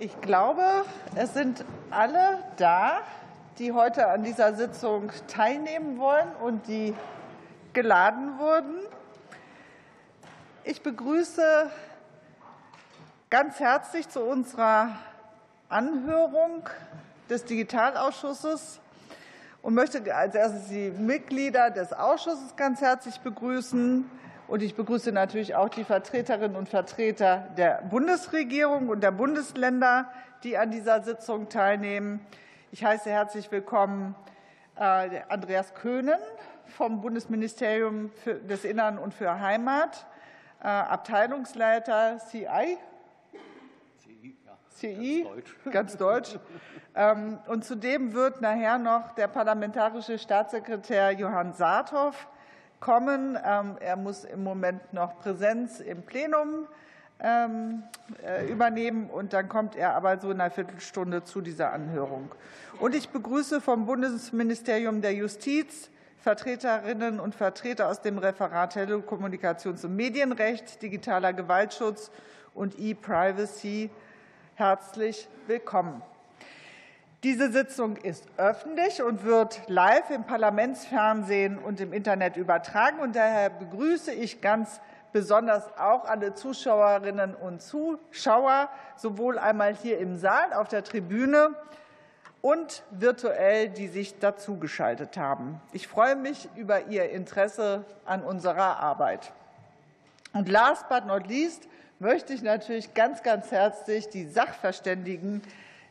Ich glaube, es sind alle da, die heute an dieser Sitzung teilnehmen wollen und die geladen wurden. Ich begrüße ganz herzlich zu unserer Anhörung des Digitalausschusses und möchte als erstes die Mitglieder des Ausschusses ganz herzlich begrüßen. Und ich begrüße natürlich auch die Vertreterinnen und Vertreter der Bundesregierung und der Bundesländer, die an dieser Sitzung teilnehmen. Ich heiße herzlich willkommen äh, Andreas Köhnen vom Bundesministerium des Innern und für Heimat, äh, Abteilungsleiter CI. CI, ganz deutsch. Ähm, und zudem wird nachher noch der parlamentarische Staatssekretär Johann Saathoff kommen. Ähm, er muss im Moment noch Präsenz im Plenum ähm, äh, übernehmen und dann kommt er aber so in einer Viertelstunde zu dieser Anhörung. Und ich begrüße vom Bundesministerium der Justiz Vertreterinnen und Vertreter aus dem Referat Telekommunikations- und Medienrecht, digitaler Gewaltschutz und E-Privacy. Herzlich willkommen. Diese Sitzung ist öffentlich und wird live im Parlamentsfernsehen und im Internet übertragen. Und daher begrüße ich ganz besonders auch alle Zuschauerinnen und Zuschauer, sowohl einmal hier im Saal auf der Tribüne und virtuell, die sich dazugeschaltet haben. Ich freue mich über Ihr Interesse an unserer Arbeit. Und last but not least möchte ich natürlich ganz, ganz herzlich die Sachverständigen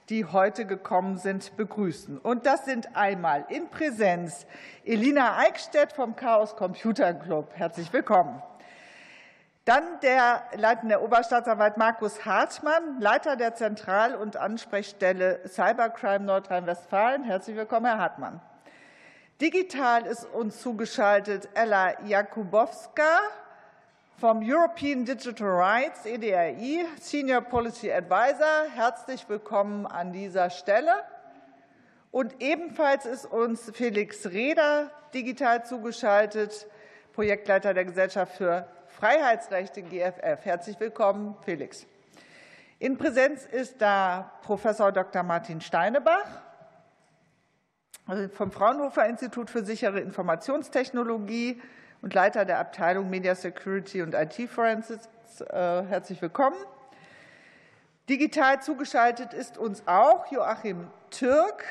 die heute gekommen sind, begrüßen. Und das sind einmal in Präsenz Elina Eickstedt vom Chaos Computer Club. Herzlich willkommen. Dann der leitende Oberstaatsanwalt Markus Hartmann, Leiter der Zentral- und Ansprechstelle Cybercrime Nordrhein-Westfalen. Herzlich willkommen, Herr Hartmann. Digital ist uns zugeschaltet Ella Jakubowska, vom European Digital Rights, EDRI, Senior Policy Advisor. Herzlich willkommen an dieser Stelle. Und ebenfalls ist uns Felix Reder digital zugeschaltet, Projektleiter der Gesellschaft für Freiheitsrechte GFF. Herzlich willkommen, Felix. In Präsenz ist da Professor Dr. Martin Steinebach vom Fraunhofer Institut für sichere Informationstechnologie und Leiter der Abteilung Media Security und IT Forensics. Äh, herzlich willkommen. Digital zugeschaltet ist uns auch Joachim Türk,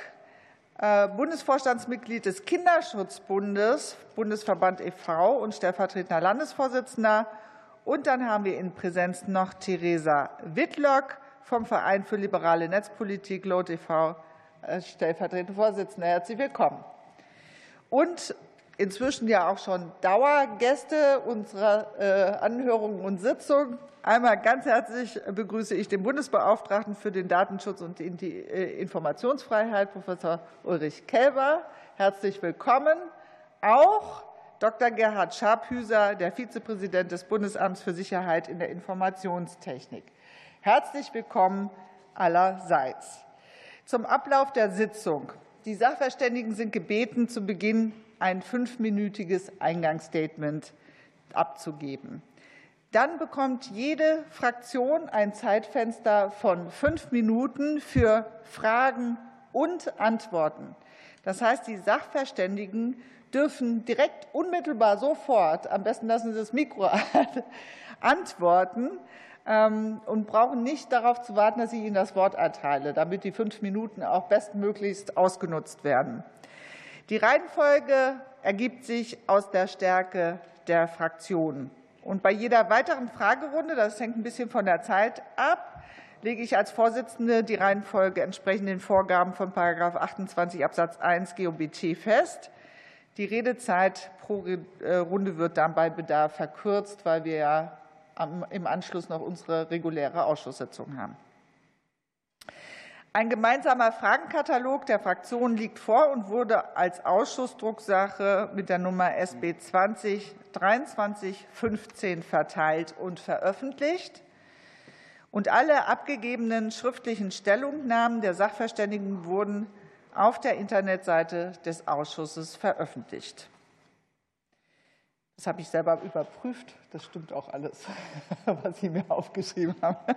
äh, Bundesvorstandsmitglied des Kinderschutzbundes, Bundesverband e.V. und stellvertretender Landesvorsitzender. Und dann haben wir in Präsenz noch Theresa Wittlock vom Verein für liberale Netzpolitik, LOT e.V., äh, stellvertretende Vorsitzende. Herzlich willkommen. Und inzwischen ja auch schon Dauergäste unserer äh, Anhörung und Sitzung. Einmal ganz herzlich begrüße ich den Bundesbeauftragten für den Datenschutz und die äh, Informationsfreiheit, Professor Ulrich Kelber. Herzlich willkommen. Auch Dr. Gerhard Scharphüser, der Vizepräsident des Bundesamts für Sicherheit in der Informationstechnik. Herzlich willkommen allerseits. Zum Ablauf der Sitzung. Die Sachverständigen sind gebeten, zu Beginn ein fünfminütiges Eingangsstatement abzugeben. Dann bekommt jede Fraktion ein Zeitfenster von fünf Minuten für Fragen und Antworten. Das heißt, die Sachverständigen dürfen direkt unmittelbar sofort, am besten lassen Sie das Mikro antworten ähm, und brauchen nicht darauf zu warten, dass ich Ihnen das Wort erteile, damit die fünf Minuten auch bestmöglichst ausgenutzt werden. Die Reihenfolge ergibt sich aus der Stärke der Fraktionen. Und bei jeder weiteren Fragerunde, das hängt ein bisschen von der Zeit ab, lege ich als Vorsitzende die Reihenfolge entsprechend den Vorgaben von § 28 Absatz 1 GOBT fest. Die Redezeit pro äh, Runde wird dann bei Bedarf verkürzt, weil wir ja im Anschluss noch unsere reguläre Ausschusssitzung haben. Ein gemeinsamer Fragenkatalog der Fraktionen liegt vor und wurde als Ausschussdrucksache mit der Nummer SB 20 2315 verteilt und veröffentlicht. Und alle abgegebenen schriftlichen Stellungnahmen der Sachverständigen wurden auf der Internetseite des Ausschusses veröffentlicht. Das habe ich selber überprüft. Das stimmt auch alles, was Sie mir aufgeschrieben haben.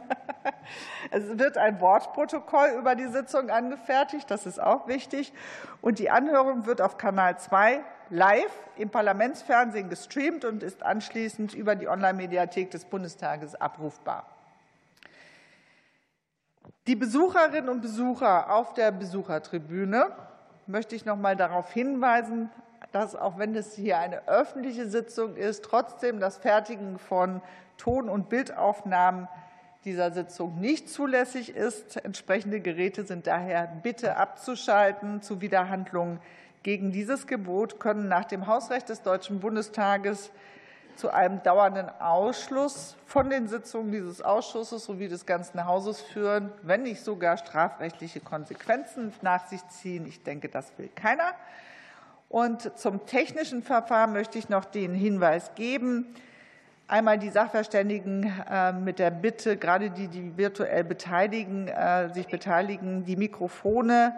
Es wird ein Wortprotokoll über die Sitzung angefertigt. Das ist auch wichtig. Und die Anhörung wird auf Kanal 2 live im Parlamentsfernsehen gestreamt und ist anschließend über die Online-Mediathek des Bundestages abrufbar. Die Besucherinnen und Besucher auf der Besuchertribüne möchte ich noch mal darauf hinweisen, dass, auch wenn es hier eine öffentliche Sitzung ist, trotzdem das Fertigen von Ton- und Bildaufnahmen dieser Sitzung nicht zulässig ist. Entsprechende Geräte sind daher bitte abzuschalten. Zu Widerhandlungen gegen dieses Gebot können nach dem Hausrecht des Deutschen Bundestages zu einem dauernden Ausschluss von den Sitzungen dieses Ausschusses sowie des ganzen Hauses führen, wenn nicht sogar strafrechtliche Konsequenzen nach sich ziehen. Ich denke, das will keiner. Und zum technischen Verfahren möchte ich noch den Hinweis geben. Einmal die Sachverständigen äh, mit der Bitte, gerade die, die virtuell beteiligen, äh, sich beteiligen, die Mikrofone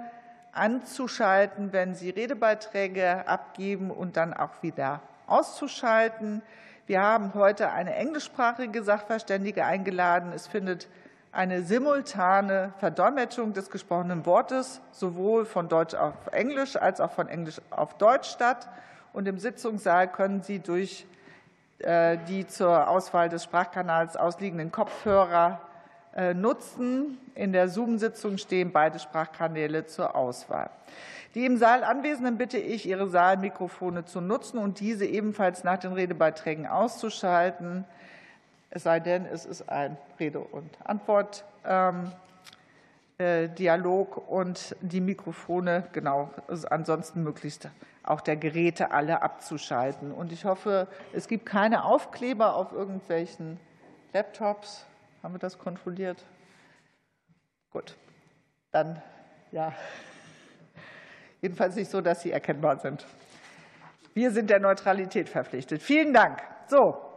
anzuschalten, wenn sie Redebeiträge abgeben und dann auch wieder auszuschalten. Wir haben heute eine englischsprachige Sachverständige eingeladen. Es findet eine simultane Verdolmetschung des gesprochenen Wortes sowohl von Deutsch auf Englisch als auch von Englisch auf Deutsch statt. Und im Sitzungssaal können Sie durch äh, die zur Auswahl des Sprachkanals ausliegenden Kopfhörer äh, nutzen. In der Zoom-Sitzung stehen beide Sprachkanäle zur Auswahl. Die im Saal Anwesenden bitte ich, ihre Saalmikrofone zu nutzen und diese ebenfalls nach den Redebeiträgen auszuschalten es sei denn, es ist ein Rede- und Antwortdialog ähm, äh, und die Mikrofone, genau, ansonsten möglichst auch der Geräte alle abzuschalten. Und ich hoffe, es gibt keine Aufkleber auf irgendwelchen Laptops. Haben wir das kontrolliert? Gut, dann ja. Jedenfalls nicht so, dass sie erkennbar sind. Wir sind der Neutralität verpflichtet. Vielen Dank. So,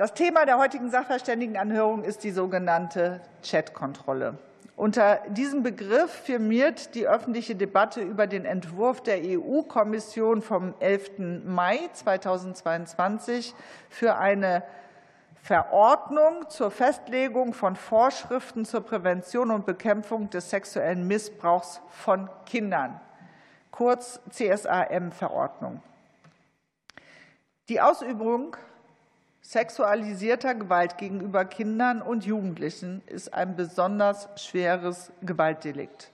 das Thema der heutigen Sachverständigenanhörung ist die sogenannte Chatkontrolle. Unter diesem Begriff firmiert die öffentliche Debatte über den Entwurf der EU-Kommission vom 11. Mai 2022 für eine Verordnung zur Festlegung von Vorschriften zur Prävention und Bekämpfung des sexuellen Missbrauchs von Kindern, kurz CSAM-Verordnung. Die Ausübung sexualisierter Gewalt gegenüber Kindern und Jugendlichen ist ein besonders schweres Gewaltdelikt.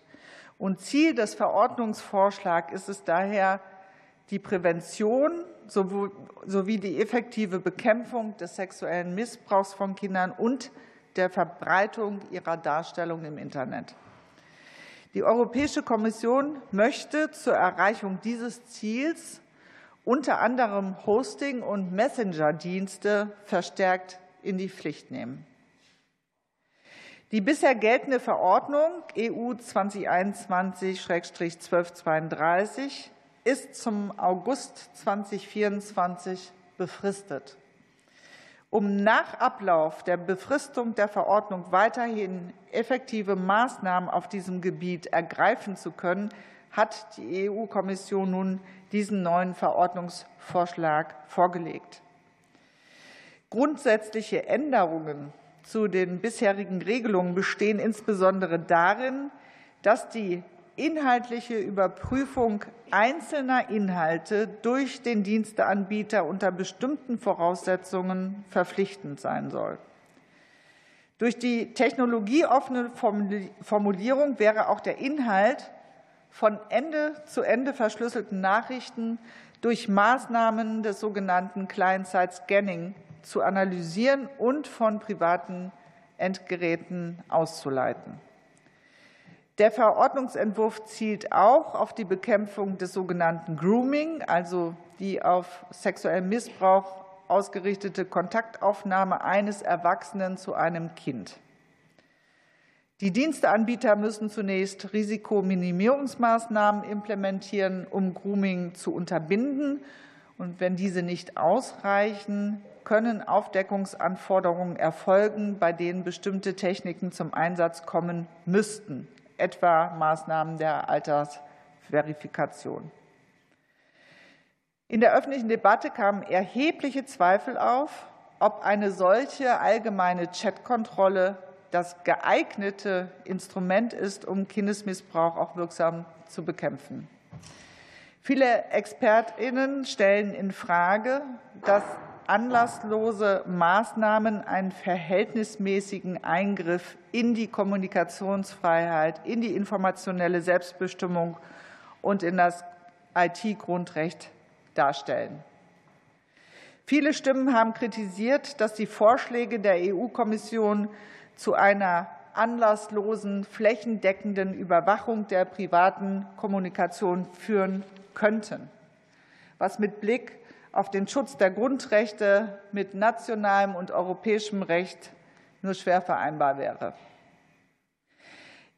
Und Ziel des Verordnungsvorschlags ist es daher, die Prävention sowie die effektive Bekämpfung des sexuellen Missbrauchs von Kindern und der Verbreitung ihrer Darstellung im Internet. Die Europäische Kommission möchte zur Erreichung dieses Ziels unter anderem Hosting- und Messenger-Dienste verstärkt in die Pflicht nehmen. Die bisher geltende Verordnung EU 2021-1232 ist zum August 2024 befristet. Um nach Ablauf der Befristung der Verordnung weiterhin effektive Maßnahmen auf diesem Gebiet ergreifen zu können, hat die EU-Kommission nun diesen neuen Verordnungsvorschlag vorgelegt. Grundsätzliche Änderungen zu den bisherigen Regelungen bestehen insbesondere darin, dass die inhaltliche Überprüfung einzelner Inhalte durch den Diensteanbieter unter bestimmten Voraussetzungen verpflichtend sein soll. Durch die technologieoffene Formulierung wäre auch der Inhalt von Ende zu Ende verschlüsselten Nachrichten durch Maßnahmen des sogenannten Client-Side-Scanning zu analysieren und von privaten Endgeräten auszuleiten. Der Verordnungsentwurf zielt auch auf die Bekämpfung des sogenannten Grooming, also die auf sexuellen Missbrauch ausgerichtete Kontaktaufnahme eines Erwachsenen zu einem Kind. Die Diensteanbieter müssen zunächst Risikominimierungsmaßnahmen implementieren, um Grooming zu unterbinden. Und wenn diese nicht ausreichen, können Aufdeckungsanforderungen erfolgen, bei denen bestimmte Techniken zum Einsatz kommen müssten, etwa Maßnahmen der Altersverifikation. In der öffentlichen Debatte kamen erhebliche Zweifel auf, ob eine solche allgemeine Chatkontrolle das geeignete Instrument ist, um Kindesmissbrauch auch wirksam zu bekämpfen. Viele Expertinnen stellen in Frage, dass anlasslose Maßnahmen einen verhältnismäßigen Eingriff in die Kommunikationsfreiheit, in die informationelle Selbstbestimmung und in das IT-Grundrecht darstellen. Viele Stimmen haben kritisiert, dass die Vorschläge der EU-Kommission zu einer anlasslosen, flächendeckenden Überwachung der privaten Kommunikation führen könnten, was mit Blick auf den Schutz der Grundrechte mit nationalem und europäischem Recht nur schwer vereinbar wäre.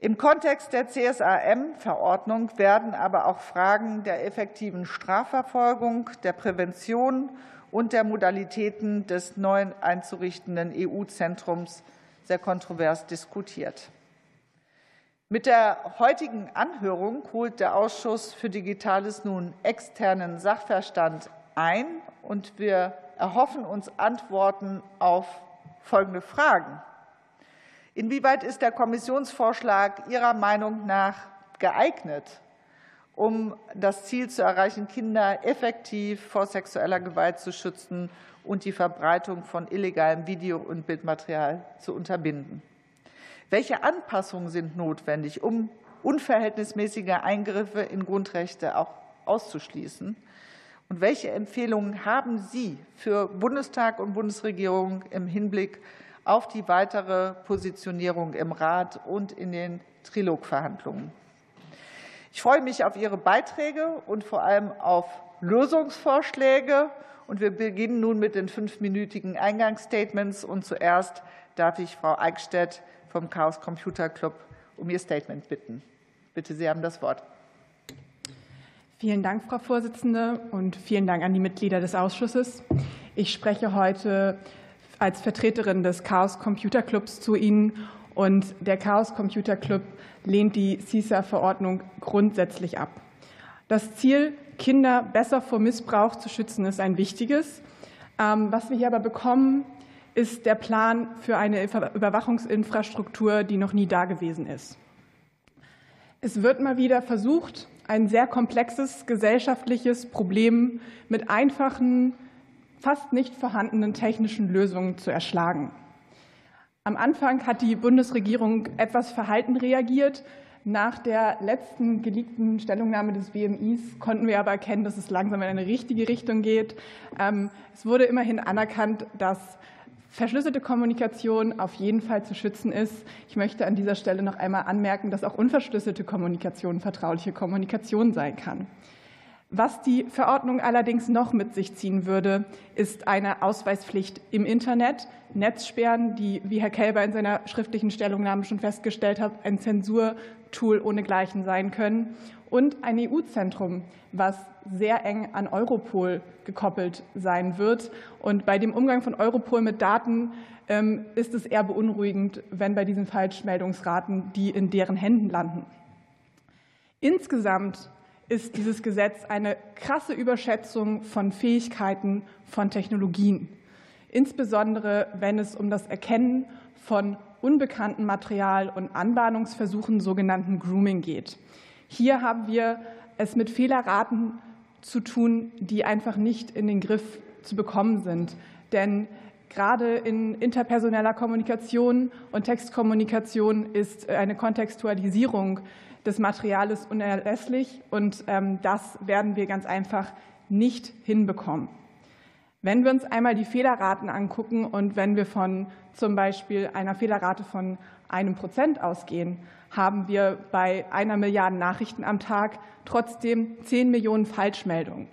Im Kontext der CSAM-Verordnung werden aber auch Fragen der effektiven Strafverfolgung, der Prävention und der Modalitäten des neu einzurichtenden EU-Zentrums sehr kontrovers diskutiert. Mit der heutigen Anhörung holt der Ausschuss für Digitales nun externen Sachverstand ein, und wir erhoffen uns Antworten auf folgende Fragen. Inwieweit ist der Kommissionsvorschlag Ihrer Meinung nach geeignet, um das Ziel zu erreichen, Kinder effektiv vor sexueller Gewalt zu schützen und die Verbreitung von illegalem Video- und Bildmaterial zu unterbinden? Welche Anpassungen sind notwendig, um unverhältnismäßige Eingriffe in Grundrechte auch auszuschließen? Und welche Empfehlungen haben Sie für Bundestag und Bundesregierung im Hinblick auf die weitere Positionierung im Rat und in den Trilogverhandlungen? Ich freue mich auf Ihre Beiträge und vor allem auf Lösungsvorschläge. Und wir beginnen nun mit den fünfminütigen Eingangsstatements. Und zuerst darf ich Frau Eickstedt vom Chaos Computer Club um ihr Statement bitten. Bitte, Sie haben das Wort. Vielen Dank, Frau Vorsitzende, und vielen Dank an die Mitglieder des Ausschusses. Ich spreche heute als Vertreterin des Chaos Computer Clubs zu Ihnen. Und der Chaos Computer Club lehnt die CISA-Verordnung grundsätzlich ab. Das Ziel, Kinder besser vor Missbrauch zu schützen, ist ein wichtiges. Ähm, was wir hier aber bekommen, ist der Plan für eine Überwachungsinfrastruktur, die noch nie da gewesen ist. Es wird mal wieder versucht, ein sehr komplexes gesellschaftliches Problem mit einfachen, fast nicht vorhandenen technischen Lösungen zu erschlagen. Am Anfang hat die Bundesregierung etwas verhalten reagiert. Nach der letzten geleakten Stellungnahme des BMIs konnten wir aber erkennen, dass es langsam in eine richtige Richtung geht. Ähm, es wurde immerhin anerkannt, dass verschlüsselte Kommunikation auf jeden Fall zu schützen ist. Ich möchte an dieser Stelle noch einmal anmerken, dass auch unverschlüsselte Kommunikation vertrauliche Kommunikation sein kann. Was die Verordnung allerdings noch mit sich ziehen würde, ist eine Ausweispflicht im Internet, Netzsperren, die, wie Herr Kelber in seiner schriftlichen Stellungnahme schon festgestellt hat, ein Zensurtool ohnegleichen sein können und ein EU-Zentrum, was sehr eng an Europol gekoppelt sein wird. Und bei dem Umgang von Europol mit Daten ähm, ist es eher beunruhigend, wenn bei diesen Falschmeldungsraten die in deren Händen landen. Insgesamt ist dieses Gesetz eine krasse Überschätzung von Fähigkeiten von Technologien, insbesondere wenn es um das Erkennen von unbekanntem Material und Anbahnungsversuchen, sogenannten Grooming, geht. Hier haben wir es mit Fehlerraten zu tun, die einfach nicht in den Griff zu bekommen sind. Denn gerade in interpersoneller Kommunikation und Textkommunikation ist eine Kontextualisierung des Materials unerlässlich und ähm, das werden wir ganz einfach nicht hinbekommen. Wenn wir uns einmal die Fehlerraten angucken und wenn wir von zum Beispiel einer Fehlerrate von einem Prozent ausgehen, haben wir bei einer Milliarde Nachrichten am Tag trotzdem 10 Millionen Falschmeldungen.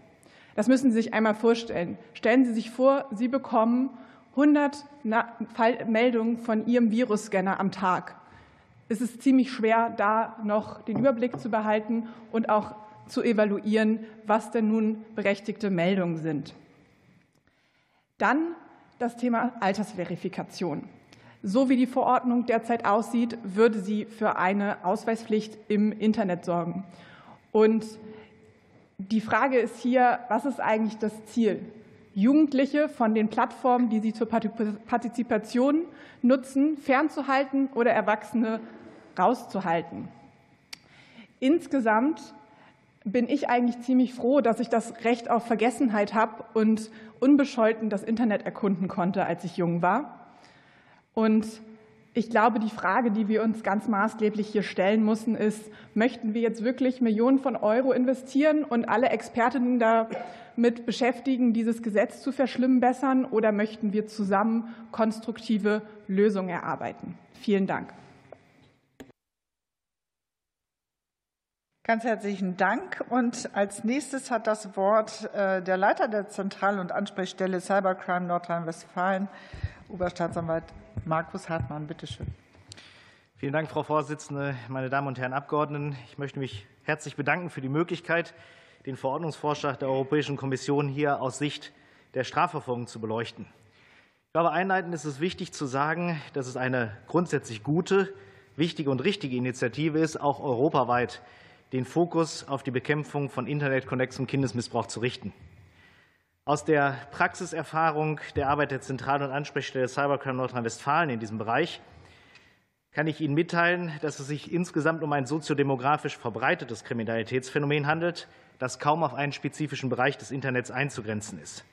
Das müssen Sie sich einmal vorstellen. Stellen Sie sich vor, Sie bekommen 100 Meldungen von Ihrem Virusscanner am Tag. Es ist ziemlich schwer, da noch den Überblick zu behalten und auch zu evaluieren, was denn nun berechtigte Meldungen sind. Dann das Thema Altersverifikation. So wie die Verordnung derzeit aussieht, würde sie für eine Ausweispflicht im Internet sorgen. Und Die Frage ist hier, was ist eigentlich das Ziel? Jugendliche von den Plattformen, die sie zur Partizipation nutzen, fernzuhalten oder Erwachsene rauszuhalten. Insgesamt bin ich eigentlich ziemlich froh, dass ich das Recht auf Vergessenheit habe und unbescholten das Internet erkunden konnte, als ich jung war. Und ich glaube, die Frage, die wir uns ganz maßgeblich hier stellen müssen, ist, möchten wir jetzt wirklich Millionen von Euro investieren und alle Expertinnen damit beschäftigen, dieses Gesetz zu verschlimmbessern, oder möchten wir zusammen konstruktive Lösungen erarbeiten? Vielen Dank. Ganz herzlichen Dank. Und als nächstes hat das Wort äh, der Leiter der Zentral- und Ansprechstelle Cybercrime Nordrhein-Westfalen, Oberstaatsanwalt Markus Hartmann. Bitte schön. Vielen Dank, Frau Vorsitzende, meine Damen und Herren Abgeordneten. Ich möchte mich herzlich bedanken für die Möglichkeit, den Verordnungsvorschlag der Europäischen Kommission hier aus Sicht der Strafverfolgung zu beleuchten. Ich glaube, einleitend ist es wichtig zu sagen, dass es eine grundsätzlich gute, wichtige und richtige Initiative ist, auch europaweit den Fokus auf die Bekämpfung von Internet-Connects und Kindesmissbrauch zu richten. Aus der Praxiserfahrung der Arbeit der Zentral- und Ansprechstelle Cybercrime Nordrhein-Westfalen in diesem Bereich kann ich Ihnen mitteilen, dass es sich insgesamt um ein soziodemografisch verbreitetes Kriminalitätsphänomen handelt, das kaum auf einen spezifischen Bereich des Internets einzugrenzen ist.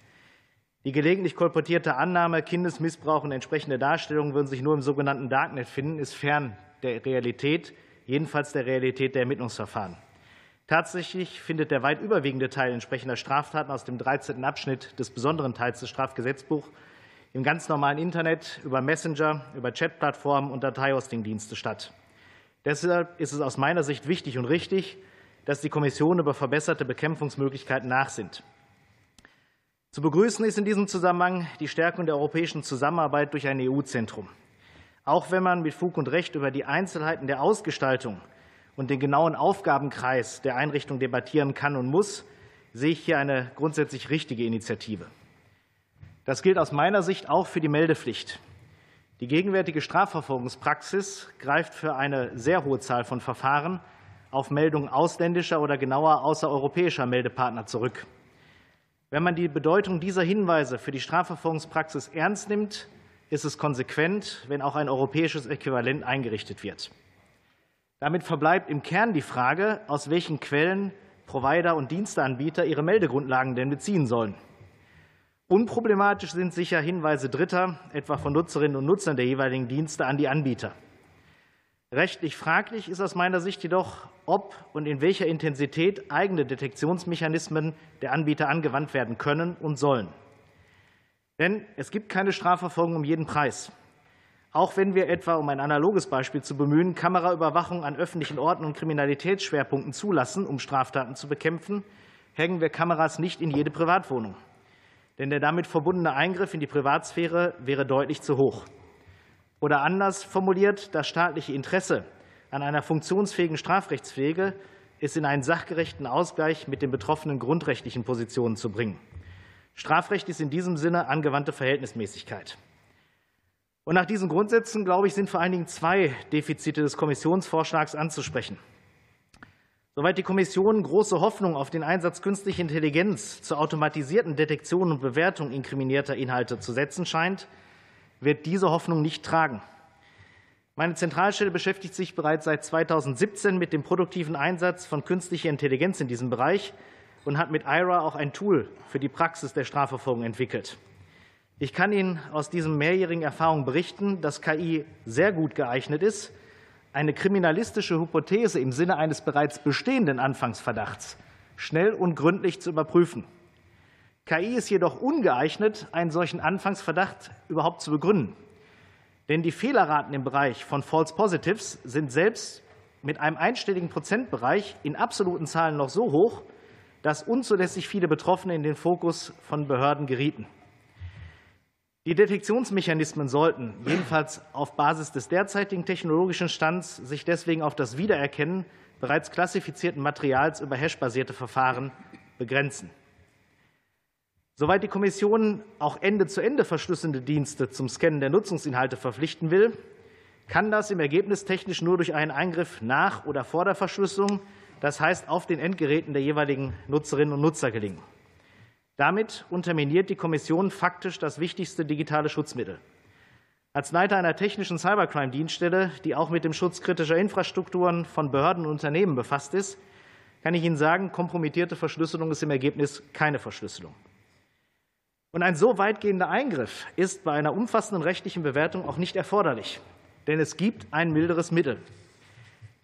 Die gelegentlich kolportierte Annahme, Kindesmissbrauch und entsprechende Darstellungen würden sich nur im sogenannten Darknet finden, ist fern der Realität, jedenfalls der Realität der Ermittlungsverfahren. Tatsächlich findet der weit überwiegende Teil entsprechender Straftaten aus dem 13. Abschnitt des besonderen Teils des Strafgesetzbuchs im ganz normalen Internet, über Messenger, über Chatplattformen und Dateihostingdienste statt. Deshalb ist es aus meiner Sicht wichtig und richtig, dass die Kommission über verbesserte Bekämpfungsmöglichkeiten nachsinnt. Zu begrüßen ist in diesem Zusammenhang die Stärkung der europäischen Zusammenarbeit durch ein EU-Zentrum. Auch wenn man mit Fug und Recht über die Einzelheiten der Ausgestaltung und den genauen Aufgabenkreis der Einrichtung debattieren kann und muss, sehe ich hier eine grundsätzlich richtige Initiative. Das gilt aus meiner Sicht auch für die Meldepflicht. Die gegenwärtige Strafverfolgungspraxis greift für eine sehr hohe Zahl von Verfahren auf Meldungen ausländischer oder genauer außereuropäischer Meldepartner zurück. Wenn man die Bedeutung dieser Hinweise für die Strafverfolgungspraxis ernst nimmt, ist es konsequent, wenn auch ein europäisches Äquivalent eingerichtet wird. Damit verbleibt im Kern die Frage, aus welchen Quellen Provider und Diensteanbieter ihre Meldegrundlagen denn beziehen sollen. Unproblematisch sind sicher Hinweise Dritter, etwa von Nutzerinnen und Nutzern der jeweiligen Dienste an die Anbieter. Rechtlich fraglich ist aus meiner Sicht jedoch, ob und in welcher Intensität eigene Detektionsmechanismen der Anbieter angewandt werden können und sollen. Denn es gibt keine Strafverfolgung um jeden Preis. Auch wenn wir etwa, um ein analoges Beispiel zu bemühen, Kameraüberwachung an öffentlichen Orten und Kriminalitätsschwerpunkten zulassen, um Straftaten zu bekämpfen, hängen wir Kameras nicht in jede Privatwohnung. Denn der damit verbundene Eingriff in die Privatsphäre wäre deutlich zu hoch. Oder anders formuliert, das staatliche Interesse an einer funktionsfähigen Strafrechtspflege ist in einen sachgerechten Ausgleich mit den betroffenen grundrechtlichen Positionen zu bringen. Strafrecht ist in diesem Sinne angewandte Verhältnismäßigkeit. Und nach diesen Grundsätzen, glaube ich, sind vor allen Dingen zwei Defizite des Kommissionsvorschlags anzusprechen. Soweit die Kommission große Hoffnung auf den Einsatz künstlicher Intelligenz zur automatisierten Detektion und Bewertung inkriminierter Inhalte zu setzen scheint, wird diese Hoffnung nicht tragen. Meine Zentralstelle beschäftigt sich bereits seit 2017 mit dem produktiven Einsatz von künstlicher Intelligenz in diesem Bereich und hat mit IRA auch ein Tool für die Praxis der Strafverfolgung entwickelt. Ich kann Ihnen aus diesem mehrjährigen Erfahrung berichten, dass KI sehr gut geeignet ist, eine kriminalistische Hypothese im Sinne eines bereits bestehenden Anfangsverdachts schnell und gründlich zu überprüfen. KI ist jedoch ungeeignet, einen solchen Anfangsverdacht überhaupt zu begründen. Denn die Fehlerraten im Bereich von False Positives sind selbst mit einem einstelligen Prozentbereich in absoluten Zahlen noch so hoch, dass unzulässig viele Betroffene in den Fokus von Behörden gerieten. Die Detektionsmechanismen sollten jedenfalls auf Basis des derzeitigen technologischen Stands sich deswegen auf das Wiedererkennen bereits klassifizierten Materials über hashbasierte Verfahren begrenzen. Soweit die Kommission auch Ende-zu-Ende verschlüsselnde Dienste zum Scannen der Nutzungsinhalte verpflichten will, kann das im Ergebnis technisch nur durch einen Eingriff nach oder vor der Verschlüsselung das heißt auf den Endgeräten der jeweiligen Nutzerinnen und Nutzer gelingen. Damit unterminiert die Kommission faktisch das wichtigste digitale Schutzmittel. Als Leiter einer technischen Cybercrime-Dienststelle, die auch mit dem Schutz kritischer Infrastrukturen von Behörden und Unternehmen befasst ist, kann ich Ihnen sagen, kompromittierte Verschlüsselung ist im Ergebnis keine Verschlüsselung. Und ein so weitgehender Eingriff ist bei einer umfassenden rechtlichen Bewertung auch nicht erforderlich, denn es gibt ein milderes Mittel.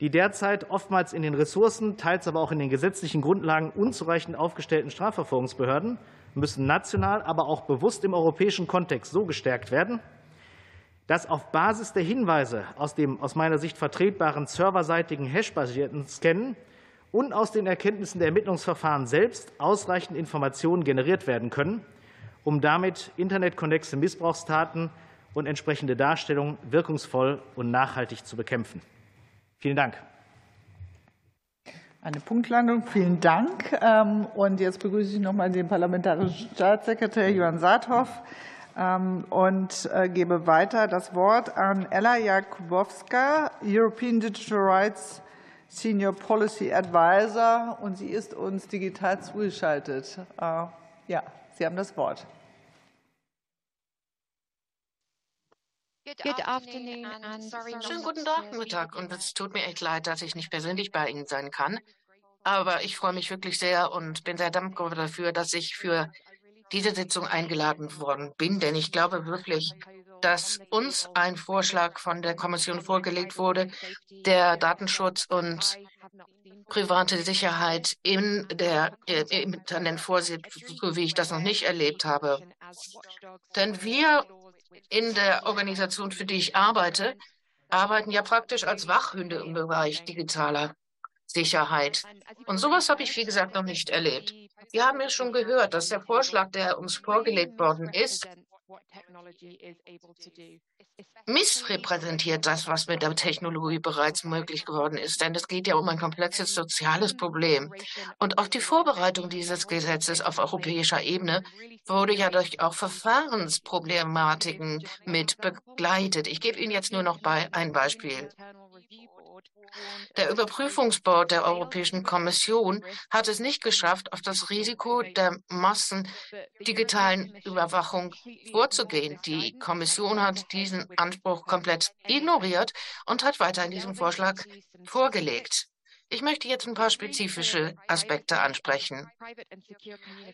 Die derzeit oftmals in den Ressourcen, teils aber auch in den gesetzlichen Grundlagen unzureichend aufgestellten Strafverfolgungsbehörden müssen national, aber auch bewusst im europäischen Kontext so gestärkt werden, dass auf Basis der Hinweise aus dem aus meiner Sicht vertretbaren serverseitigen hashbasierten Scannen und aus den Erkenntnissen der Ermittlungsverfahren selbst ausreichend Informationen generiert werden können, um damit internetkonnexe Missbrauchstaten und entsprechende Darstellungen wirkungsvoll und nachhaltig zu bekämpfen. Vielen Dank. Eine Punktlandung. Vielen Dank. Ähm, und jetzt begrüße ich noch mal den parlamentarischen Staatssekretär Johann Saathoff. Ähm, und äh, gebe weiter das Wort an Ella Jakubowska, European Digital Rights Senior Policy Advisor, und sie ist uns digital zugeschaltet. Äh, ja, Sie haben das Wort. Schönen guten Nachmittag und es tut mir echt leid, dass ich nicht persönlich bei Ihnen sein kann. Aber ich freue mich wirklich sehr und bin sehr dankbar dafür, dass ich für diese Sitzung eingeladen worden bin, denn ich glaube wirklich, dass uns ein Vorschlag von der Kommission vorgelegt wurde, der Datenschutz und private Sicherheit in der, äh, im Internet vorsieht, so wie ich das noch nicht erlebt habe. Denn wir in der Organisation, für die ich arbeite, arbeiten ja praktisch als Wachhunde im Bereich digitaler Sicherheit. Und sowas habe ich, wie gesagt, noch nicht erlebt. Wir haben ja schon gehört, dass der Vorschlag, der uns vorgelegt worden ist, missrepräsentiert das, was mit der Technologie bereits möglich geworden ist. Denn es geht ja um ein komplexes soziales Problem. Und auch die Vorbereitung dieses Gesetzes auf europäischer Ebene wurde ja durch auch Verfahrensproblematiken mit begleitet. Ich gebe Ihnen jetzt nur noch ein Beispiel. Der Überprüfungsboard der Europäischen Kommission hat es nicht geschafft, auf das Risiko der massendigitalen Überwachung vorzugehen. Die Kommission hat diesen Anspruch komplett ignoriert und hat weiter in diesem Vorschlag vorgelegt. Ich möchte jetzt ein paar spezifische Aspekte ansprechen.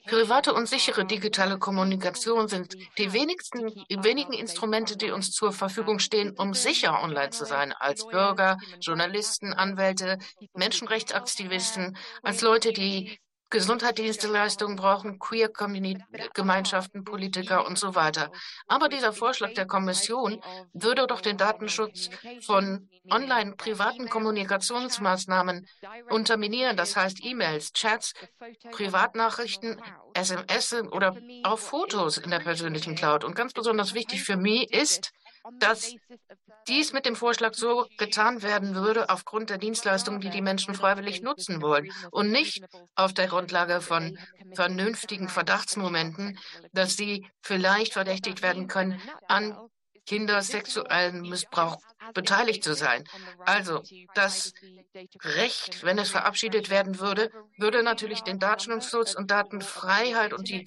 Private und sichere digitale Kommunikation sind die wenigsten, wenigen Instrumente, die uns zur Verfügung stehen, um sicher online zu sein, als Bürger, Journalisten, Anwälte, Menschenrechtsaktivisten, als Leute, die Gesundheitsdienstleistungen brauchen, Queer-Gemeinschaften, Politiker und so weiter. Aber dieser Vorschlag der Kommission würde doch den Datenschutz von online privaten Kommunikationsmaßnahmen unterminieren. Das heißt E-Mails, Chats, Privatnachrichten, SMS oder auch Fotos in der persönlichen Cloud. Und ganz besonders wichtig für mich ist, dass dies mit dem Vorschlag so getan werden würde aufgrund der Dienstleistungen, die die Menschen freiwillig nutzen wollen und nicht auf der Grundlage von vernünftigen Verdachtsmomenten, dass sie vielleicht verdächtigt werden können, an kindersexuellen Missbrauch beteiligt zu sein. Also das Recht, wenn es verabschiedet werden würde, würde natürlich den Datenschutz und Datenfreiheit und die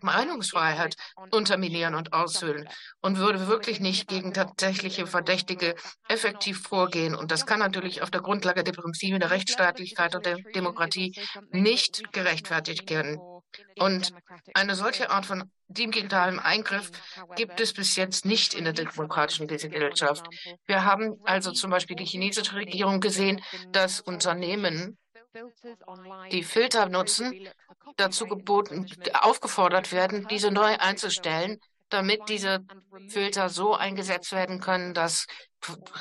Meinungsfreiheit unterminieren und aushöhlen und würde wirklich nicht gegen tatsächliche Verdächtige effektiv vorgehen. Und das kann natürlich auf der Grundlage der Prinzipien der Rechtsstaatlichkeit und der Demokratie nicht gerechtfertigt werden. Und eine solche Art von digitalem Eingriff gibt es bis jetzt nicht in der demokratischen Gesellschaft. Wir haben also zum Beispiel die chinesische Regierung gesehen, dass Unternehmen, die Filter nutzen, dazu geboten, aufgefordert werden, diese neu einzustellen, damit diese Filter so eingesetzt werden können, dass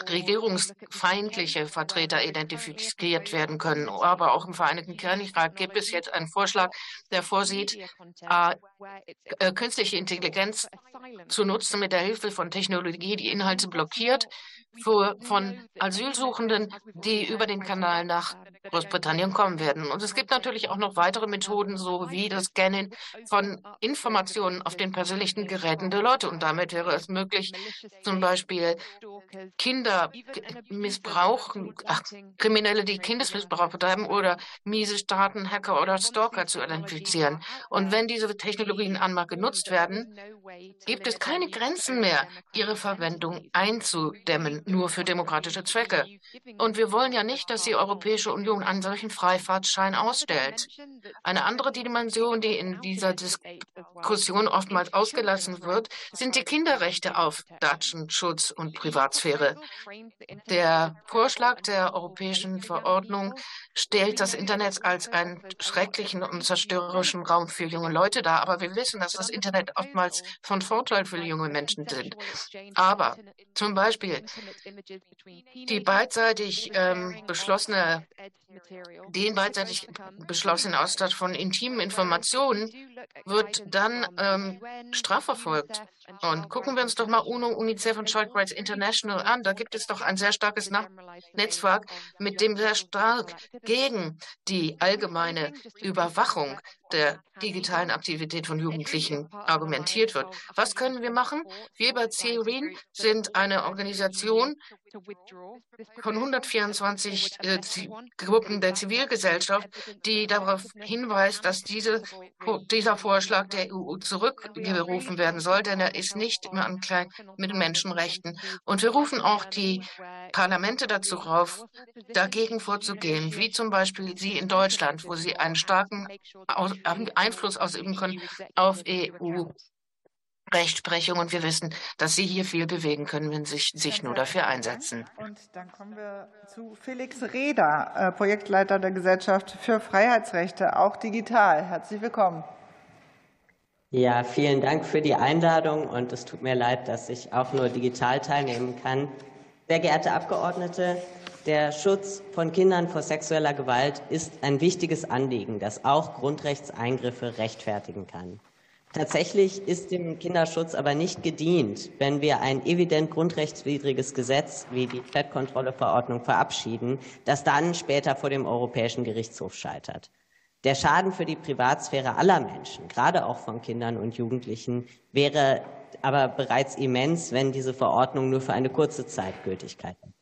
regierungsfeindliche Vertreter identifiziert werden können. Aber auch im Vereinigten Königreich gibt es jetzt einen Vorschlag, der vorsieht, äh, äh, künstliche Intelligenz zu nutzen mit der Hilfe von Technologie, die Inhalte blockiert, für, von Asylsuchenden, die über den Kanal nach Großbritannien kommen werden. Und es gibt natürlich auch noch weitere Methoden, so wie das Scannen von Informationen auf den persönlichen Geräten der Leute. Und damit wäre es möglich, zum Beispiel Kinder missbrauchen, ach, Kriminelle, die Kindesmissbrauch betreiben oder miese Staaten, Hacker oder Stalker zu identifizieren. Und wenn diese Technologien einmal genutzt werden, gibt es keine Grenzen mehr, ihre Verwendung einzudämmen, nur für demokratische Zwecke. Und wir wollen ja nicht, dass die Europäische Union einen solchen Freifahrtschein ausstellt. Eine andere Dimension, die in dieser Diskussion oftmals ausgelassen wird, sind die Kinderrechte auf Datenschutz und Privatsphäre. Der Vorschlag der europäischen Verordnung stellt das Internet als einen schrecklichen und zerstörerischen Raum für junge Leute dar. Aber wir wissen, dass das Internet oftmals von Vorteil für junge Menschen sind. Aber zum Beispiel die beidseitig ähm, beschlossene den beidseitig beschlossenen Austausch von intimen Informationen wird dann ähm, strafverfolgt. Und gucken wir uns doch mal UNO, UNICEF und Child Rights International an. Da gibt es doch ein sehr starkes Netzwerk, mit dem sehr stark gegen die allgemeine Überwachung der digitalen Aktivität von Jugendlichen argumentiert wird. Was können wir machen? Wir bei CERIN sind eine Organisation von 124 äh, Gruppen der Zivilgesellschaft, die darauf hinweist, dass diese, dieser Vorschlag der EU zurückgerufen werden soll, denn er ist nicht im Anklang mit Menschenrechten. Und wir rufen auch die Parlamente dazu auf, dagegen vorzugehen, wie zum Beispiel Sie in Deutschland, wo Sie einen starken Einfluss ausüben können auf EU. Rechtsprechung und wir wissen, dass Sie hier viel bewegen können, wenn Sie sich, sich nur dafür einsetzen. Und dann kommen wir zu Felix Reder, äh, Projektleiter der Gesellschaft für Freiheitsrechte, auch digital. Herzlich willkommen. Ja, vielen Dank für die Einladung und es tut mir leid, dass ich auch nur digital teilnehmen kann. Sehr geehrte Abgeordnete, der Schutz von Kindern vor sexueller Gewalt ist ein wichtiges Anliegen, das auch Grundrechtseingriffe rechtfertigen kann. Tatsächlich ist dem Kinderschutz aber nicht gedient, wenn wir ein evident grundrechtswidriges Gesetz wie die Chatkontrolleverordnung verabschieden, das dann später vor dem Europäischen Gerichtshof scheitert. Der Schaden für die Privatsphäre aller Menschen, gerade auch von Kindern und Jugendlichen, wäre aber bereits immens, wenn diese Verordnung nur für eine kurze Zeit Gültigkeit hat.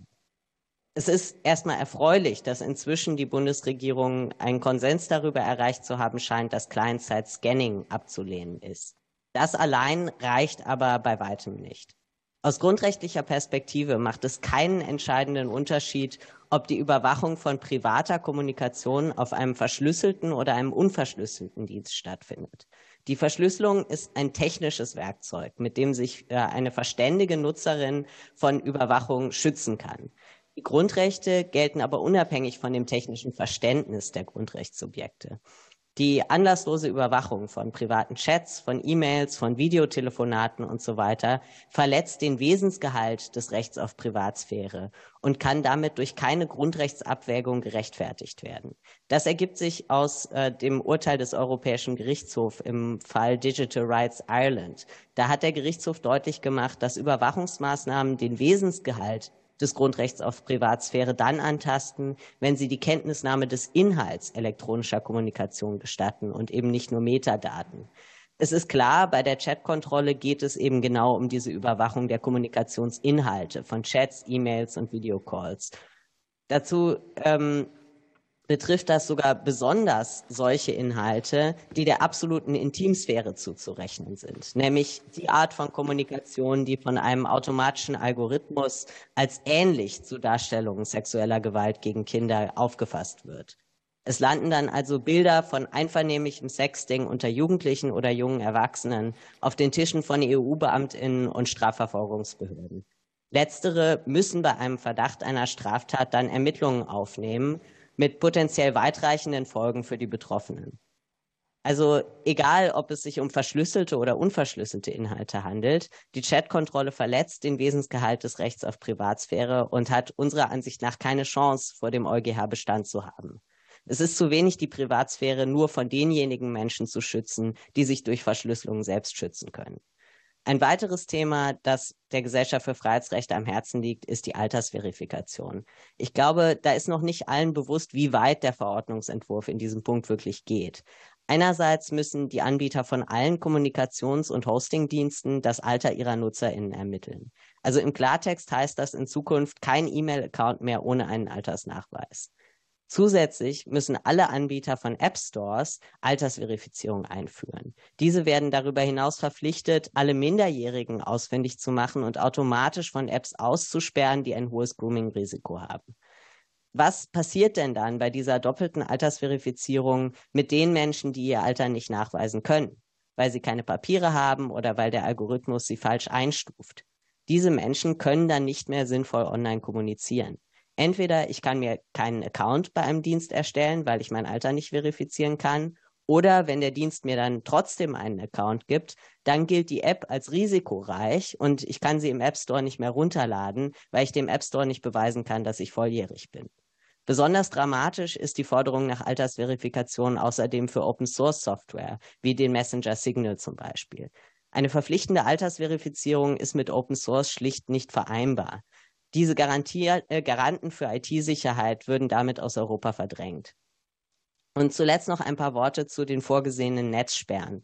Es ist erstmal erfreulich, dass inzwischen die Bundesregierung einen Konsens darüber erreicht zu haben scheint, dass Client-Side-Scanning abzulehnen ist. Das allein reicht aber bei weitem nicht. Aus grundrechtlicher Perspektive macht es keinen entscheidenden Unterschied, ob die Überwachung von privater Kommunikation auf einem verschlüsselten oder einem unverschlüsselten Dienst stattfindet. Die Verschlüsselung ist ein technisches Werkzeug, mit dem sich äh, eine verständige Nutzerin von Überwachung schützen kann. Die Grundrechte gelten aber unabhängig von dem technischen Verständnis der Grundrechtssubjekte. Die anlasslose Überwachung von privaten Chats, von E-Mails, von Videotelefonaten und so weiter verletzt den Wesensgehalt des Rechts auf Privatsphäre und kann damit durch keine Grundrechtsabwägung gerechtfertigt werden. Das ergibt sich aus äh, dem Urteil des Europäischen Gerichtshofs im Fall Digital Rights Ireland. Da hat der Gerichtshof deutlich gemacht, dass Überwachungsmaßnahmen den Wesensgehalt des Grundrechts auf Privatsphäre dann antasten, wenn sie die Kenntnisnahme des Inhalts elektronischer Kommunikation gestatten und eben nicht nur Metadaten. Es ist klar, bei der Chatkontrolle geht es eben genau um diese Überwachung der Kommunikationsinhalte von Chats, E-Mails und Videocalls. Dazu ähm, betrifft das sogar besonders solche Inhalte, die der absoluten Intimsphäre zuzurechnen sind, nämlich die Art von Kommunikation, die von einem automatischen Algorithmus als ähnlich zu Darstellungen sexueller Gewalt gegen Kinder aufgefasst wird. Es landen dann also Bilder von einvernehmlichem Sexting unter Jugendlichen oder jungen Erwachsenen auf den Tischen von EU-Beamtinnen und Strafverfolgungsbehörden. Letztere müssen bei einem Verdacht einer Straftat dann Ermittlungen aufnehmen mit potenziell weitreichenden Folgen für die Betroffenen. Also egal, ob es sich um verschlüsselte oder unverschlüsselte Inhalte handelt, die Chatkontrolle verletzt den Wesensgehalt des Rechts auf Privatsphäre und hat unserer Ansicht nach keine Chance, vor dem EuGH Bestand zu haben. Es ist zu wenig, die Privatsphäre nur von denjenigen Menschen zu schützen, die sich durch Verschlüsselung selbst schützen können. Ein weiteres Thema, das der Gesellschaft für Freiheitsrechte am Herzen liegt, ist die Altersverifikation. Ich glaube, da ist noch nicht allen bewusst, wie weit der Verordnungsentwurf in diesem Punkt wirklich geht. Einerseits müssen die Anbieter von allen Kommunikations- und Hostingdiensten das Alter ihrer NutzerInnen ermitteln. Also im Klartext heißt das in Zukunft kein E-Mail-Account mehr ohne einen Altersnachweis. Zusätzlich müssen alle Anbieter von App Stores Altersverifizierung einführen. Diese werden darüber hinaus verpflichtet, alle Minderjährigen ausfindig zu machen und automatisch von Apps auszusperren, die ein hohes Grooming-Risiko haben. Was passiert denn dann bei dieser doppelten Altersverifizierung mit den Menschen, die ihr Alter nicht nachweisen können, weil sie keine Papiere haben oder weil der Algorithmus sie falsch einstuft? Diese Menschen können dann nicht mehr sinnvoll online kommunizieren. Entweder ich kann mir keinen Account bei einem Dienst erstellen, weil ich mein Alter nicht verifizieren kann, oder wenn der Dienst mir dann trotzdem einen Account gibt, dann gilt die App als risikoreich und ich kann sie im App Store nicht mehr runterladen, weil ich dem App Store nicht beweisen kann, dass ich volljährig bin. Besonders dramatisch ist die Forderung nach Altersverifikation außerdem für Open Source Software, wie den Messenger Signal zum Beispiel. Eine verpflichtende Altersverifizierung ist mit Open Source schlicht nicht vereinbar. Diese Garantier äh, Garanten für IT-Sicherheit würden damit aus Europa verdrängt. Und zuletzt noch ein paar Worte zu den vorgesehenen Netzsperren.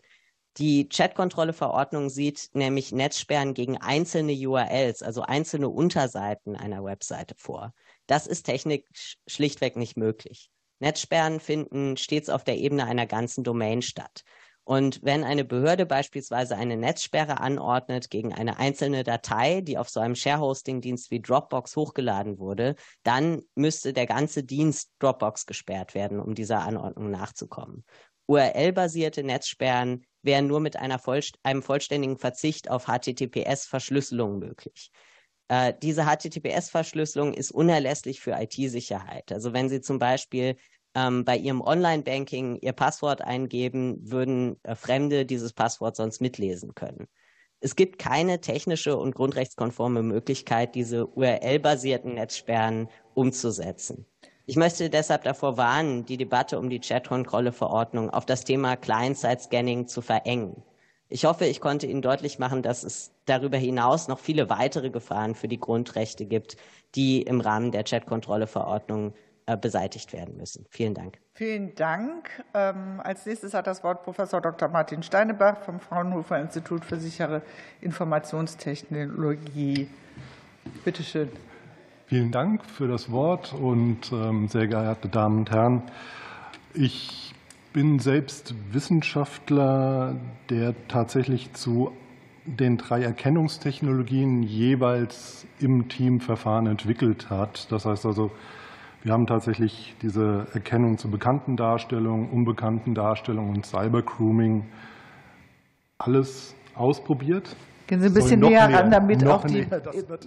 Die Chatkontrolle-Verordnung sieht nämlich Netzsperren gegen einzelne URLs, also einzelne Unterseiten einer Webseite vor. Das ist technisch schlichtweg nicht möglich. Netzsperren finden stets auf der Ebene einer ganzen Domain statt. Und wenn eine Behörde beispielsweise eine Netzsperre anordnet gegen eine einzelne Datei, die auf so einem Share-Hosting-Dienst wie Dropbox hochgeladen wurde, dann müsste der ganze Dienst Dropbox gesperrt werden, um dieser Anordnung nachzukommen. URL-basierte Netzsperren wären nur mit Vollst einem vollständigen Verzicht auf HTTPS-Verschlüsselung möglich. Äh, diese HTTPS-Verschlüsselung ist unerlässlich für IT-Sicherheit. Also wenn Sie zum Beispiel ähm, bei ihrem Online-Banking ihr Passwort eingeben, würden äh, Fremde dieses Passwort sonst mitlesen können. Es gibt keine technische und grundrechtskonforme Möglichkeit, diese URL-basierten Netzsperren umzusetzen. Ich möchte deshalb davor warnen, die Debatte um die Chat-Kontrolle-Verordnung auf das Thema Client-Side-Scanning zu verengen. Ich hoffe, ich konnte Ihnen deutlich machen, dass es darüber hinaus noch viele weitere Gefahren für die Grundrechte gibt, die im Rahmen der Chat-Kontrolle-Verordnung beseitigt werden müssen. Vielen Dank. Vielen Dank. Ähm, als nächstes hat das Wort Professor Dr. Martin Steinebach vom Fraunhofer Institut für sichere Informationstechnologie. Bitte schön. Vielen Dank für das Wort und ähm, sehr geehrte Damen und Herren. Ich bin selbst Wissenschaftler, der tatsächlich zu den drei Erkennungstechnologien jeweils im Teamverfahren entwickelt hat. Das heißt also, wir haben tatsächlich diese Erkennung zu bekannten Darstellungen, unbekannten Darstellungen und Cybergrooming alles ausprobiert. Gehen Sie ein bisschen näher ran, damit auch die.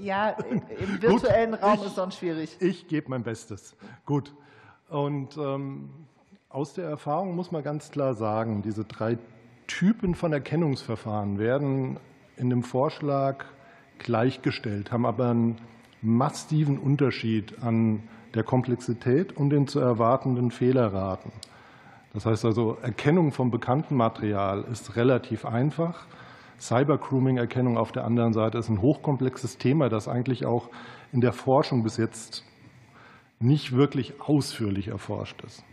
Ja, im virtuellen Gut, Raum ich, ist sonst schwierig. Ich gebe mein Bestes. Gut. Und ähm, aus der Erfahrung muss man ganz klar sagen, diese drei Typen von Erkennungsverfahren werden in dem Vorschlag gleichgestellt, haben aber einen massiven Unterschied an der Komplexität und den zu erwartenden Fehlerraten. Das heißt also, Erkennung von bekanntem Material ist relativ einfach. Cybergrooming-Erkennung auf der anderen Seite ist ein hochkomplexes Thema, das eigentlich auch in der Forschung bis jetzt nicht wirklich ausführlich erforscht ist.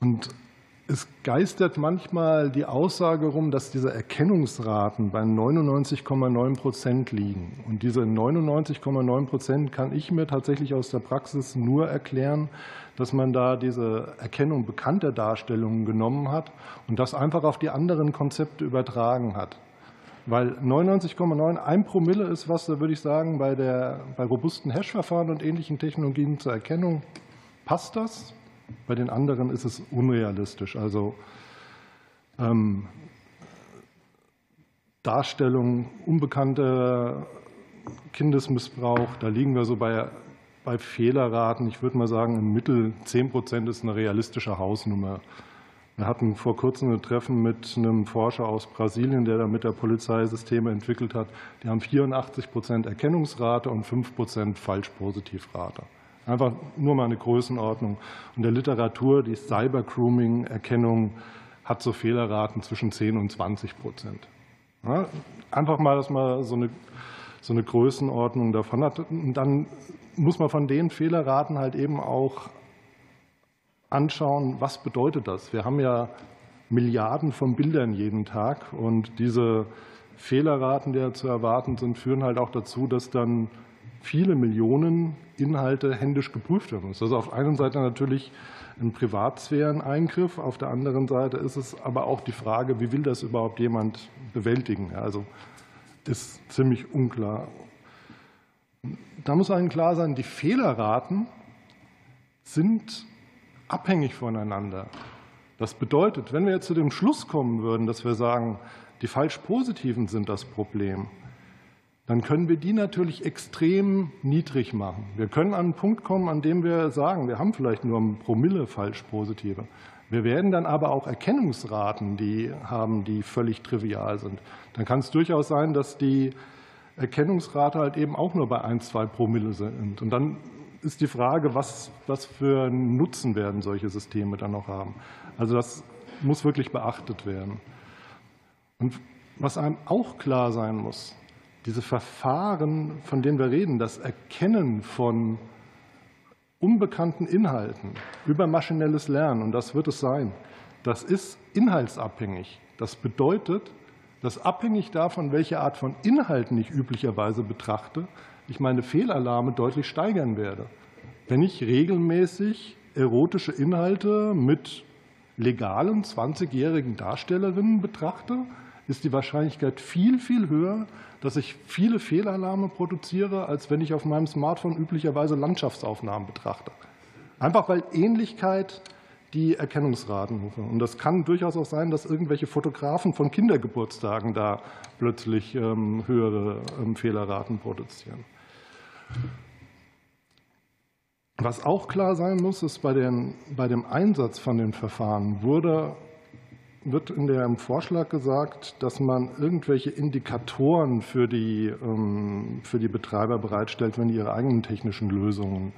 Und es geistert manchmal die Aussage rum, dass diese Erkennungsraten bei 99,9 Prozent liegen. Und diese 99,9 Prozent kann ich mir tatsächlich aus der Praxis nur erklären, dass man da diese Erkennung bekannter Darstellungen genommen hat und das einfach auf die anderen Konzepte übertragen hat. Weil 99,9 ein Promille ist was, da würde ich sagen, bei, der, bei robusten Hash-Verfahren und ähnlichen Technologien zur Erkennung passt das. Bei den anderen ist es unrealistisch. Also ähm, Darstellung unbekannter Kindesmissbrauch, da liegen wir so bei, bei Fehlerraten. Ich würde mal sagen, im Mittel 10 Prozent ist eine realistische Hausnummer. Wir hatten vor kurzem ein Treffen mit einem Forscher aus Brasilien, der da mit der Polizei Systeme entwickelt hat. Die haben 84 Prozent Erkennungsrate und 5 Prozent Falsch-Positiv-Rate. Einfach nur mal eine Größenordnung. Und der Literatur, die Cyber-Grooming-Erkennung hat so Fehlerraten zwischen 10 und 20 Prozent. Ja, einfach mal, dass man so eine, so eine Größenordnung davon hat. Und dann muss man von den Fehlerraten halt eben auch anschauen, was bedeutet das? Wir haben ja Milliarden von Bildern jeden Tag und diese Fehlerraten, die zu erwarten sind, führen halt auch dazu, dass dann viele Millionen Inhalte händisch geprüft werden. Das ist auf der einen Seite natürlich ein Privatsphären-Eingriff, auf der anderen Seite ist es aber auch die Frage, wie will das überhaupt jemand bewältigen? Also ist ziemlich unklar. Da muss einem klar sein, die Fehlerraten sind abhängig voneinander. Das bedeutet, wenn wir jetzt zu dem Schluss kommen würden, dass wir sagen, die falsch positiven sind das Problem, dann können wir die natürlich extrem niedrig machen. Wir können an einen Punkt kommen, an dem wir sagen, wir haben vielleicht nur ein Promille falsch positive. Wir werden dann aber auch Erkennungsraten, die haben, die völlig trivial sind. Dann kann es durchaus sein, dass die Erkennungsrate halt eben auch nur bei ein, zwei Promille sind. Und dann ist die Frage, was, was für Nutzen werden solche Systeme dann noch haben. Also das muss wirklich beachtet werden. Und was einem auch klar sein muss, diese Verfahren, von denen wir reden, das Erkennen von unbekannten Inhalten über maschinelles Lernen, und das wird es sein, das ist inhaltsabhängig. Das bedeutet, dass abhängig davon, welche Art von Inhalten ich üblicherweise betrachte, ich meine Fehlalarme deutlich steigern werde. Wenn ich regelmäßig erotische Inhalte mit legalen 20-jährigen Darstellerinnen betrachte, ist die Wahrscheinlichkeit viel, viel höher, dass ich viele Fehlalarme produziere, als wenn ich auf meinem Smartphone üblicherweise Landschaftsaufnahmen betrachte. Einfach weil Ähnlichkeit die Erkennungsraten. Und das kann durchaus auch sein, dass irgendwelche Fotografen von Kindergeburtstagen da plötzlich ähm, höhere ähm, Fehlerraten produzieren. Was auch klar sein muss, ist, bei, den, bei dem Einsatz von den Verfahren wurde wird in dem Vorschlag gesagt, dass man irgendwelche Indikatoren für die, ähm, für die Betreiber bereitstellt, wenn die ihre eigenen technischen Lösungen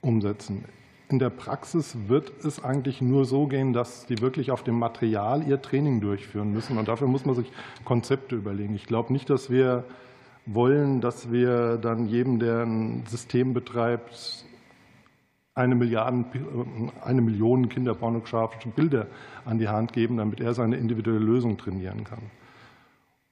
umsetzen. In der Praxis wird es eigentlich nur so gehen, dass die wirklich auf dem Material ihr Training durchführen müssen. Und dafür muss man sich Konzepte überlegen. Ich glaube nicht, dass wir wollen, dass wir dann jedem, der ein System betreibt, eine, Milliarden, eine Million kinderpornografische Bilder an die Hand geben, damit er seine individuelle Lösung trainieren kann.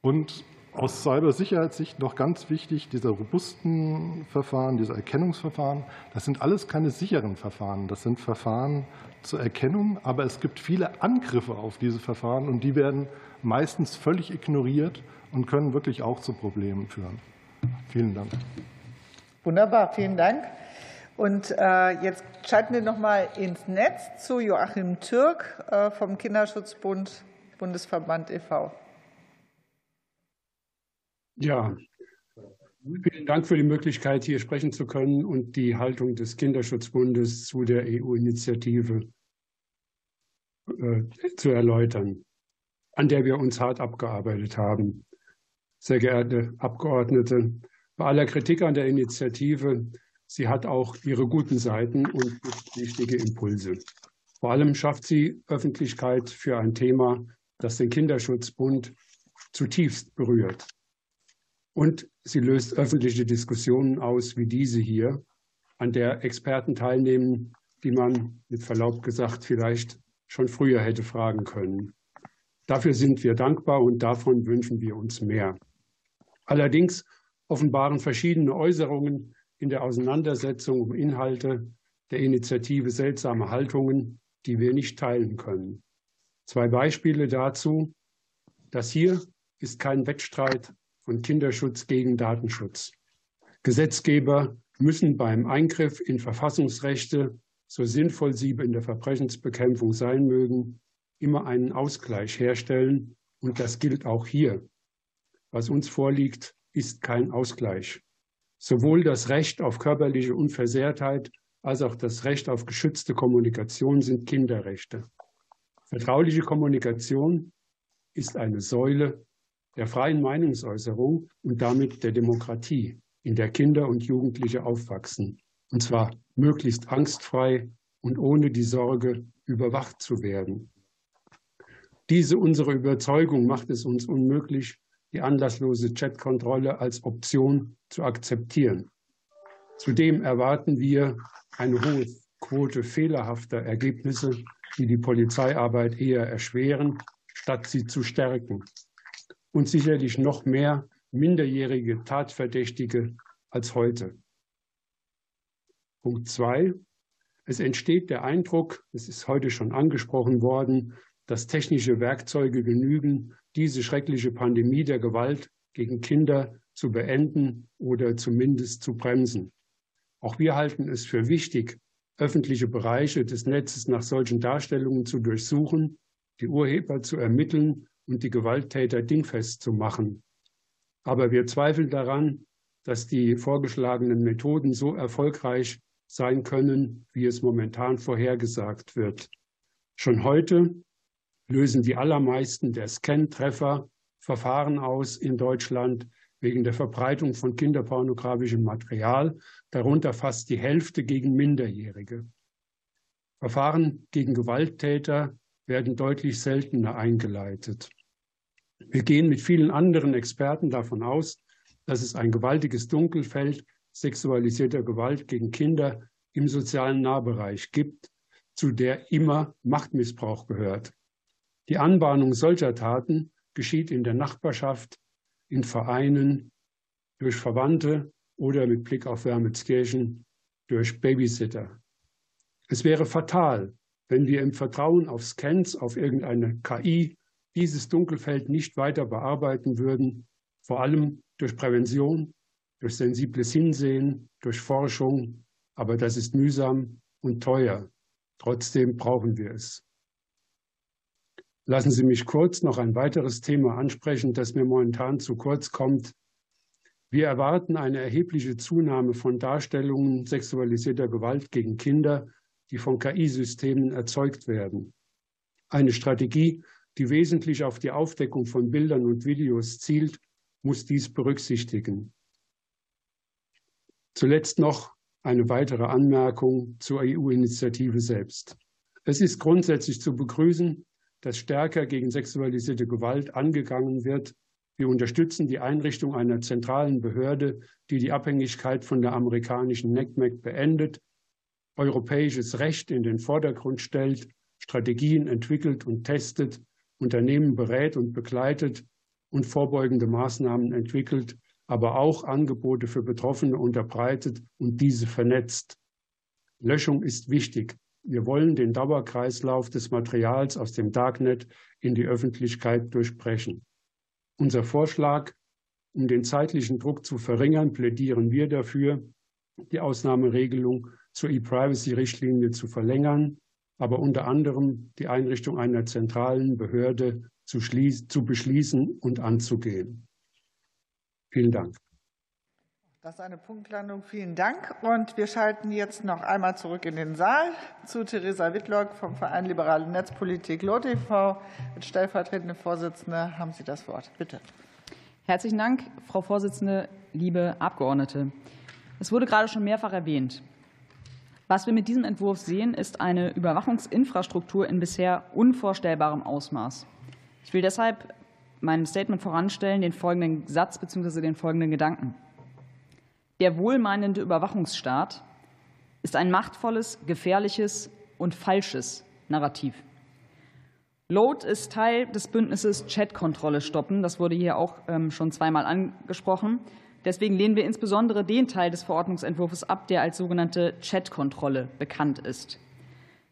Und aus Cybersicherheitssicht noch ganz wichtig, diese robusten Verfahren, diese Erkennungsverfahren, das sind alles keine sicheren Verfahren. Das sind Verfahren zur Erkennung, aber es gibt viele Angriffe auf diese Verfahren und die werden meistens völlig ignoriert und können wirklich auch zu Problemen führen. Vielen Dank. Wunderbar, vielen Dank. Und äh, jetzt schalten wir noch mal ins Netz zu Joachim Türk äh, vom Kinderschutzbund Bundesverband e.V. Ja, vielen Dank für die Möglichkeit, hier sprechen zu können und die Haltung des Kinderschutzbundes zu der EU-Initiative äh, zu erläutern, an der wir uns hart abgearbeitet haben. Sehr geehrte Abgeordnete, bei aller Kritik an der Initiative Sie hat auch ihre guten Seiten und wichtige Impulse. Vor allem schafft sie Öffentlichkeit für ein Thema, das den Kinderschutzbund zutiefst berührt. Und sie löst öffentliche Diskussionen aus wie diese hier, an der Experten teilnehmen, die man mit Verlaub gesagt vielleicht schon früher hätte fragen können. Dafür sind wir dankbar und davon wünschen wir uns mehr. Allerdings offenbaren verschiedene Äußerungen in der Auseinandersetzung um Inhalte der Initiative seltsame Haltungen, die wir nicht teilen können. Zwei Beispiele dazu. Das hier ist kein Wettstreit von Kinderschutz gegen Datenschutz. Gesetzgeber müssen beim Eingriff in Verfassungsrechte, so sinnvoll sie in der Verbrechensbekämpfung sein mögen, immer einen Ausgleich herstellen. Und das gilt auch hier. Was uns vorliegt, ist kein Ausgleich. Sowohl das Recht auf körperliche Unversehrtheit als auch das Recht auf geschützte Kommunikation sind Kinderrechte. Vertrauliche Kommunikation ist eine Säule der freien Meinungsäußerung und damit der Demokratie, in der Kinder und Jugendliche aufwachsen. Und zwar möglichst angstfrei und ohne die Sorge, überwacht zu werden. Diese unsere Überzeugung macht es uns unmöglich, die anlasslose Chatkontrolle als Option zu akzeptieren. Zudem erwarten wir eine hohe Quote fehlerhafter Ergebnisse, die die Polizeiarbeit eher erschweren, statt sie zu stärken. und sicherlich noch mehr minderjährige Tatverdächtige als heute. Punkt zwei. Es entsteht der Eindruck, es ist heute schon angesprochen worden, dass technische Werkzeuge genügen, diese schreckliche Pandemie der Gewalt gegen Kinder zu beenden oder zumindest zu bremsen. Auch wir halten es für wichtig, öffentliche Bereiche des Netzes nach solchen Darstellungen zu durchsuchen, die Urheber zu ermitteln und die Gewalttäter dingfest zu machen. Aber wir zweifeln daran, dass die vorgeschlagenen Methoden so erfolgreich sein können, wie es momentan vorhergesagt wird. Schon heute lösen die allermeisten der Scan-Treffer Verfahren aus in Deutschland wegen der Verbreitung von kinderpornografischem Material, darunter fast die Hälfte gegen Minderjährige. Verfahren gegen Gewalttäter werden deutlich seltener eingeleitet. Wir gehen mit vielen anderen Experten davon aus, dass es ein gewaltiges Dunkelfeld sexualisierter Gewalt gegen Kinder im sozialen Nahbereich gibt, zu der immer Machtmissbrauch gehört. Die Anbahnung solcher Taten geschieht in der Nachbarschaft, in Vereinen, durch Verwandte oder mit Blick auf Wermelskirchen durch Babysitter. Es wäre fatal, wenn wir im Vertrauen auf Scans, auf irgendeine KI dieses Dunkelfeld nicht weiter bearbeiten würden, vor allem durch Prävention, durch sensibles Hinsehen, durch Forschung. Aber das ist mühsam und teuer. Trotzdem brauchen wir es. Lassen Sie mich kurz noch ein weiteres Thema ansprechen, das mir momentan zu kurz kommt. Wir erwarten eine erhebliche Zunahme von Darstellungen sexualisierter Gewalt gegen Kinder, die von KI-Systemen erzeugt werden. Eine Strategie, die wesentlich auf die Aufdeckung von Bildern und Videos zielt, muss dies berücksichtigen. Zuletzt noch eine weitere Anmerkung zur EU-Initiative selbst. Es ist grundsätzlich zu begrüßen, dass stärker gegen sexualisierte Gewalt angegangen wird. Wir unterstützen die Einrichtung einer zentralen Behörde, die die Abhängigkeit von der amerikanischen NECMEC beendet, europäisches Recht in den Vordergrund stellt, Strategien entwickelt und testet, Unternehmen berät und begleitet und vorbeugende Maßnahmen entwickelt, aber auch Angebote für Betroffene unterbreitet und diese vernetzt. Löschung ist wichtig. Wir wollen den Dauerkreislauf des Materials aus dem Darknet in die Öffentlichkeit durchbrechen. Unser Vorschlag, um den zeitlichen Druck zu verringern, plädieren wir dafür, die Ausnahmeregelung zur E-Privacy-Richtlinie zu verlängern, aber unter anderem die Einrichtung einer zentralen Behörde zu, zu beschließen und anzugehen. Vielen Dank. Das ist eine Punktlandung. Vielen Dank. Und wir schalten jetzt noch einmal zurück in den Saal zu Theresa Wittlock vom Verein Liberale Netzpolitik LOTV. Als stellvertretende Vorsitzende haben Sie das Wort. Bitte. Herzlichen Dank, Frau Vorsitzende, liebe Abgeordnete. Es wurde gerade schon mehrfach erwähnt. Was wir mit diesem Entwurf sehen, ist eine Überwachungsinfrastruktur in bisher unvorstellbarem Ausmaß. Ich will deshalb meinem Statement voranstellen den folgenden Satz bzw. den folgenden Gedanken. Der wohlmeinende Überwachungsstaat ist ein machtvolles, gefährliches und falsches Narrativ. Load ist Teil des Bündnisses Chatkontrolle stoppen. Das wurde hier auch ähm, schon zweimal angesprochen. Deswegen lehnen wir insbesondere den Teil des Verordnungsentwurfs ab, der als sogenannte Chatkontrolle bekannt ist.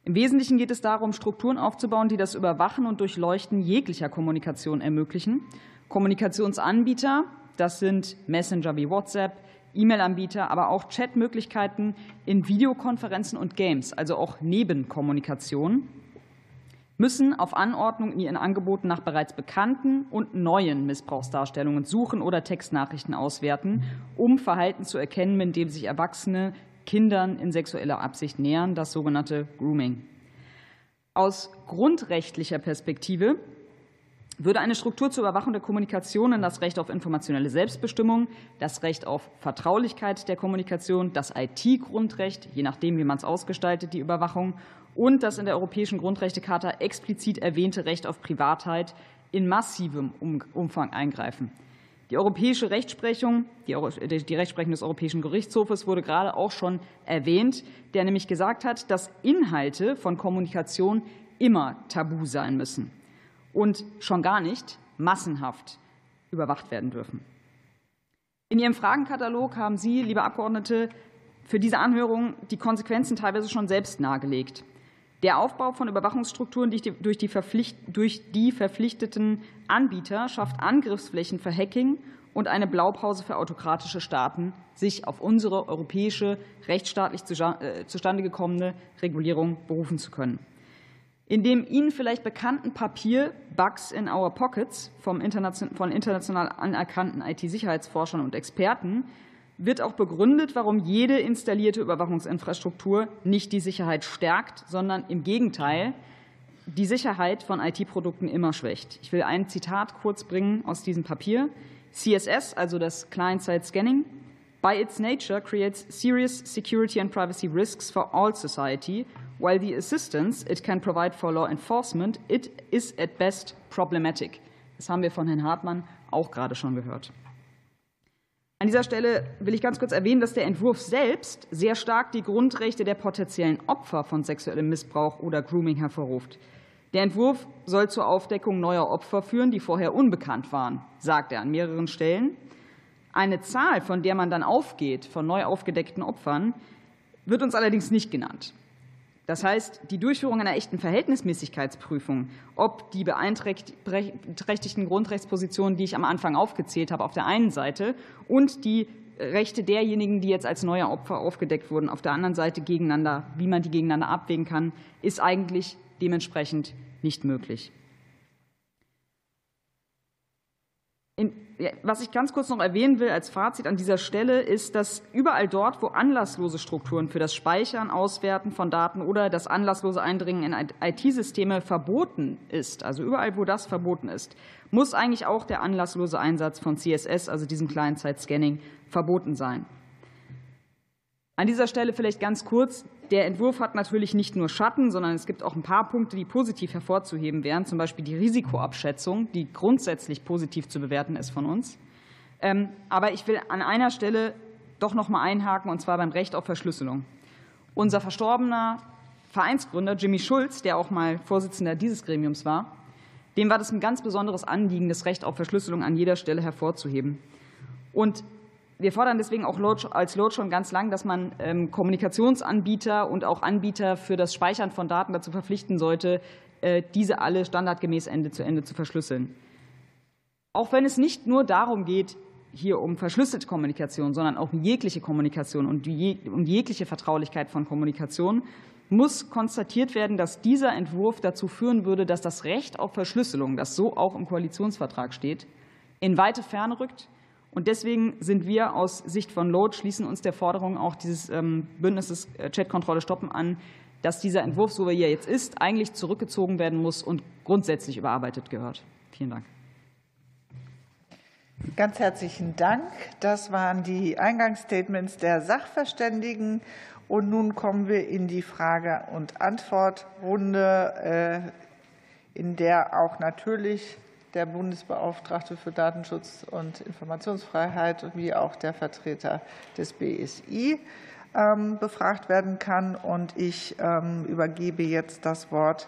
Im Wesentlichen geht es darum, Strukturen aufzubauen, die das Überwachen und Durchleuchten jeglicher Kommunikation ermöglichen. Kommunikationsanbieter, das sind Messenger wie WhatsApp, E-Mail-Anbieter, aber auch Chatmöglichkeiten in Videokonferenzen und Games, also auch Nebenkommunikation, müssen auf Anordnung in ihren Angeboten nach bereits bekannten und neuen Missbrauchsdarstellungen suchen oder Textnachrichten auswerten, um Verhalten zu erkennen, mit dem sich Erwachsene Kindern in sexueller Absicht nähern, das sogenannte Grooming. Aus grundrechtlicher Perspektive würde eine Struktur zur Überwachung der Kommunikation in das Recht auf informationelle Selbstbestimmung, das Recht auf Vertraulichkeit der Kommunikation, das IT-Grundrecht, je nachdem, wie man es ausgestaltet, die Überwachung, und das in der Europäischen Grundrechtecharta explizit erwähnte Recht auf Privatheit in massivem Umfang eingreifen. Die europäische Rechtsprechung, die Rechtsprechung des Europäischen Gerichtshofes wurde gerade auch schon erwähnt, der nämlich gesagt hat, dass Inhalte von Kommunikation immer tabu sein müssen und schon gar nicht massenhaft überwacht werden dürfen. In Ihrem Fragenkatalog haben Sie, liebe Abgeordnete, für diese Anhörung die Konsequenzen teilweise schon selbst nahegelegt. Der Aufbau von Überwachungsstrukturen durch die, verpflichteten Anbieter schafft Angriffsflächen für Hacking und eine Blaupause für autokratische Staaten, sich auf unsere europäische, rechtsstaatlich äh, zustande gekommene Regulierung berufen zu können. In dem Ihnen vielleicht bekannten Papier Bugs in Our Pockets von international anerkannten IT-Sicherheitsforschern und Experten wird auch begründet, warum jede installierte Überwachungsinfrastruktur nicht die Sicherheit stärkt, sondern im Gegenteil die Sicherheit von IT-Produkten immer schwächt. Ich will ein Zitat kurz bringen aus diesem Papier. CSS, also das Client-Side Scanning, by its nature creates serious security and privacy risks for all society, while the assistance it can provide for law enforcement, it is at best problematic. Das haben wir von Herrn Hartmann auch gerade schon gehört. An dieser Stelle will ich ganz kurz erwähnen, dass der Entwurf selbst sehr stark die Grundrechte der potenziellen Opfer von sexuellem Missbrauch oder Grooming hervorruft. Der Entwurf soll zur Aufdeckung neuer Opfer führen, die vorher unbekannt waren, sagt er an mehreren Stellen. Eine Zahl, von der man dann aufgeht, von neu aufgedeckten Opfern, wird uns allerdings nicht genannt. Das heißt, die Durchführung einer echten Verhältnismäßigkeitsprüfung, ob die beeinträchtigten Grundrechtspositionen, die ich am Anfang aufgezählt habe, auf der einen Seite und die Rechte derjenigen, die jetzt als neue Opfer aufgedeckt wurden, auf der anderen Seite gegeneinander, wie man die gegeneinander abwägen kann, ist eigentlich dementsprechend nicht möglich. In, was ich ganz kurz noch erwähnen will als Fazit an dieser Stelle ist, dass überall dort, wo anlasslose Strukturen für das Speichern, Auswerten von Daten oder das anlasslose Eindringen in IT-Systeme verboten ist, also überall, wo das verboten ist, muss eigentlich auch der anlasslose Einsatz von CSS, also diesem Client-Side-Scanning, verboten sein. An dieser Stelle vielleicht ganz kurz der Entwurf hat natürlich nicht nur Schatten, sondern es gibt auch ein paar Punkte, die positiv hervorzuheben wären, zum Beispiel die Risikoabschätzung, die grundsätzlich positiv zu bewerten ist von uns. Ähm, aber ich will an einer Stelle doch noch mal einhaken, und zwar beim Recht auf Verschlüsselung. Unser verstorbener Vereinsgründer Jimmy Schulz, der auch mal Vorsitzender dieses Gremiums war, dem war das ein ganz besonderes Anliegen, das Recht auf Verschlüsselung an jeder Stelle hervorzuheben. Und wir fordern deswegen auch als LOT schon ganz lang, dass man ähm, Kommunikationsanbieter und auch Anbieter für das Speichern von Daten dazu verpflichten sollte, äh, diese alle standardgemäß Ende zu Ende zu verschlüsseln. Auch wenn es nicht nur darum geht, hier um verschlüsselte Kommunikation, sondern auch um jegliche Kommunikation und um jegliche Vertraulichkeit von Kommunikation, muss konstatiert werden, dass dieser Entwurf dazu führen würde, dass das Recht auf Verschlüsselung, das so auch im Koalitionsvertrag steht, in weite Ferne rückt und deswegen sind wir aus Sicht von Load, schließen uns der Forderung auch dieses ähm, Bündnisses äh, Chatkontrolle stoppen an, dass dieser Entwurf, so wie er jetzt ist, eigentlich zurückgezogen werden muss und grundsätzlich überarbeitet gehört. Vielen Dank. Ganz herzlichen Dank. Das waren die Eingangsstatements der Sachverständigen. Und nun kommen wir in die Frage- und Antwortrunde, äh, in der auch natürlich der Bundesbeauftragte für Datenschutz und Informationsfreiheit wie auch der Vertreter des BSI ähm, befragt werden kann. Und ich ähm, übergebe jetzt das Wort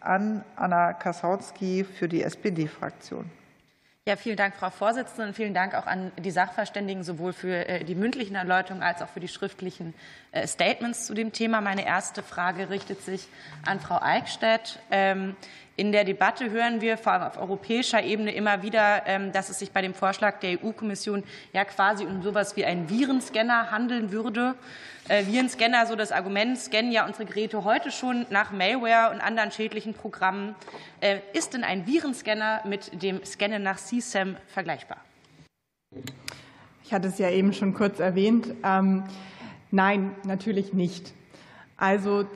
an Anna Kasautsky für die SPD-Fraktion. Ja, vielen Dank, Frau Vorsitzende, und vielen Dank auch an die Sachverständigen sowohl für äh, die mündlichen Erläuterungen als auch für die schriftlichen äh, Statements zu dem Thema. Meine erste Frage richtet sich an Frau Eickstedt. In der Debatte hören wir vor allem auf europäischer Ebene immer wieder, ähm, dass es sich bei dem Vorschlag der EU-Kommission ja quasi um so etwas wie einen Virenscanner handeln würde. Äh, Virenscanner, so das Argument, scannen ja unsere Geräte heute schon nach Malware und anderen schädlichen Programmen. Äh, ist denn ein Virenscanner mit dem Scannen nach CSAM vergleichbar? Ich hatte es ja eben schon kurz erwähnt. Ähm, nein, natürlich nicht. Also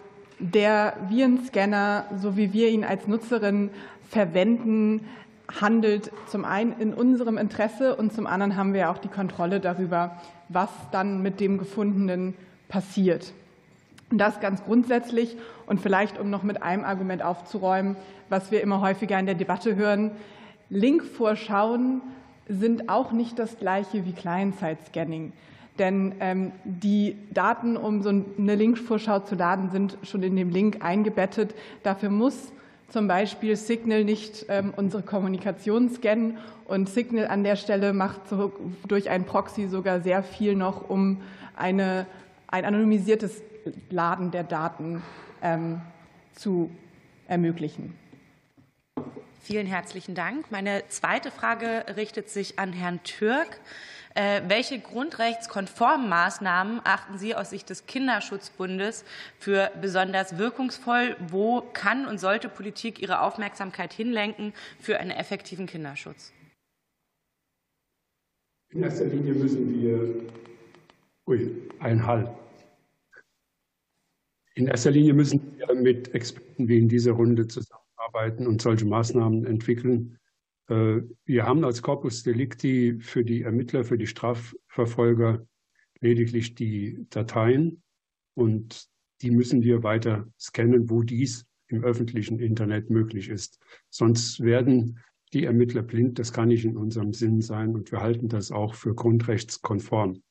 der Virenscanner, so wie wir ihn als Nutzerin verwenden, handelt zum einen in unserem Interesse und zum anderen haben wir auch die Kontrolle darüber, was dann mit dem Gefundenen passiert. Und das ganz grundsätzlich und vielleicht, um noch mit einem Argument aufzuräumen, was wir immer häufiger in der Debatte hören, Linkvorschauen sind auch nicht das gleiche wie Client-Side-Scanning. Denn ähm, die Daten, um so eine Linkvorschau zu laden, sind schon in dem Link eingebettet. Dafür muss zum Beispiel Signal nicht ähm, unsere Kommunikation scannen und Signal an der Stelle macht so durch ein Proxy sogar sehr viel noch, um eine, ein anonymisiertes Laden der Daten ähm, zu ermöglichen. Vielen herzlichen Dank. Meine zweite Frage richtet sich an Herrn Türk. Äh, welche grundrechtskonformen Maßnahmen achten Sie aus Sicht des Kinderschutzbundes für besonders wirkungsvoll? Wo kann und sollte Politik ihre Aufmerksamkeit hinlenken für einen effektiven Kinderschutz? In erster Linie müssen wir, ui, ein Halt. In erster Linie müssen wir mit Experten wie in dieser Runde zusammenarbeiten und solche Maßnahmen entwickeln, wir haben als Corpus Delicti für die Ermittler, für die Strafverfolger lediglich die Dateien und die müssen wir weiter scannen, wo dies im öffentlichen Internet möglich ist. Sonst werden die Ermittler blind. Das kann nicht in unserem Sinn sein und wir halten das auch für grundrechtskonform.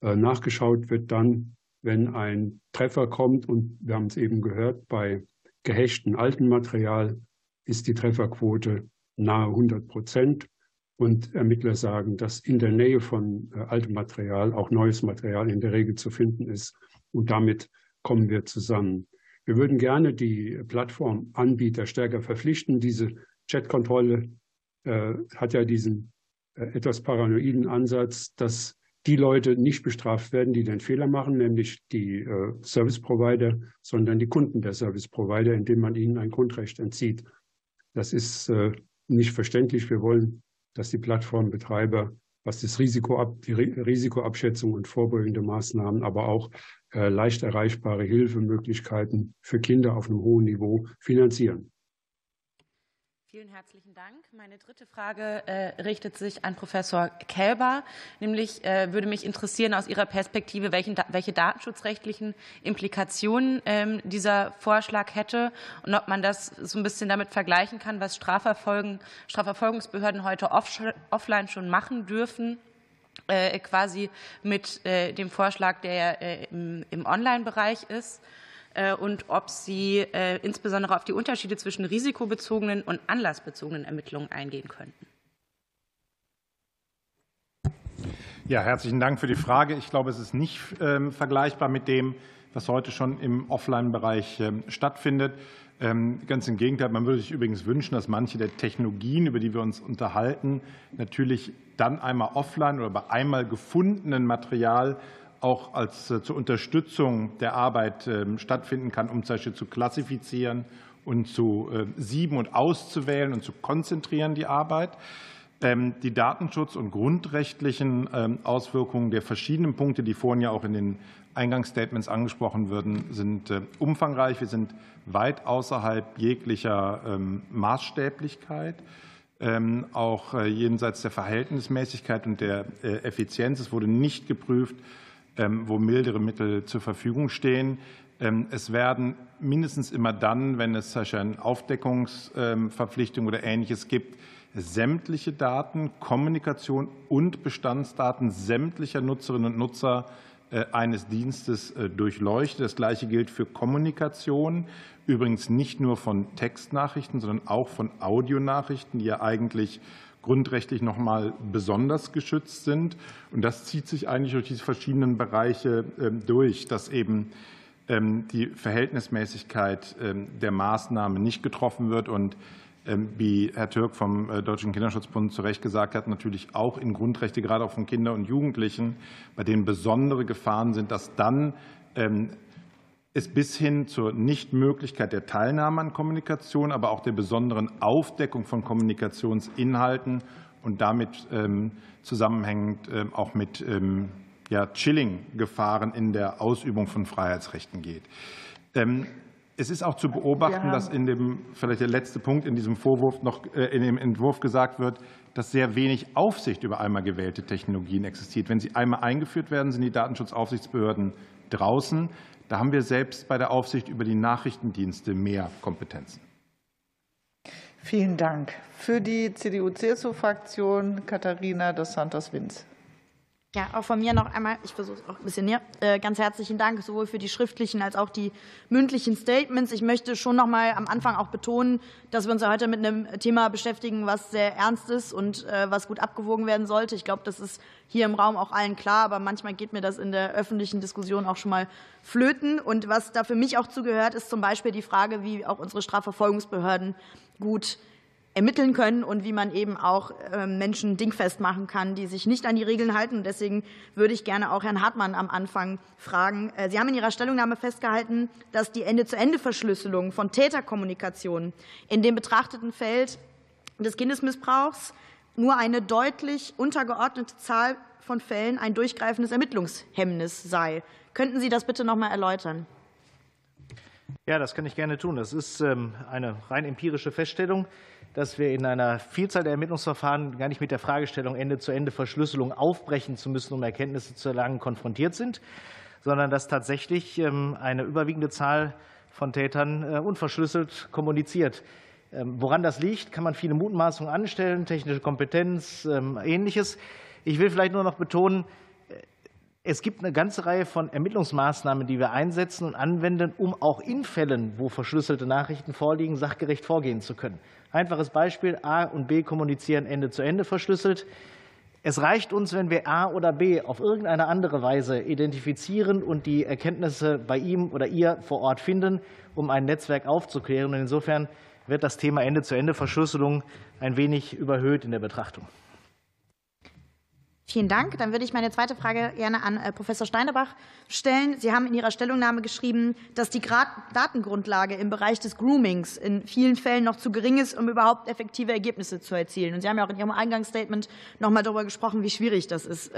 Äh, nachgeschaut wird dann, wenn ein Treffer kommt und wir haben es eben gehört, bei gehächten alten Material ist die Trefferquote nahe 100 Prozent. Und Ermittler sagen, dass in der Nähe von äh, altem Material auch neues Material in der Regel zu finden ist. Und damit kommen wir zusammen. Wir würden gerne die Plattformanbieter stärker verpflichten. Diese Chatkontrolle äh, hat ja diesen äh, etwas paranoiden Ansatz, dass die Leute nicht bestraft werden, die den Fehler machen, nämlich die Service Provider, sondern die Kunden der Service Provider, indem man ihnen ein Grundrecht entzieht. Das ist äh, nicht verständlich. Wir wollen, dass die Plattformbetreiber, was das Risikoab, die Risikoabschätzung und vorbeugende Maßnahmen, aber auch äh, leicht erreichbare Hilfemöglichkeiten für Kinder auf einem hohen Niveau finanzieren. Vielen herzlichen Dank. Meine dritte Frage äh, richtet sich an Professor Kelber. Nämlich äh, würde mich interessieren aus Ihrer Perspektive, welchen, welche datenschutzrechtlichen Implikationen ähm, dieser Vorschlag hätte und ob man das so ein bisschen damit vergleichen kann, was Strafverfolgen, Strafverfolgungsbehörden heute off, offline schon machen dürfen äh, quasi mit äh, dem Vorschlag, der äh, im, im Online-Bereich ist. Äh, und ob Sie äh, insbesondere auf die Unterschiede zwischen risikobezogenen und anlassbezogenen Ermittlungen eingehen könnten. Ja, herzlichen Dank für die Frage. Ich glaube, es ist nicht ähm, vergleichbar mit dem, was heute schon im Offline-Bereich ähm, stattfindet. Ähm, ganz im Gegenteil, man würde sich übrigens wünschen, dass manche der Technologien, über die wir uns unterhalten, natürlich dann einmal offline oder bei einmal gefundenen Material auch als äh, zur Unterstützung der Arbeit ähm, stattfinden kann, um zum Beispiel zu klassifizieren und zu äh, sieben und auszuwählen und zu konzentrieren die Arbeit. Ähm, die Datenschutz- und grundrechtlichen ähm, Auswirkungen der verschiedenen Punkte, die vorhin ja auch in den Eingangsstatements angesprochen würden, sind äh, umfangreich. Wir sind weit außerhalb jeglicher Maßstäblichkeit, auch jenseits der Verhältnismäßigkeit und der Effizienz. Es wurde nicht geprüft, ähm, wo mildere Mittel zur Verfügung stehen. Ähm, es werden mindestens immer dann, wenn es eine Aufdeckungsverpflichtung oder Ähnliches gibt, sämtliche Daten, Kommunikation und Bestandsdaten sämtlicher Nutzerinnen und Nutzer äh, eines Dienstes äh, durchleuchtet. Das Gleiche gilt für Kommunikation, übrigens nicht nur von Textnachrichten, sondern auch von Audionachrichten, die ja eigentlich grundrechtlich noch mal besonders geschützt sind. Und das zieht sich eigentlich durch diese verschiedenen Bereiche ähm, durch, dass eben ähm, die Verhältnismäßigkeit ähm, der Maßnahme nicht getroffen wird und wie Herr Türk vom äh, Deutschen Kinderschutzbund zu Recht gesagt hat, natürlich auch in Grundrechte, gerade auch von Kindern und Jugendlichen, bei denen besondere Gefahren sind, dass dann es bis hin zur Nichtmöglichkeit der Teilnahme an Kommunikation, aber auch der besonderen Aufdeckung von Kommunikationsinhalten und damit ähm, zusammenhängend ähm, auch mit ähm, ja, Chilling-Gefahren in der Ausübung von Freiheitsrechten geht. Es ist auch zu beobachten, dass in dem, vielleicht der letzte Punkt in diesem Vorwurf noch äh, in dem Entwurf gesagt wird, dass sehr wenig Aufsicht über einmal gewählte Technologien existiert. Wenn sie einmal eingeführt werden, sind die Datenschutzaufsichtsbehörden draußen. Da haben wir selbst bei der Aufsicht über die Nachrichtendienste mehr Kompetenzen. Vielen Dank. Für die CDU-CSU-Fraktion Katharina dos Santos-Winz. Ja, auch von mir noch einmal, ich versuche es auch ein bisschen näher, äh, ganz herzlichen Dank sowohl für die schriftlichen als auch die mündlichen Statements. Ich möchte schon noch mal am Anfang auch betonen, dass wir uns heute mit einem Thema beschäftigen, was sehr ernst ist und äh, was gut abgewogen werden sollte. Ich glaube, das ist hier im Raum auch allen klar, aber manchmal geht mir das in der öffentlichen Diskussion auch schon mal flöten. Und was da für mich auch zugehört, ist zum Beispiel die Frage, wie auch unsere Strafverfolgungsbehörden gut ermitteln können und wie man eben auch ähm, Menschen dingfest machen kann, die sich nicht an die Regeln halten. Deswegen würde ich gerne auch Herrn Hartmann am Anfang fragen. Äh, Sie haben in Ihrer Stellungnahme festgehalten, dass die Ende-zu-Ende-Verschlüsselung von Täterkommunikation in dem betrachteten Feld des Kindesmissbrauchs nur eine deutlich untergeordnete Zahl von Fällen ein durchgreifendes Ermittlungshemmnis sei. Könnten Sie das bitte noch mal erläutern? Ja, das kann ich gerne tun. Das ist ähm, eine rein empirische Feststellung dass wir in einer Vielzahl der Ermittlungsverfahren gar nicht mit der Fragestellung Ende-zu-Ende-Verschlüsselung aufbrechen zu müssen, um Erkenntnisse zu erlangen, konfrontiert sind, sondern dass tatsächlich ähm, eine überwiegende Zahl von Tätern äh, unverschlüsselt kommuniziert. Ähm, woran das liegt, kann man viele Mutmaßungen anstellen, technische Kompetenz, ähm, Ähnliches. Ich will vielleicht nur noch betonen, es gibt eine ganze Reihe von Ermittlungsmaßnahmen, die wir einsetzen und anwenden, um auch in Fällen, wo verschlüsselte Nachrichten vorliegen, sachgerecht vorgehen zu können. Einfaches Beispiel, A und B kommunizieren Ende zu Ende verschlüsselt. Es reicht uns, wenn wir A oder B auf irgendeine andere Weise identifizieren und die Erkenntnisse bei ihm oder ihr vor Ort finden, um ein Netzwerk aufzuklären. Und insofern wird das Thema Ende-zu-Ende-Verschlüsselung ein wenig überhöht in der Betrachtung. Vielen Dank. Dann würde ich meine zweite Frage gerne an äh, Professor Steinebach stellen. Sie haben in Ihrer Stellungnahme geschrieben, dass die Datengrundlage im Bereich des Groomings in vielen Fällen noch zu gering ist, um überhaupt effektive Ergebnisse zu erzielen. Und Sie haben ja auch in Ihrem Eingangsstatement noch mal darüber gesprochen, wie schwierig das ist.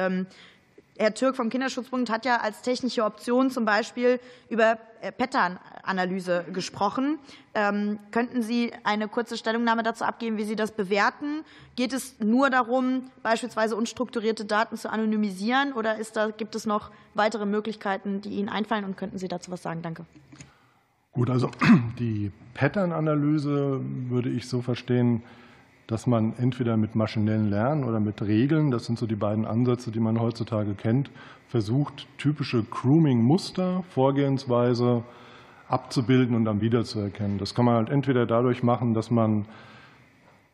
Herr Türk vom Kinderschutzbund hat ja als technische Option zum Beispiel über äh, Pattern-Analyse gesprochen. Ähm, könnten Sie eine kurze Stellungnahme dazu abgeben, wie Sie das bewerten? Geht es nur darum, beispielsweise unstrukturierte Daten zu anonymisieren, oder ist da, gibt es noch weitere Möglichkeiten, die Ihnen einfallen? Und könnten Sie dazu was sagen? Danke. Gut, also die Pattern-Analyse würde ich so verstehen, dass man entweder mit maschinellen Lernen oder mit Regeln, das sind so die beiden Ansätze, die man heutzutage kennt, versucht, typische Grooming-Muster, Vorgehensweise abzubilden und dann wiederzuerkennen. Das kann man halt entweder dadurch machen, dass man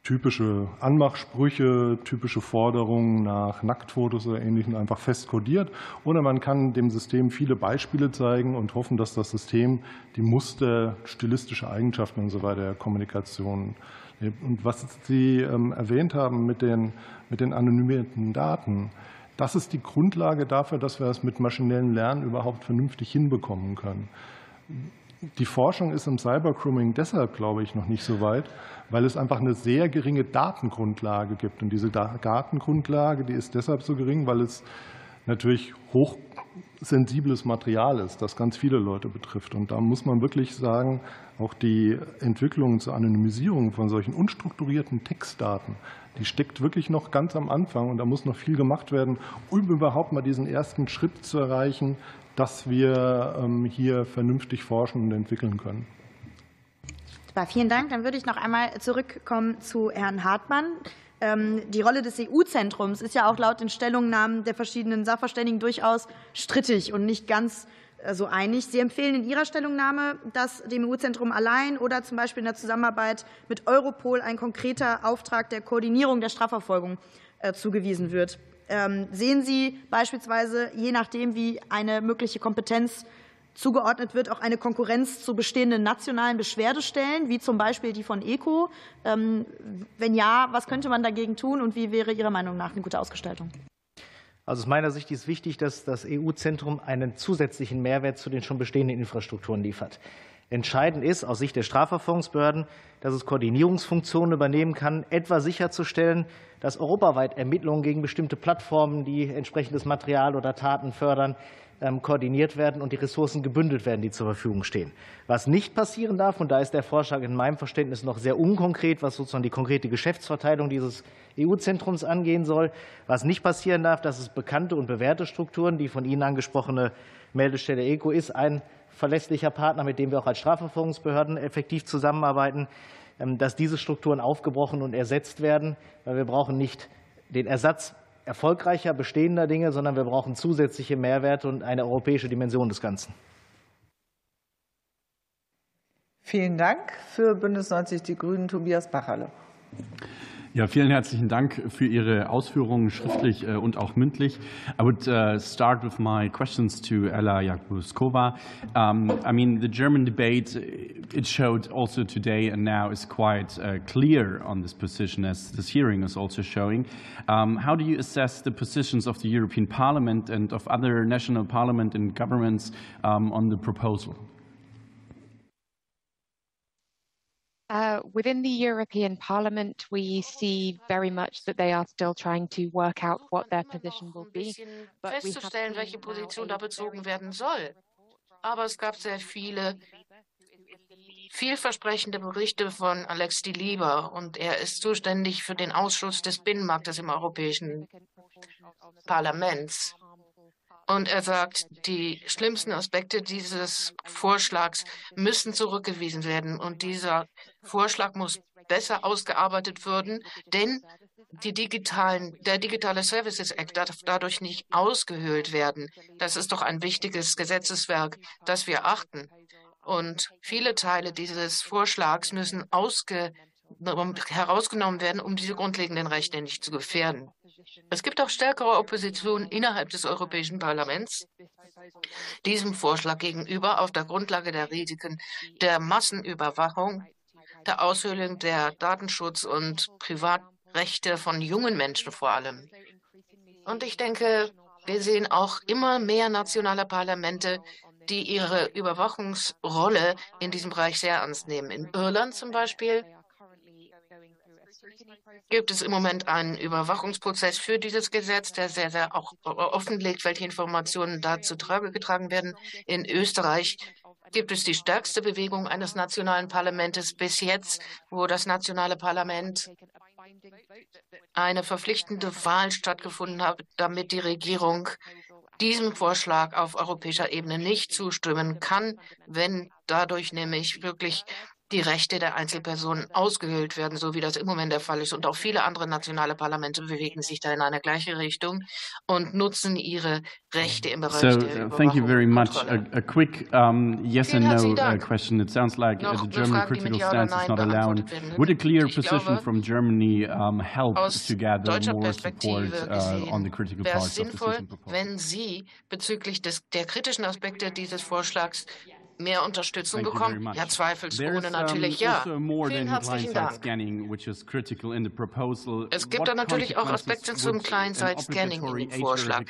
typische Anmachsprüche, typische Forderungen nach Nacktfotos oder Ähnlichem einfach fest kodiert. Oder man kann dem System viele Beispiele zeigen und hoffen, dass das System die Muster, stilistische Eigenschaften und so weiter der Kommunikation und was Sie ähm, erwähnt haben mit den, mit den anonymisierten Daten, das ist die Grundlage dafür, dass wir es mit maschinellem Lernen überhaupt vernünftig hinbekommen können. Die Forschung ist im Cybergrooming deshalb, glaube ich, noch nicht so weit, weil es einfach eine sehr geringe Datengrundlage gibt. Und diese Datengrundlage, die ist deshalb so gering, weil es natürlich hochsensibles Material ist, das ganz viele Leute betrifft. Und da muss man wirklich sagen, auch die Entwicklung zur Anonymisierung von solchen unstrukturierten Textdaten, die steckt wirklich noch ganz am Anfang und da muss noch viel gemacht werden, um überhaupt mal diesen ersten Schritt zu erreichen, dass wir ähm, hier vernünftig forschen und entwickeln können. Vielen Dank. Dann würde ich noch einmal zurückkommen zu Herrn Hartmann. Ähm, die Rolle des EU-Zentrums ist ja auch laut den Stellungnahmen der verschiedenen Sachverständigen durchaus strittig und nicht ganz äh, so einig. Sie empfehlen in Ihrer Stellungnahme, dass dem EU-Zentrum allein oder zum Beispiel in der Zusammenarbeit mit Europol ein konkreter Auftrag der Koordinierung der Strafverfolgung äh, zugewiesen wird. Ähm, sehen Sie beispielsweise, je nachdem, wie eine mögliche Kompetenz zugeordnet wird, auch eine Konkurrenz zu bestehenden nationalen Beschwerdestellen, wie zum Beispiel die von ECO? Ähm, wenn ja, was könnte man dagegen tun und wie wäre Ihrer Meinung nach eine gute Ausgestaltung? Also aus meiner Sicht ist wichtig, dass das EU-Zentrum einen zusätzlichen Mehrwert zu den schon bestehenden Infrastrukturen liefert. Entscheidend ist aus Sicht der Strafverfolgungsbehörden, dass es Koordinierungsfunktionen übernehmen kann, etwa sicherzustellen, dass europaweit Ermittlungen gegen bestimmte Plattformen, die entsprechendes Material oder Taten fördern, koordiniert werden und die Ressourcen gebündelt werden, die zur Verfügung stehen. Was nicht passieren darf, und da ist der Vorschlag in meinem Verständnis noch sehr unkonkret, was sozusagen die konkrete Geschäftsverteilung dieses EU-Zentrums angehen soll, was nicht passieren darf, dass es bekannte und bewährte Strukturen, die von Ihnen angesprochene Meldestelle ECO ist, ein verlässlicher Partner, mit dem wir auch als Strafverfolgungsbehörden effektiv zusammenarbeiten, ähm, dass diese Strukturen aufgebrochen und ersetzt werden, weil wir brauchen nicht den Ersatz erfolgreicher bestehender Dinge, sondern wir brauchen zusätzliche Mehrwerte und eine europäische Dimension des Ganzen. Vielen Dank. Für Bündnis 90 Die Grünen Tobias Bacherle. Ja, vielen herzlichen Dank für Ihre Ausführungen schriftlich äh, und auch mündlich. I would uh, start with my questions to Ella Jakuskova. Um, I mean, the German debate, it showed also today and now is quite uh, clear on this position, as this hearing is also showing. Um, how do you assess the positions of the European Parliament and of other national parliament and governments um, on the proposal? Uh, within the European Parliament, we see very much that they are still trying to work out what their position will be. festzustellen, welche Position da bezogen werden soll. Aber es gab sehr viele vielversprechende Berichte von Alex de Lieber und er ist zuständig für den Ausschuss des Binnenmarktes im Europäischen Parlaments. Und er sagt, die schlimmsten Aspekte dieses Vorschlags müssen zurückgewiesen werden. Und dieser Vorschlag muss besser ausgearbeitet werden, denn die digitalen, der digitale Services Act darf dadurch nicht ausgehöhlt werden. Das ist doch ein wichtiges Gesetzeswerk, das wir achten. Und viele Teile dieses Vorschlags müssen ausge, herausgenommen werden, um diese grundlegenden Rechte nicht zu gefährden. Es gibt auch stärkere Opposition innerhalb des Europäischen Parlaments diesem Vorschlag gegenüber auf der Grundlage der Risiken der Massenüberwachung, der Aushöhlung der Datenschutz- und Privatrechte von jungen Menschen vor allem. Und ich denke, wir sehen auch immer mehr nationale Parlamente, die ihre Überwachungsrolle in diesem Bereich sehr ernst nehmen. In Irland zum Beispiel gibt es im Moment einen Überwachungsprozess für dieses Gesetz, der sehr, sehr auch offenlegt, welche Informationen da zu Trage getragen werden. In Österreich gibt es die stärkste Bewegung eines nationalen Parlaments bis jetzt, wo das nationale Parlament eine verpflichtende Wahl stattgefunden hat, damit die Regierung diesem Vorschlag auf europäischer Ebene nicht zustimmen kann, wenn dadurch nämlich wirklich die Rechte der Einzelpersonen ausgehöhlt werden, so wie das im Moment der Fall ist. Und auch viele andere nationale Parlamente bewegen sich da in eine gleiche Richtung und nutzen ihre Rechte im Bereich so, der uh, Thank you very much. A, a quick um, yes Vielen and no uh, question. It sounds like Noch the German Frage, critical Ja stance is not allowed. Would a clear position glaube, from Germany um, help to gather more support uh, on the critical parts of the sinnvoll, decision proposal? wenn Sie bezüglich des, der kritischen Aspekte dieses Vorschlags mehr Unterstützung bekommen? Ja, zweifelsohne natürlich ja. Vielen herzlichen Dank. Es gibt da natürlich auch Aspekte zum Client-Side-Scanning in dem Vorschlag.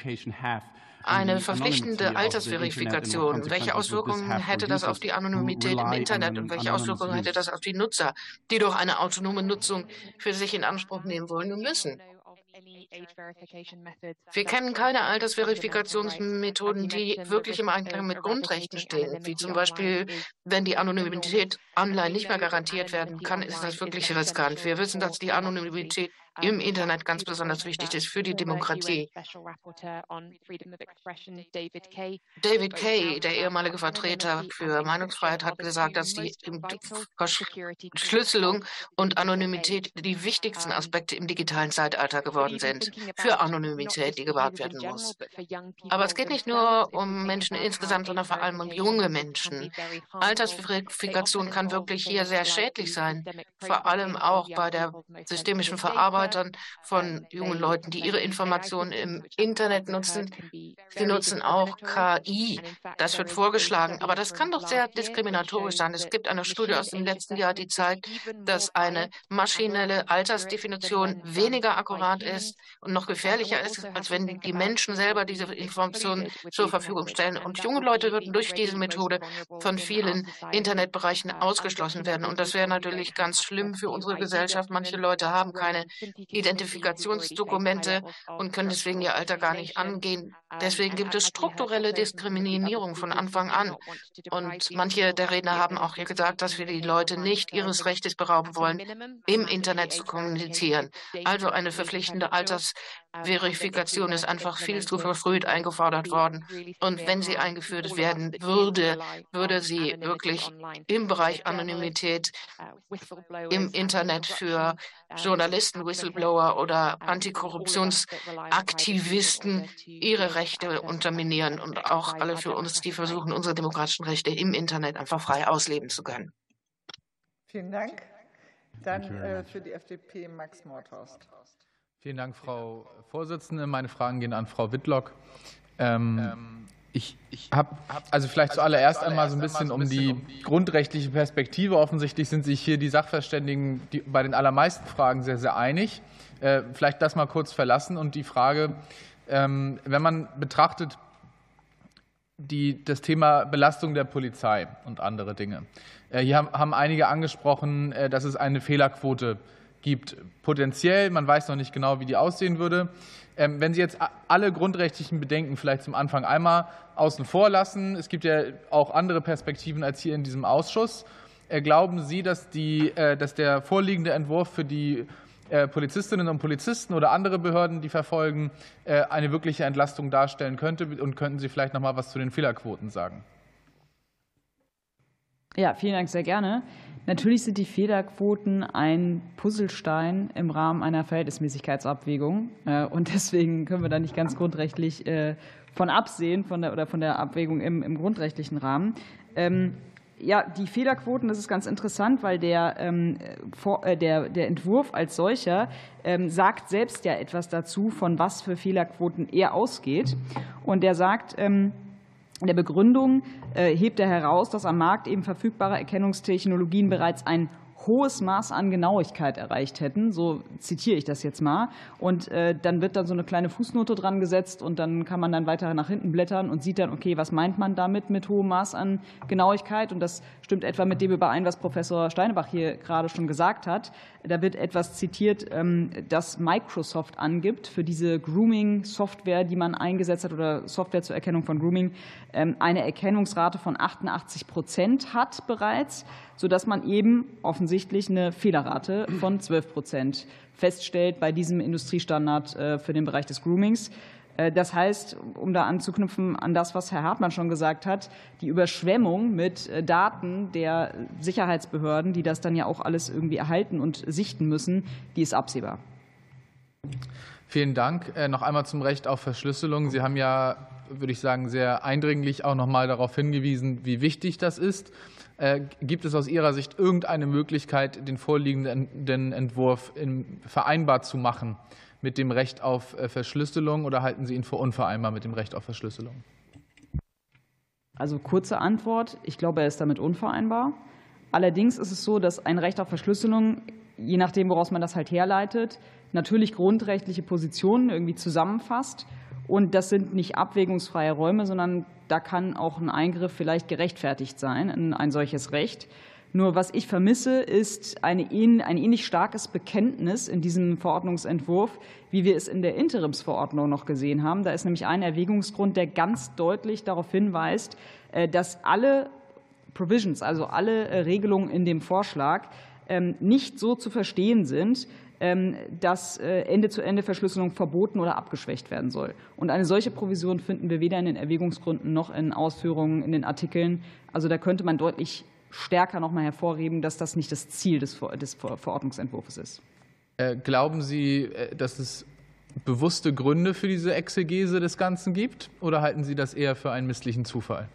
Eine verpflichtende Altersverifikation. Welche Auswirkungen hätte das auf die Anonymität im Internet und welche Auswirkungen hätte das auf die Nutzer, die doch eine autonome Nutzung für sich in Anspruch nehmen wollen und müssen? Wir kennen keine Altersverifikationsmethoden, die wirklich im Einklang mit Grundrechten stehen, wie zum Beispiel, wenn die Anonymität online nicht mehr garantiert werden kann, ist das wirklich riskant. Wir wissen, dass die Anonymität im Internet ganz besonders wichtig ist für die Demokratie. David Kay, der ehemalige Vertreter für Meinungsfreiheit, hat gesagt, dass die Verschlüsselung und Anonymität die wichtigsten Aspekte im digitalen Zeitalter geworden sind. Für Anonymität, die gewahrt werden muss. Aber es geht nicht nur um Menschen insgesamt, sondern vor allem um junge Menschen. Altersverifikation kann wirklich hier sehr schädlich sein, vor allem auch bei der systemischen Verarbeitung von jungen Leuten, die ihre Informationen im Internet nutzen. Sie nutzen auch KI. Das wird vorgeschlagen. Aber das kann doch sehr diskriminatorisch sein. Es gibt eine Studie aus dem letzten Jahr, die zeigt, dass eine maschinelle Altersdefinition weniger akkurat ist und noch gefährlicher ist, als wenn die Menschen selber diese Informationen zur Verfügung stellen. Und junge Leute würden durch diese Methode von vielen Internetbereichen ausgeschlossen werden. Und das wäre natürlich ganz schlimm für unsere Gesellschaft. Manche Leute haben keine Identifikationsdokumente und können deswegen ihr Alter gar nicht angehen. Deswegen gibt es strukturelle Diskriminierung von Anfang an. Und manche der Redner haben auch gesagt, dass wir die Leute nicht ihres Rechtes berauben wollen, im Internet zu kommunizieren. Also eine verpflichtende Verifikation ist einfach viel zu verfrüht eingefordert worden. Und wenn sie eingeführt werden würde, würde sie wirklich im Bereich Anonymität im Internet für Journalisten, Whistleblower oder Antikorruptionsaktivisten ihre Rechte unterminieren und auch alle für uns, die versuchen, unsere demokratischen Rechte im Internet einfach frei ausleben zu können. Vielen Dank. Dann äh, für die FDP Max Mordhorst. Vielen Dank, Frau Vorsitzende. Meine Fragen gehen an Frau Wittlock. Ähm, ich habe also vielleicht zuallererst einmal so ein bisschen um die grundrechtliche Perspektive. Offensichtlich sind sich hier die Sachverständigen die bei den allermeisten Fragen sehr, sehr einig. Äh, vielleicht das mal kurz verlassen und die Frage, ähm, wenn man betrachtet die, das Thema Belastung der Polizei und andere Dinge. Äh, hier haben einige angesprochen, äh, dass es eine Fehlerquote gibt. Potenziell, man weiß noch nicht genau, wie die aussehen würde. Ähm, wenn Sie jetzt alle grundrechtlichen Bedenken vielleicht zum Anfang einmal außen vor lassen, es gibt ja auch andere Perspektiven als hier in diesem Ausschuss. Äh, glauben Sie, dass, die, dass der vorliegende Entwurf für die Polizistinnen und Polizisten oder andere Behörden, die verfolgen, eine wirkliche Entlastung darstellen könnte? Und könnten Sie vielleicht noch mal was zu den Fehlerquoten sagen? Ja, vielen Dank, sehr gerne. Natürlich sind die Fehlerquoten ein Puzzlestein im Rahmen einer Verhältnismäßigkeitsabwägung. Äh, und deswegen können wir da nicht ganz grundrechtlich äh, von absehen von der, oder von der Abwägung im, im grundrechtlichen Rahmen. Ähm, ja, die Fehlerquoten, das ist ganz interessant, weil der, ähm, äh, der, der Entwurf als solcher ähm, sagt selbst ja etwas dazu, von was für Fehlerquoten er ausgeht. Und der sagt, in der Begründung äh, hebt er heraus, dass am Markt eben verfügbare Erkennungstechnologien bereits ein hohes Maß an Genauigkeit erreicht hätten. So zitiere ich das jetzt mal. Und äh, dann wird dann so eine kleine Fußnote dran gesetzt und dann kann man dann weiter nach hinten blättern und sieht dann, okay, was meint man damit mit hohem Maß an Genauigkeit? Und das stimmt etwa mit dem überein, was Professor Steinebach hier gerade schon gesagt hat. Da wird etwas zitiert, ähm, das Microsoft angibt für diese Grooming-Software, die man eingesetzt hat oder Software zur Erkennung von Grooming, ähm, eine Erkennungsrate von 88 Prozent hat bereits sodass man eben offensichtlich eine Fehlerrate von 12 Prozent feststellt bei diesem Industriestandard äh, für den Bereich des Groomings. Äh, das heißt, um da anzuknüpfen an das, was Herr Hartmann schon gesagt hat, die Überschwemmung mit äh, Daten der Sicherheitsbehörden, die das dann ja auch alles irgendwie erhalten und sichten müssen, die ist absehbar. Vielen Dank. Noch einmal zum Recht auf Verschlüsselung. Sie haben ja, würde ich sagen, sehr eindringlich auch noch mal darauf hingewiesen, wie wichtig das ist. Äh, gibt es aus Ihrer Sicht irgendeine Möglichkeit, den vorliegenden Entwurf vereinbar zu machen mit dem Recht auf äh, Verschlüsselung oder halten Sie ihn für unvereinbar mit dem Recht auf Verschlüsselung? Also kurze Antwort, ich glaube, er ist damit unvereinbar. Allerdings ist es so, dass ein Recht auf Verschlüsselung, je nachdem, woraus man das halt herleitet, natürlich grundrechtliche Positionen irgendwie zusammenfasst. Und das sind nicht abwägungsfreie Räume, sondern da kann auch ein Eingriff vielleicht gerechtfertigt sein in ein solches Recht. Nur was ich vermisse, ist eine, ein ähnlich starkes Bekenntnis in diesem Verordnungsentwurf, wie wir es in der Interimsverordnung noch gesehen haben. Da ist nämlich ein Erwägungsgrund, der ganz deutlich darauf hinweist, äh, dass alle Provisions, also alle äh, Regelungen in dem Vorschlag, ähm, nicht so zu verstehen sind, ähm, dass äh, Ende-zu-Ende-Verschlüsselung verboten oder abgeschwächt werden soll. Und eine solche Provision finden wir weder in den Erwägungsgründen noch in Ausführungen in den Artikeln. Also da könnte man deutlich stärker noch mal hervorheben, dass das nicht das Ziel des Verordnungsentwurfs ist. Äh, glauben Sie, äh, dass es bewusste Gründe für diese Exegese des Ganzen gibt, oder halten Sie das eher für einen misslichen Zufall?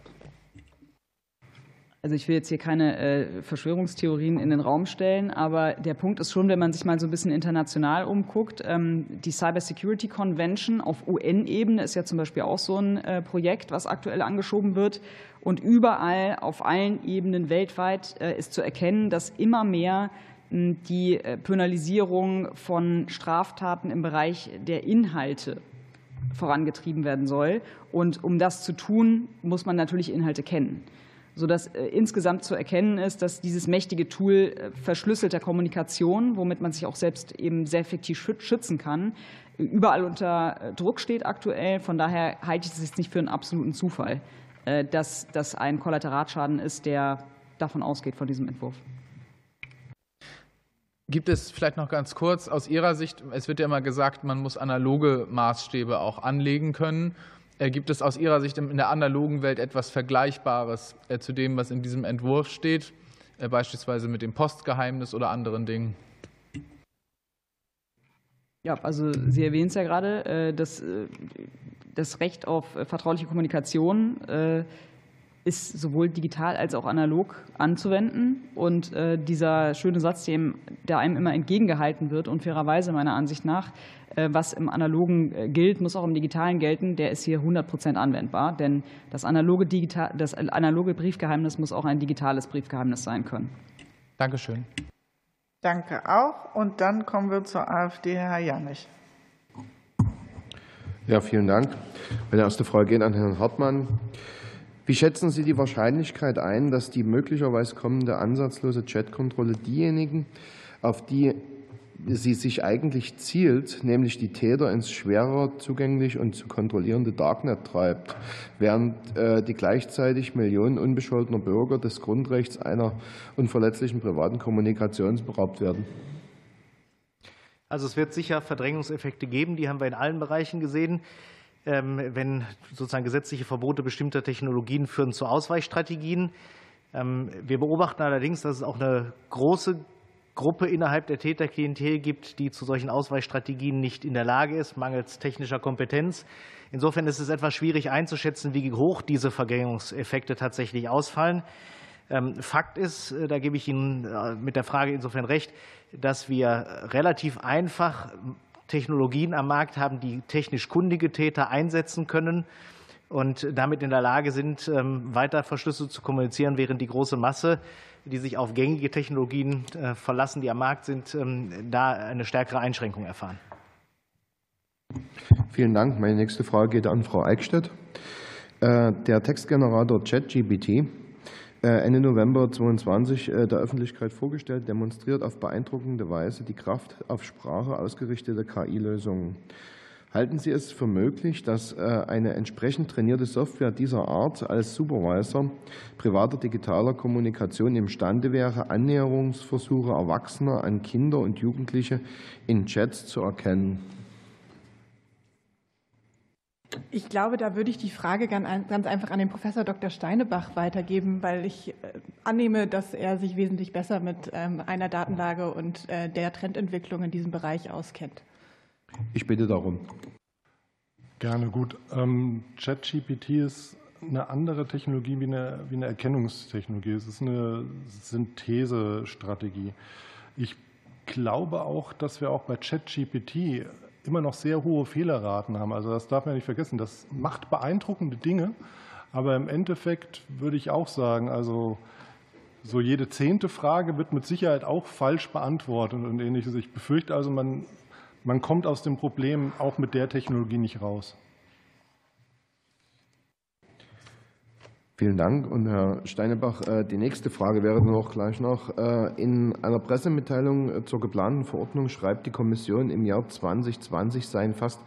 Also ich will jetzt hier keine äh, Verschwörungstheorien in den Raum stellen, aber der Punkt ist schon, wenn man sich mal so ein bisschen international umguckt, ähm, die Cyber Security Convention auf UN-Ebene ist ja zum Beispiel auch so ein äh, Projekt, was aktuell angeschoben wird. Und überall auf allen Ebenen weltweit äh, ist zu erkennen, dass immer mehr hm, die Penalisierung von Straftaten im Bereich der Inhalte vorangetrieben werden soll. Und um das zu tun, muss man natürlich Inhalte kennen sodass äh, insgesamt zu erkennen ist, dass dieses mächtige Tool äh, verschlüsselter Kommunikation, womit man sich auch selbst eben sehr effektiv schützen kann, überall unter äh, Druck steht aktuell. Von daher halte ich es jetzt nicht für einen absoluten Zufall, dass das ein Kollateralschaden ist, der davon ausgeht, von diesem Entwurf. Gibt es vielleicht noch ganz kurz aus Ihrer Sicht, es wird ja immer gesagt, man muss analoge Maßstäbe auch anlegen können. Äh, gibt es aus Ihrer Sicht in der analogen Welt etwas Vergleichbares äh, zu dem, was in diesem Entwurf steht, äh, beispielsweise mit dem Postgeheimnis oder anderen Dingen? Ja, also Sie erwähnen es ja gerade, das, das Recht auf vertrauliche Kommunikation ist sowohl digital als auch analog anzuwenden. Und äh, dieser schöne Satz, der einem immer entgegengehalten wird und fairerweise meiner Ansicht nach, äh, was im Analogen äh, gilt, muss auch im Digitalen gelten, der ist hier 100 Prozent anwendbar. Denn das analoge, Digital, das analoge Briefgeheimnis muss auch ein digitales Briefgeheimnis sein können. Dankeschön. Danke auch. Und dann kommen wir zur AfD, Herr Janich. Ja, vielen Dank. Meine erste Frage geht an Herrn Hartmann. Wie schätzen Sie die Wahrscheinlichkeit ein, dass die möglicherweise kommende ansatzlose Chatkontrolle diejenigen, auf die sie sich eigentlich zielt, nämlich die Täter ins schwerer zugänglich und zu kontrollierende Darknet treibt, während äh, die gleichzeitig Millionen unbescholtener Bürger des Grundrechts einer unverletzlichen privaten Kommunikation beraubt werden? Also es wird sicher Verdrängungseffekte geben, die haben wir in allen Bereichen gesehen. Ähm, wenn sozusagen gesetzliche Verbote bestimmter Technologien führen zu Ausweichstrategien. Ähm, wir beobachten allerdings, dass es auch eine große Gruppe innerhalb der Täterklientel gibt, die zu solchen Ausweichstrategien nicht in der Lage ist, mangels technischer Kompetenz. Insofern ist es etwas schwierig einzuschätzen, wie hoch diese Vergängungseffekte tatsächlich ausfallen. Ähm, Fakt ist, äh, da gebe ich Ihnen äh, mit der Frage insofern recht, dass wir relativ einfach Technologien am Markt haben, die technisch kundige Täter einsetzen können und damit in der Lage sind, ähm, weiter verschlüsselt zu kommunizieren, während die große Masse, die sich auf gängige Technologien äh, verlassen, die am Markt sind, ähm, da eine stärkere Einschränkung erfahren. Vielen Dank. Meine nächste Frage geht an Frau Eickstedt. Äh, der Textgenerator ChatGPT Ende November 2022 äh, der Öffentlichkeit vorgestellt, demonstriert auf beeindruckende Weise die Kraft auf Sprache ausgerichteter KI-Lösungen. Halten Sie es für möglich, dass äh, eine entsprechend trainierte Software dieser Art als Supervisor privater digitaler Kommunikation imstande wäre, Annäherungsversuche Erwachsener an Kinder und Jugendliche in Chats zu erkennen? Ich glaube, da würde ich die Frage ganz einfach an den Professor Dr. Steinebach weitergeben, weil ich äh, annehme, dass er sich wesentlich besser mit ähm, einer Datenlage und äh, der Trendentwicklung in diesem Bereich auskennt. Ich bitte darum. Gerne gut. Ähm, ChatGPT ist eine andere Technologie wie eine, wie eine Erkennungstechnologie. Es ist eine Synthesestrategie. Ich glaube auch, dass wir auch bei ChatGPT immer noch sehr hohe Fehlerraten haben. Also das darf man nicht vergessen. Das macht beeindruckende Dinge, aber im Endeffekt würde ich auch sagen, also so jede zehnte Frage wird mit Sicherheit auch falsch beantwortet und ähnliches. Ich befürchte also, man, man kommt aus dem Problem auch mit der Technologie nicht raus. Vielen Dank. Und Herr Steinebach, äh, die nächste Frage wäre noch gleich noch. Äh, in einer Pressemitteilung äh, zur geplanten Verordnung schreibt die Kommission, im Jahr 2020 seien fast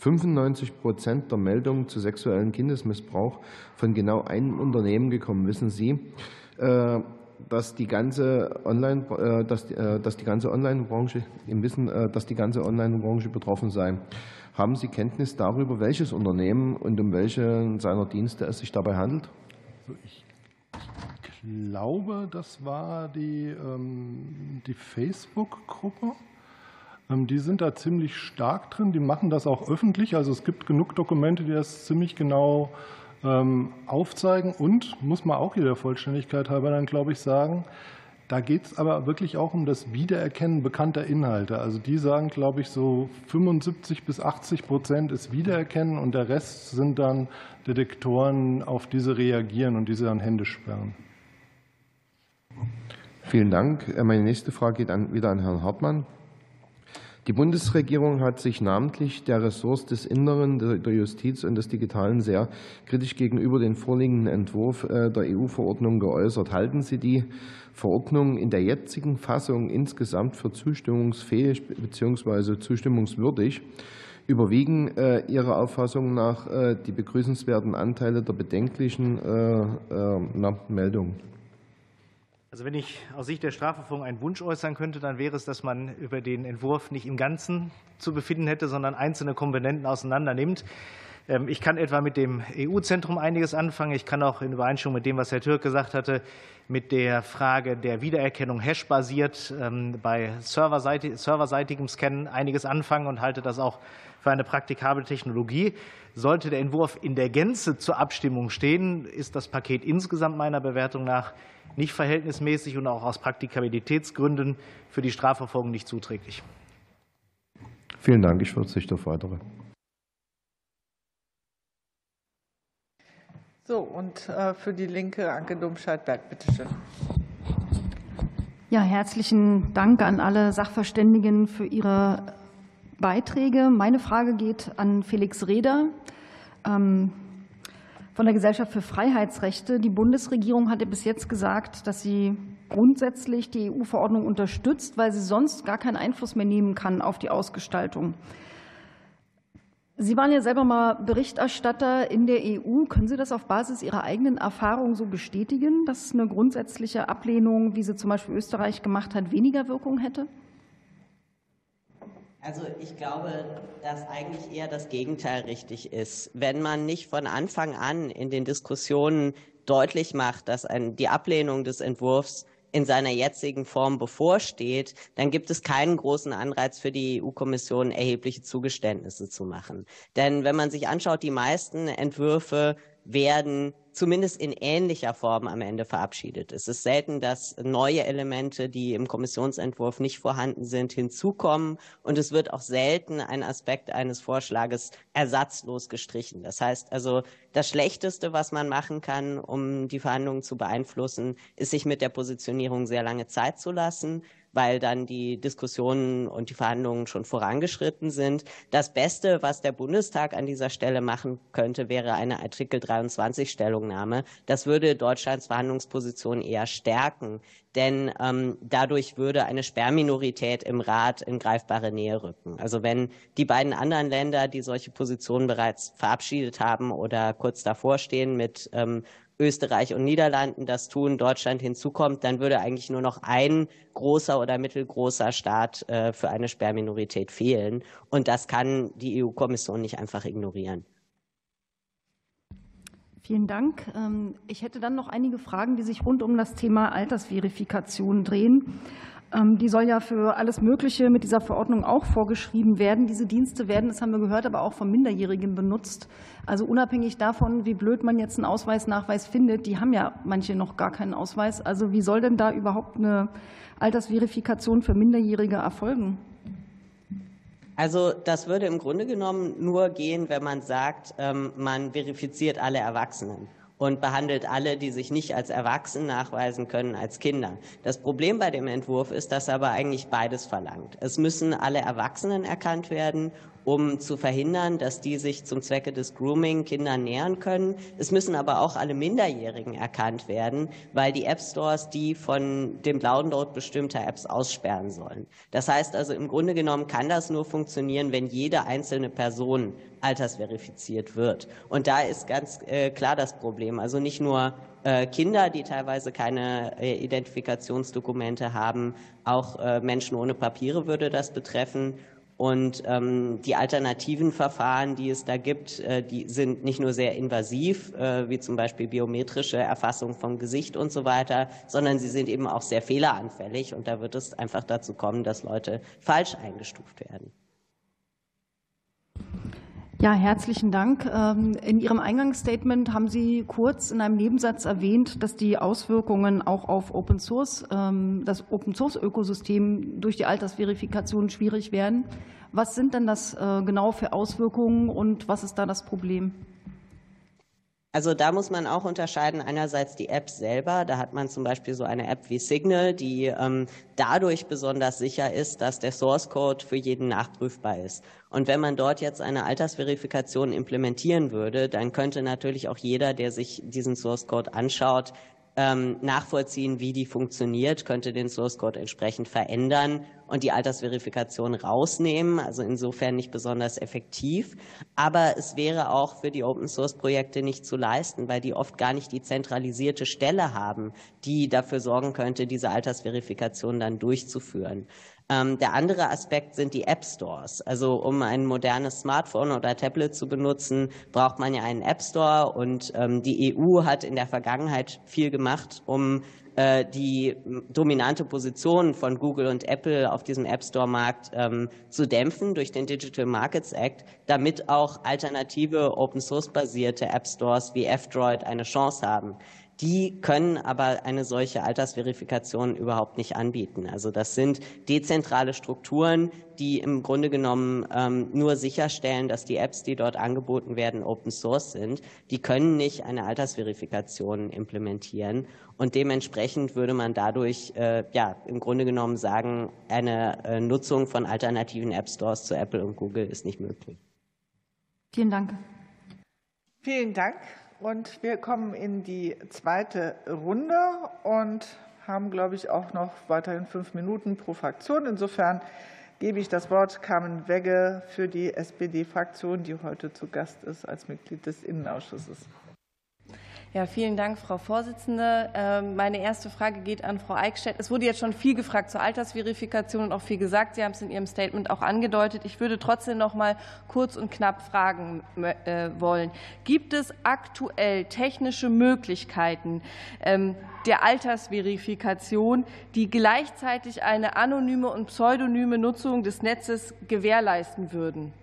95 Prozent der Meldungen zu sexuellem Kindesmissbrauch von genau einem Unternehmen gekommen. Wissen Sie, dass die ganze Online, dass dass die ganze Online-Branche im Wissen, dass die ganze Online-Branche betroffen sei? Haben Sie Kenntnis darüber, welches Unternehmen und um welche seiner Dienste es sich dabei handelt? Also ich glaube, das war die, ähm, die Facebook-Gruppe. Ähm, die sind da ziemlich stark drin. Die machen das auch öffentlich. Also es gibt genug Dokumente, die das ziemlich genau ähm, aufzeigen. Und muss man auch wieder Vollständigkeit halber dann, glaube ich, sagen, da geht es aber wirklich auch um das Wiedererkennen bekannter Inhalte. Also die sagen, glaube ich, so 75 bis 80 Prozent ist Wiedererkennen und der Rest sind dann Detektoren, auf diese reagieren und diese dann Hände sperren. Vielen Dank. Meine nächste Frage geht an, wieder an Herrn Hartmann. Die Bundesregierung hat sich namentlich der Ressorts des Inneren, der Justiz und des Digitalen sehr kritisch gegenüber dem vorliegenden Entwurf äh, der EU-Verordnung geäußert. Halten Sie die Verordnung in der jetzigen Fassung insgesamt für zustimmungsfähig bzw. zustimmungswürdig? Überwiegen äh, Ihrer Auffassung nach äh, die begrüßenswerten Anteile der bedenklichen Meldungen? Also wenn ich aus Sicht der Strafverfolgung einen Wunsch äußern könnte, dann wäre es, dass man über den Entwurf nicht im Ganzen zu befinden hätte, sondern einzelne Komponenten auseinander nimmt. Ähm, ich kann etwa mit dem EU-Zentrum einiges anfangen. Ich kann auch in Übereinstimmung mit dem, was Herr Türk gesagt hatte, mit der Frage der Wiedererkennung hash-basiert ähm, bei serverseitigem Scannen einiges anfangen und halte das auch für eine praktikable Technologie. Sollte der Entwurf in der Gänze zur Abstimmung stehen, ist das Paket insgesamt meiner Bewertung nach nicht verhältnismäßig und auch aus Praktikabilitätsgründen für die Strafverfolgung nicht zuträglich. Vielen Dank. Ich verzichte auf weitere. So, und äh, für die Linke Anke Domscheit-Berg, bitteschön. Ja, herzlichen Dank an alle Sachverständigen für ihre Beiträge. Meine Frage geht an Felix Reder. Ähm, von der Gesellschaft für Freiheitsrechte. Die Bundesregierung hatte bis jetzt gesagt, dass sie grundsätzlich die EU-Verordnung unterstützt, weil sie sonst gar keinen Einfluss mehr nehmen kann auf die Ausgestaltung. Sie waren ja selber mal Berichterstatter in der EU. Können Sie das auf Basis Ihrer eigenen Erfahrung so bestätigen, dass eine grundsätzliche Ablehnung, wie sie zum Beispiel Österreich gemacht hat, weniger Wirkung hätte? Also ich glaube, dass eigentlich eher das Gegenteil richtig ist. Wenn man nicht von Anfang an in den Diskussionen deutlich macht, dass ein, die Ablehnung des Entwurfs in seiner jetzigen Form bevorsteht, dann gibt es keinen großen Anreiz für die EU-Kommission, erhebliche Zugeständnisse zu machen. Denn wenn man sich anschaut, die meisten Entwürfe werden zumindest in ähnlicher Form am Ende verabschiedet. Es ist selten, dass neue Elemente, die im Kommissionsentwurf nicht vorhanden sind, hinzukommen. Und es wird auch selten ein Aspekt eines Vorschlages ersatzlos gestrichen. Das heißt also, das Schlechteste, was man machen kann, um die Verhandlungen zu beeinflussen, ist, sich mit der Positionierung sehr lange Zeit zu lassen weil dann die Diskussionen und die Verhandlungen schon vorangeschritten sind. Das Beste, was der Bundestag an dieser Stelle machen könnte, wäre eine Artikel 23 Stellungnahme. Das würde Deutschlands Verhandlungsposition eher stärken, denn ähm, dadurch würde eine Sperrminorität im Rat in greifbare Nähe rücken. Also wenn die beiden anderen Länder, die solche Positionen bereits verabschiedet haben oder kurz davor stehen mit ähm, Österreich und Niederlanden das tun, Deutschland hinzukommt, dann würde eigentlich nur noch ein großer oder mittelgroßer Staat äh, für eine Sperrminorität fehlen. Und das kann die EU-Kommission nicht einfach ignorieren. Vielen Dank. Ähm, ich hätte dann noch einige Fragen, die sich rund um das Thema Altersverifikation drehen. Ähm, die soll ja für alles Mögliche mit dieser Verordnung auch vorgeschrieben werden. Diese Dienste werden, das haben wir gehört, aber auch von Minderjährigen benutzt. Also unabhängig davon, wie blöd man jetzt einen Ausweisnachweis findet, die haben ja manche noch gar keinen Ausweis. Also wie soll denn da überhaupt eine Altersverifikation für Minderjährige erfolgen? Also das würde im Grunde genommen nur gehen, wenn man sagt, ähm, man verifiziert alle Erwachsenen und behandelt alle, die sich nicht als Erwachsenen nachweisen können, als Kinder. Das Problem bei dem Entwurf ist, dass er aber eigentlich beides verlangt. Es müssen alle Erwachsenen erkannt werden um zu verhindern, dass die sich zum Zwecke des Grooming Kindern nähern können. Es müssen aber auch alle Minderjährigen erkannt werden, weil die App Stores die von dem Download bestimmter Apps aussperren sollen. Das heißt also, im Grunde genommen kann das nur funktionieren, wenn jede einzelne Person altersverifiziert wird. Und da ist ganz äh, klar das Problem. Also nicht nur äh, Kinder, die teilweise keine äh, Identifikationsdokumente haben, auch Menschen ohne Papiere würde das betreffen. Und ähm, die alternativen Verfahren, die es da gibt, äh, die sind nicht nur sehr invasiv, äh, wie zum Beispiel biometrische Erfassung vom Gesicht und so weiter, sondern sie sind eben auch sehr fehleranfällig. Und da wird es einfach dazu kommen, dass Leute falsch eingestuft werden. Ja, herzlichen Dank. Ähm, in Ihrem Eingangsstatement haben Sie kurz in einem Nebensatz erwähnt, dass die Auswirkungen auch auf Open Source, ähm, das Open Source Ökosystem durch die Altersverifikation schwierig werden. Was sind denn das äh, genau für Auswirkungen und was ist da das Problem? Also da muss man auch unterscheiden. Einerseits die App selber. Da hat man zum Beispiel so eine App wie Signal, die ähm, dadurch besonders sicher ist, dass der Source Code für jeden nachprüfbar ist. Und wenn man dort jetzt eine Altersverifikation implementieren würde, dann könnte natürlich auch jeder, der sich diesen Source Code anschaut, ähm, nachvollziehen, wie die funktioniert, könnte den Source Code entsprechend verändern und die Altersverifikation rausnehmen, also insofern nicht besonders effektiv. Aber es wäre auch für die Open-Source-Projekte nicht zu leisten, weil die oft gar nicht die zentralisierte Stelle haben, die dafür sorgen könnte, diese Altersverifikation dann durchzuführen. Ähm, der andere Aspekt sind die App Stores. Also um ein modernes Smartphone oder Tablet zu benutzen, braucht man ja einen App Store und ähm, die EU hat in der Vergangenheit viel gemacht, um äh, die dominante Position von Google und Apple auf diesem App Store Markt ähm, zu dämpfen durch den Digital Markets Act, damit auch alternative Open Source basierte App Stores wie F-Droid eine Chance haben. Die können aber eine solche Altersverifikation überhaupt nicht anbieten. Also das sind dezentrale Strukturen, die im Grunde genommen ähm, nur sicherstellen, dass die Apps, die dort angeboten werden, Open Source sind. Die können nicht eine Altersverifikation implementieren. Und dementsprechend würde man dadurch äh, ja, im Grunde genommen sagen, eine äh, Nutzung von alternativen App Stores zu Apple und Google ist nicht möglich. Vielen Dank. Vielen Dank. Und wir kommen in die zweite Runde und haben, glaube ich, auch noch weiterhin fünf Minuten pro Fraktion. Insofern gebe ich das Wort Carmen Wegge für die SPD-Fraktion, die heute zu Gast ist als Mitglied des Innenausschusses. Ja, vielen Dank, Frau Vorsitzende. Ähm, meine erste Frage geht an Frau Eickstedt. Es wurde jetzt schon viel gefragt zur Altersverifikation und auch viel gesagt. Sie haben es in Ihrem Statement auch angedeutet. Ich würde trotzdem noch mal kurz und knapp fragen äh, wollen. Gibt es aktuell technische Möglichkeiten ähm, der Altersverifikation, die gleichzeitig eine anonyme und pseudonyme Nutzung des Netzes gewährleisten würden?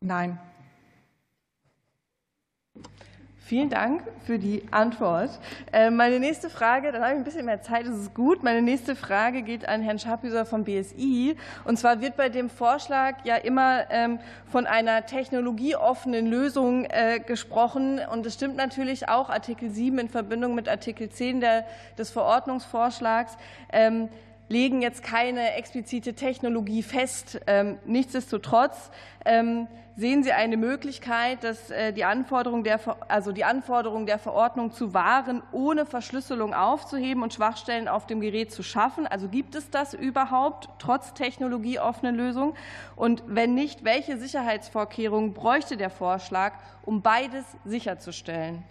Nein. Vielen Dank für die Antwort. Äh, meine nächste Frage, dann habe ich ein bisschen mehr Zeit, das ist gut. Meine nächste Frage geht an Herrn Schapüser vom BSI. Und zwar wird bei dem Vorschlag ja immer ähm, von einer technologieoffenen Lösung äh, gesprochen. Und es stimmt natürlich auch Artikel 7 in Verbindung mit Artikel 10 des Verordnungsvorschlags ähm, legen jetzt keine explizite Technologie fest. Ähm, nichtsdestotrotz Sehen Sie eine Möglichkeit, dass äh, die Anforderung der, also die Anforderung der Verordnung zu Waren ohne Verschlüsselung aufzuheben und Schwachstellen auf dem Gerät zu schaffen? Also gibt es das überhaupt trotz technologieoffenen Lösung? Und wenn nicht, welche Sicherheitsvorkehrungen bräuchte der Vorschlag, um beides sicherzustellen?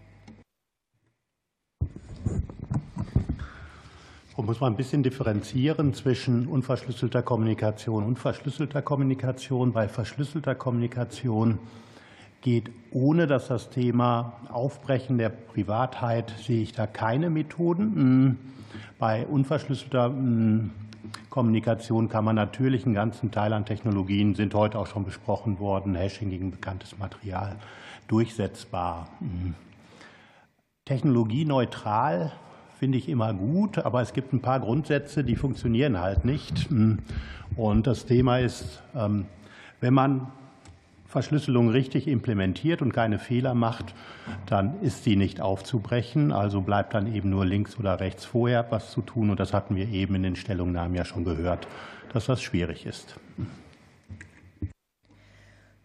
Und muss man ein bisschen differenzieren zwischen unverschlüsselter Kommunikation und verschlüsselter Kommunikation. Bei verschlüsselter Kommunikation geht, ohne dass das Thema Aufbrechen der Privatheit, sehe ich da keine Methoden. Hm. Bei unverschlüsselter hm, Kommunikation kann man natürlich einen ganzen Teil an Technologien, sind heute auch schon besprochen worden, Hashing gegen bekanntes Material, durchsetzbar. Hm. Technologieneutral finde ich immer gut, aber es gibt ein paar Grundsätze, die funktionieren halt nicht. Und das Thema ist, ähm, wenn man Verschlüsselung richtig implementiert und keine Fehler macht, dann ist sie nicht aufzubrechen. Also bleibt dann eben nur links oder rechts vorher was zu tun. Und das hatten wir eben in den Stellungnahmen ja schon gehört, dass das schwierig ist.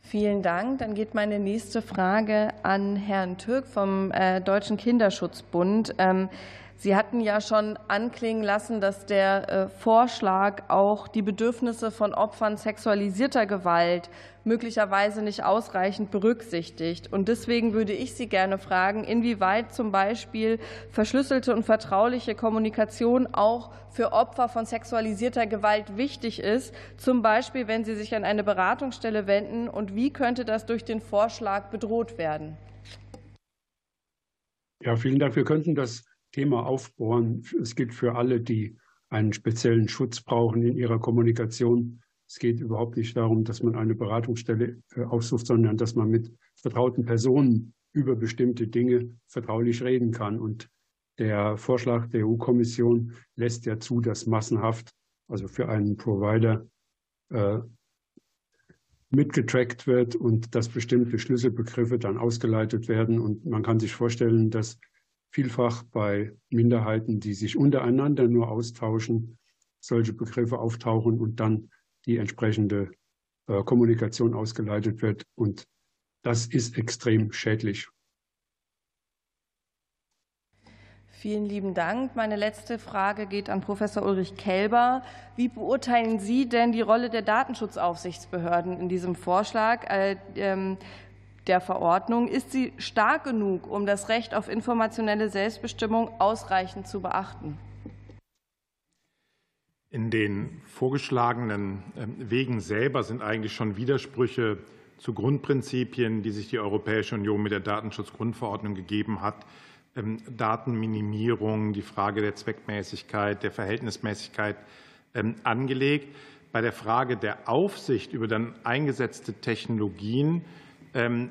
Vielen Dank. Dann geht meine nächste Frage an Herrn Türk vom äh, Deutschen Kinderschutzbund. Sie hatten ja schon anklingen lassen, dass der äh, Vorschlag auch die Bedürfnisse von Opfern sexualisierter Gewalt möglicherweise nicht ausreichend berücksichtigt. Und deswegen würde ich Sie gerne fragen, inwieweit zum Beispiel verschlüsselte und vertrauliche Kommunikation auch für Opfer von sexualisierter Gewalt wichtig ist, zum Beispiel wenn sie sich an eine Beratungsstelle wenden. Und wie könnte das durch den Vorschlag bedroht werden? Ja, vielen Dank. Wir könnten das Thema aufbohren. Es gilt für alle, die einen speziellen Schutz brauchen in ihrer Kommunikation. Es geht überhaupt nicht darum, dass man eine Beratungsstelle äh, aufsucht, sondern dass man mit vertrauten Personen über bestimmte Dinge vertraulich reden kann. Und der Vorschlag der EU-Kommission lässt ja zu, dass massenhaft, also für einen Provider, äh, mitgetrackt wird und dass bestimmte Schlüsselbegriffe dann ausgeleitet werden. Und man kann sich vorstellen, dass vielfach bei Minderheiten, die sich untereinander nur austauschen, solche Begriffe auftauchen und dann die entsprechende äh, Kommunikation ausgeleitet wird. Und das ist extrem schädlich. Vielen lieben Dank. Meine letzte Frage geht an Professor Ulrich Kelber. Wie beurteilen Sie denn die Rolle der Datenschutzaufsichtsbehörden in diesem Vorschlag äh, ähm, der Verordnung? Ist sie stark genug, um das Recht auf informationelle Selbstbestimmung ausreichend zu beachten? In den vorgeschlagenen ähm, Wegen selber sind eigentlich schon Widersprüche zu Grundprinzipien, die sich die Europäische Union mit der Datenschutzgrundverordnung gegeben hat. Ähm, Datenminimierung, die Frage der Zweckmäßigkeit, der Verhältnismäßigkeit ähm, angelegt. Bei der Frage der Aufsicht über dann eingesetzte Technologien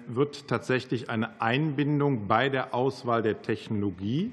wird tatsächlich eine Einbindung bei der Auswahl der Technologie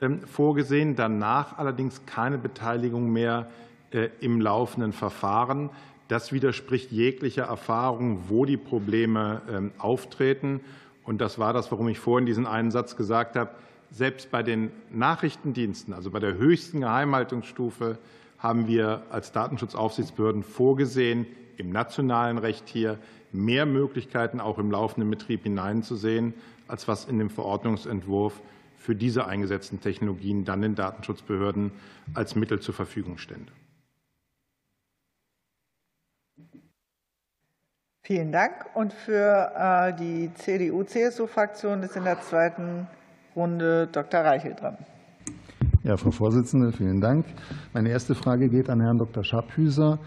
ähm, vorgesehen, danach allerdings keine Beteiligung mehr äh, im laufenden Verfahren. Das widerspricht jeglicher Erfahrung, wo die Probleme ähm, auftreten. Und das war das, warum ich vorhin diesen einen Satz gesagt habe. Selbst bei den Nachrichtendiensten, also bei der höchsten Geheimhaltungsstufe, haben wir als Datenschutzaufsichtsbehörden vorgesehen, im nationalen Recht hier mehr Möglichkeiten auch im laufenden Betrieb hineinzusehen, als was in dem Verordnungsentwurf für diese eingesetzten Technologien dann den Datenschutzbehörden als Mittel zur Verfügung stände. Vielen Dank. Und für äh, die CDU-CSU-Fraktion ist in der zweiten Runde Dr. Reichel dran. Ja, Frau Vorsitzende, vielen Dank. Meine erste Frage geht an Herrn Dr. Schabhüser.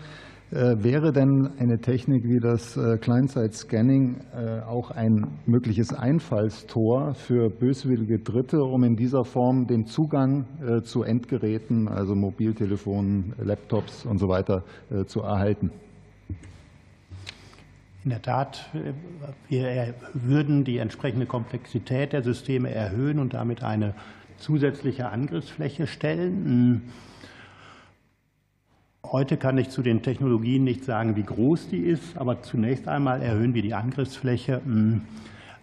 Äh, wäre denn eine Technik wie das äh, Client-Side-Scanning äh, auch ein mögliches Einfallstor für böswillige Dritte, um in dieser Form den Zugang zu Endgeräten, also Mobiltelefonen, Laptops und so weiter, zu erhalten? In der Tat, wir würden die entsprechende Komplexität der Systeme erhöhen und damit eine zusätzliche Angriffsfläche stellen. Heute kann ich zu den Technologien nicht sagen, wie groß die ist, aber zunächst einmal erhöhen wir die Angriffsfläche, hm,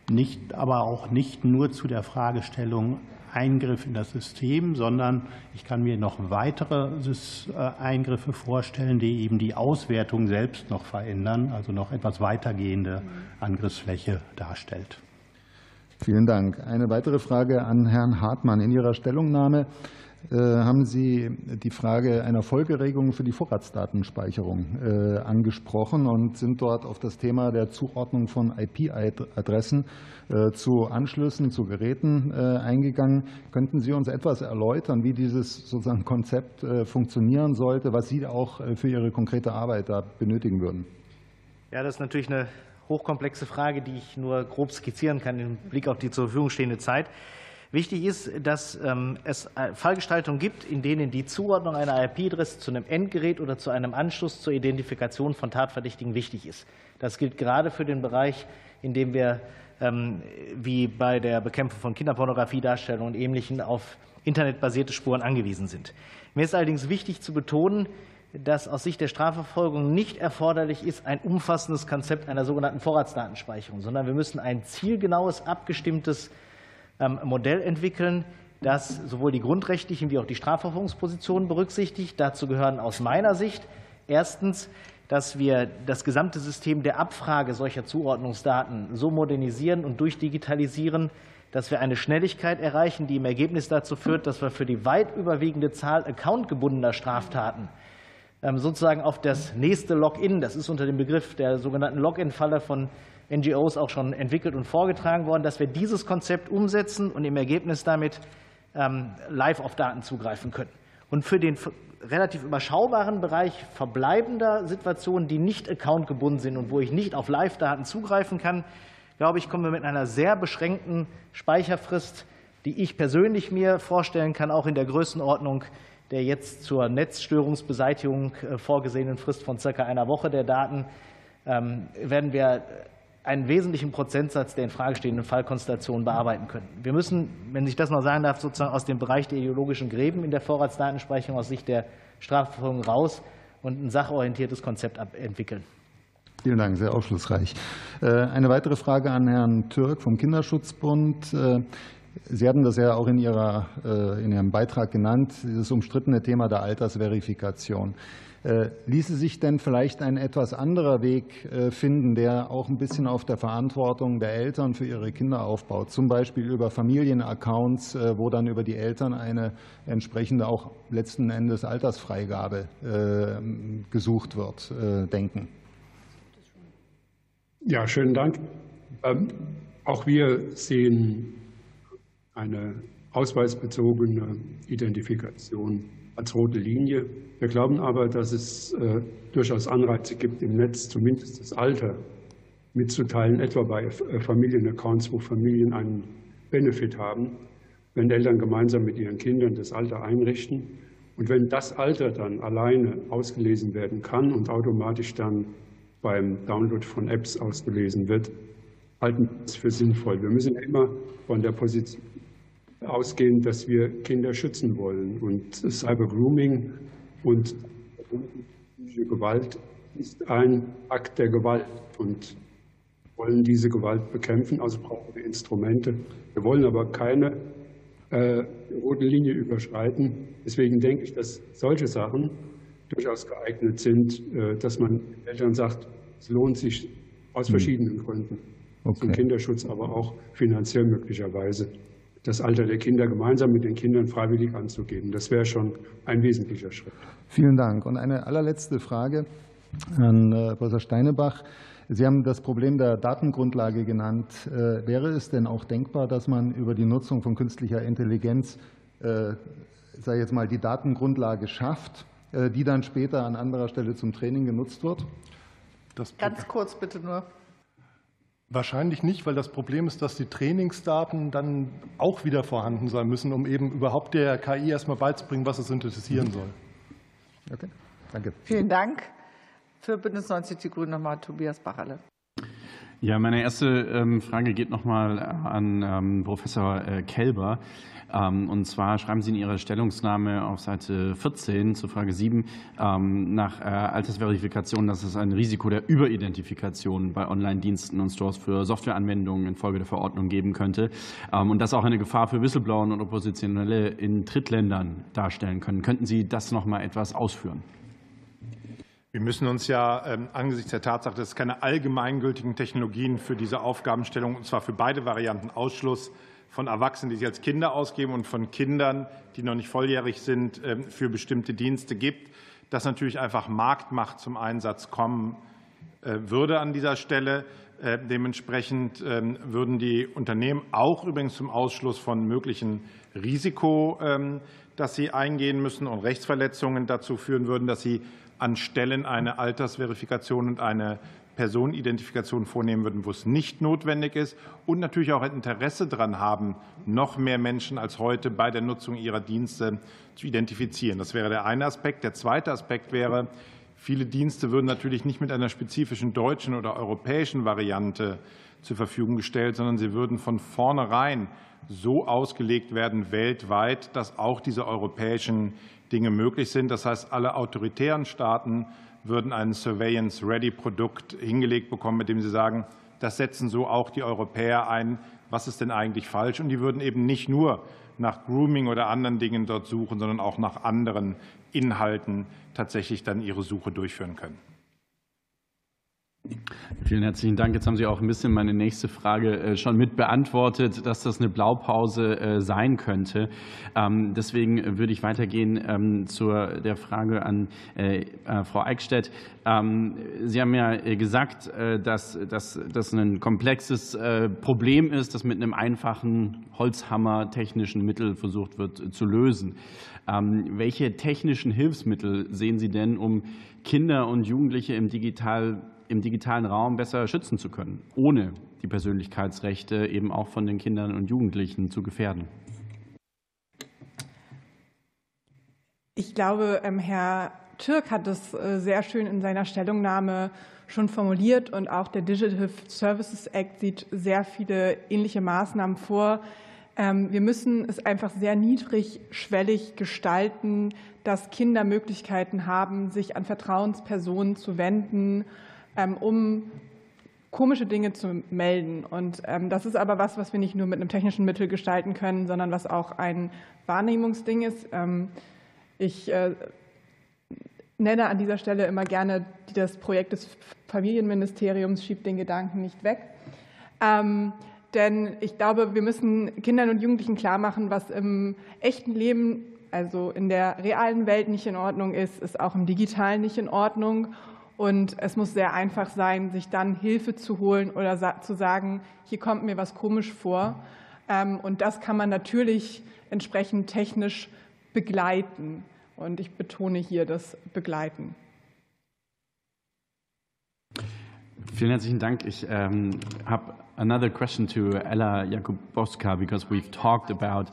nicht, aber auch nicht nur zu der Fragestellung Eingriff in das System, sondern ich kann mir noch weitere äh, Eingriffe vorstellen, die eben die Auswertung selbst noch verändern, also noch etwas weitergehende Angriffsfläche darstellt. Vielen Dank. Eine weitere Frage an Herrn Hartmann. In Ihrer Stellungnahme haben Sie die Frage einer Folgeregelung für die Vorratsdatenspeicherung äh, angesprochen und sind dort auf das Thema der Zuordnung von IP-Adressen äh, zu Anschlüssen, zu Geräten eingegangen. Könnten Sie uns etwas erläutern, wie dieses sozusagen Konzept funktionieren sollte, was Sie auch für Ihre konkrete Arbeit da benötigen würden? Ja, das ist natürlich eine hochkomplexe Frage, die ich nur grob skizzieren kann im Blick auf die zur Verfügung stehende Zeit. Wichtig ist, dass ähm, es äh, Fallgestaltungen gibt, in denen die Zuordnung einer IP-Adresse zu einem Endgerät oder zu einem Anschluss zur Identifikation von Tatverdächtigen wichtig ist. Das gilt gerade für den Bereich, in dem wir ähm, wie bei der Bekämpfung von Kinderpornografiedarstellungen und Ähnlichem auf internetbasierte Spuren angewiesen sind. Mir ist allerdings wichtig zu betonen, dass aus Sicht der Strafverfolgung nicht erforderlich ist ein umfassendes Konzept einer sogenannten Vorratsdatenspeicherung, sondern wir müssen ein zielgenaues, abgestimmtes Modell entwickeln, das sowohl die grundrechtlichen wie auch die Strafverfolgungspositionen berücksichtigt. Dazu gehören aus meiner Sicht erstens, dass wir das gesamte System der Abfrage solcher Zuordnungsdaten so modernisieren und durchdigitalisieren, dass wir eine Schnelligkeit erreichen, die im Ergebnis dazu führt, dass wir für die weit überwiegende Zahl accountgebundener Straftaten ähm, sozusagen auf das nächste Login, das ist unter dem Begriff der sogenannten Login-Falle von NGOs auch schon entwickelt und vorgetragen worden, dass wir dieses Konzept umsetzen und im Ergebnis damit ähm, live auf Daten zugreifen können. Und für den relativ überschaubaren Bereich verbleibender Situationen, die nicht accountgebunden sind und wo ich nicht auf Live-Daten zugreifen kann, glaube ich, kommen wir mit einer sehr beschränkten Speicherfrist, die ich persönlich mir vorstellen kann, auch in der Größenordnung der jetzt zur Netzstörungsbeseitigung äh, vorgesehenen Frist von circa einer Woche der Daten, ähm, werden wir einen wesentlichen Prozentsatz der in Frage stehenden Fallkonstellationen bearbeiten können. Wir müssen, wenn ich das mal sagen darf, sozusagen aus dem Bereich der ideologischen Gräben in der Vorratsdatenspeicherung aus Sicht der Strafverfolgung raus und ein sachorientiertes Konzept entwickeln. Vielen Dank, sehr aufschlussreich. Äh, eine weitere Frage an Herrn Türk vom Kinderschutzbund. Äh, Sie hatten das ja auch in, Ihrer, äh, in Ihrem Beitrag genannt, dieses umstrittene Thema der Altersverifikation. Äh, ließe sich denn vielleicht ein etwas anderer Weg äh, finden, der auch ein bisschen auf der Verantwortung der Eltern für ihre Kinder aufbaut, zum Beispiel über Familienaccounts, äh, wo dann über die Eltern eine entsprechende auch letzten Endes Altersfreigabe gesucht wird, denken? Ja, schönen Dank. Ähm, auch wir sehen eine ausweisbezogene Identifikation als rote Linie. Wir glauben aber, dass es äh, durchaus Anreize gibt, im Netz zumindest das Alter mitzuteilen, etwa bei äh, Familienaccounts, wo Familien einen Benefit haben, wenn Eltern gemeinsam mit ihren Kindern das Alter einrichten. Und wenn das Alter dann alleine ausgelesen werden kann und automatisch dann beim Download von Apps ausgelesen wird, halten wir es für sinnvoll. Wir müssen immer von der Position ausgehen, dass wir Kinder schützen wollen. Und Cybergrooming und Gewalt ist ein Akt der Gewalt und wollen diese Gewalt bekämpfen, also brauchen wir Instrumente. Wir wollen aber keine äh, rote Linie überschreiten. Deswegen denke ich, dass solche Sachen durchaus geeignet sind, äh, dass man Eltern sagt, es lohnt sich aus hm. verschiedenen Gründen, okay. zum Kinderschutz, aber auch finanziell möglicherweise das Alter der Kinder gemeinsam mit den Kindern freiwillig anzugeben. Das wäre schon ein wesentlicher Schritt. Vielen Dank. Und eine allerletzte Frage an äh, Professor Steinebach. Sie haben das Problem der Datengrundlage genannt. Äh, wäre es denn auch denkbar, dass man über die Nutzung von künstlicher Intelligenz, äh, sage jetzt mal, die Datengrundlage schafft, die dann später an anderer Stelle zum Training genutzt wird? Ganz kurz bitte nur. Wahrscheinlich nicht, weil das Problem ist, dass die Trainingsdaten dann auch wieder vorhanden sein müssen, um eben überhaupt der KI erstmal beizubringen, was es synthetisieren soll. Okay, danke. Vielen Dank. Für Bündnis 90 Die Grünen nochmal Tobias Bacherle. Ja, meine erste ähm, Frage geht nochmal an ähm, Professor äh, Kelber. Ähm, und zwar schreiben Sie in Ihrer Stellungnahme auf Seite 14 zu Frage 7 ähm, nach äh, Altersverifikation, dass es ein Risiko der Überidentifikation bei Online-Diensten und Stores für Softwareanwendungen infolge der Verordnung geben könnte ähm, und das auch eine Gefahr für Whistleblower und Oppositionelle in Drittländern darstellen können. Könnten Sie das noch mal etwas ausführen? Wir müssen uns ja angesichts der Tatsache, dass es keine allgemeingültigen Technologien für diese Aufgabenstellung, und zwar für beide Varianten Ausschluss von Erwachsenen, die sich als Kinder ausgeben und von Kindern, die noch nicht volljährig sind, ähm, für bestimmte Dienste gibt, dass natürlich einfach Marktmacht zum Einsatz kommen äh, würde an dieser Stelle. Äh, dementsprechend ähm, würden die Unternehmen auch übrigens zum Ausschluss von möglichen Risiko, ähm, das sie eingehen müssen und Rechtsverletzungen dazu führen würden, dass sie an Stellen eine Altersverifikation und eine Personenidentifikation vornehmen würden, wo es nicht notwendig ist und natürlich auch ein Interesse daran haben, noch mehr Menschen als heute bei der Nutzung ihrer Dienste zu identifizieren. Das wäre der eine Aspekt. Der zweite Aspekt wäre, viele Dienste würden natürlich nicht mit einer spezifischen deutschen oder europäischen Variante zur Verfügung gestellt, sondern sie würden von vornherein so ausgelegt werden weltweit, dass auch diese europäischen Dinge möglich sind. Das heißt, alle autoritären Staaten würden ein Surveillance-Ready-Produkt hingelegt bekommen, mit dem sie sagen, das setzen so auch die Europäer ein. Was ist denn eigentlich falsch? Und die würden eben nicht nur nach Grooming oder anderen Dingen dort suchen, sondern auch nach anderen Inhalten tatsächlich dann ihre Suche durchführen können. Vielen herzlichen Dank. Jetzt haben Sie auch ein bisschen meine nächste Frage äh, schon mit beantwortet, dass das eine Blaupause äh, sein könnte. Ähm, deswegen würde ich weitergehen ähm, zu der Frage an äh, Frau Eickstedt. Ähm, Sie haben ja gesagt, dass das ein komplexes Problem ist, das mit einem einfachen Holzhammer technischen Mittel versucht wird zu lösen. Welche technischen Hilfsmittel sehen Sie denn, um Kinder und Jugendliche im digital im digitalen Raum besser schützen zu können, ohne die Persönlichkeitsrechte eben auch von den Kindern und Jugendlichen zu gefährden. Ich glaube, ähm, Herr Türk hat das äh, sehr schön in seiner Stellungnahme schon formuliert und auch der Digital Services Act sieht sehr viele ähnliche Maßnahmen vor. Ähm, wir müssen es einfach sehr niedrigschwellig gestalten, dass Kinder Möglichkeiten haben, sich an Vertrauenspersonen zu wenden um komische Dinge zu melden. Und ähm, das ist aber was, was wir nicht nur mit einem technischen Mittel gestalten können, sondern was auch ein Wahrnehmungsding ist. Ähm, ich äh, nenne an dieser Stelle immer gerne das Projekt des Familienministeriums, schiebt den Gedanken nicht weg. Ähm, denn ich glaube, wir müssen Kindern und Jugendlichen klar machen, was im echten Leben, also in der realen Welt nicht in Ordnung ist, ist auch im digitalen nicht in Ordnung. Und es muss sehr einfach sein, sich dann Hilfe zu holen oder zu sagen, hier kommt mir was komisch vor. Ähm, und das kann man natürlich entsprechend technisch begleiten. Und ich betone hier das Begleiten. Vielen herzlichen Dank. Ich ähm, habe another question to Ella Jakubowska because we've talked about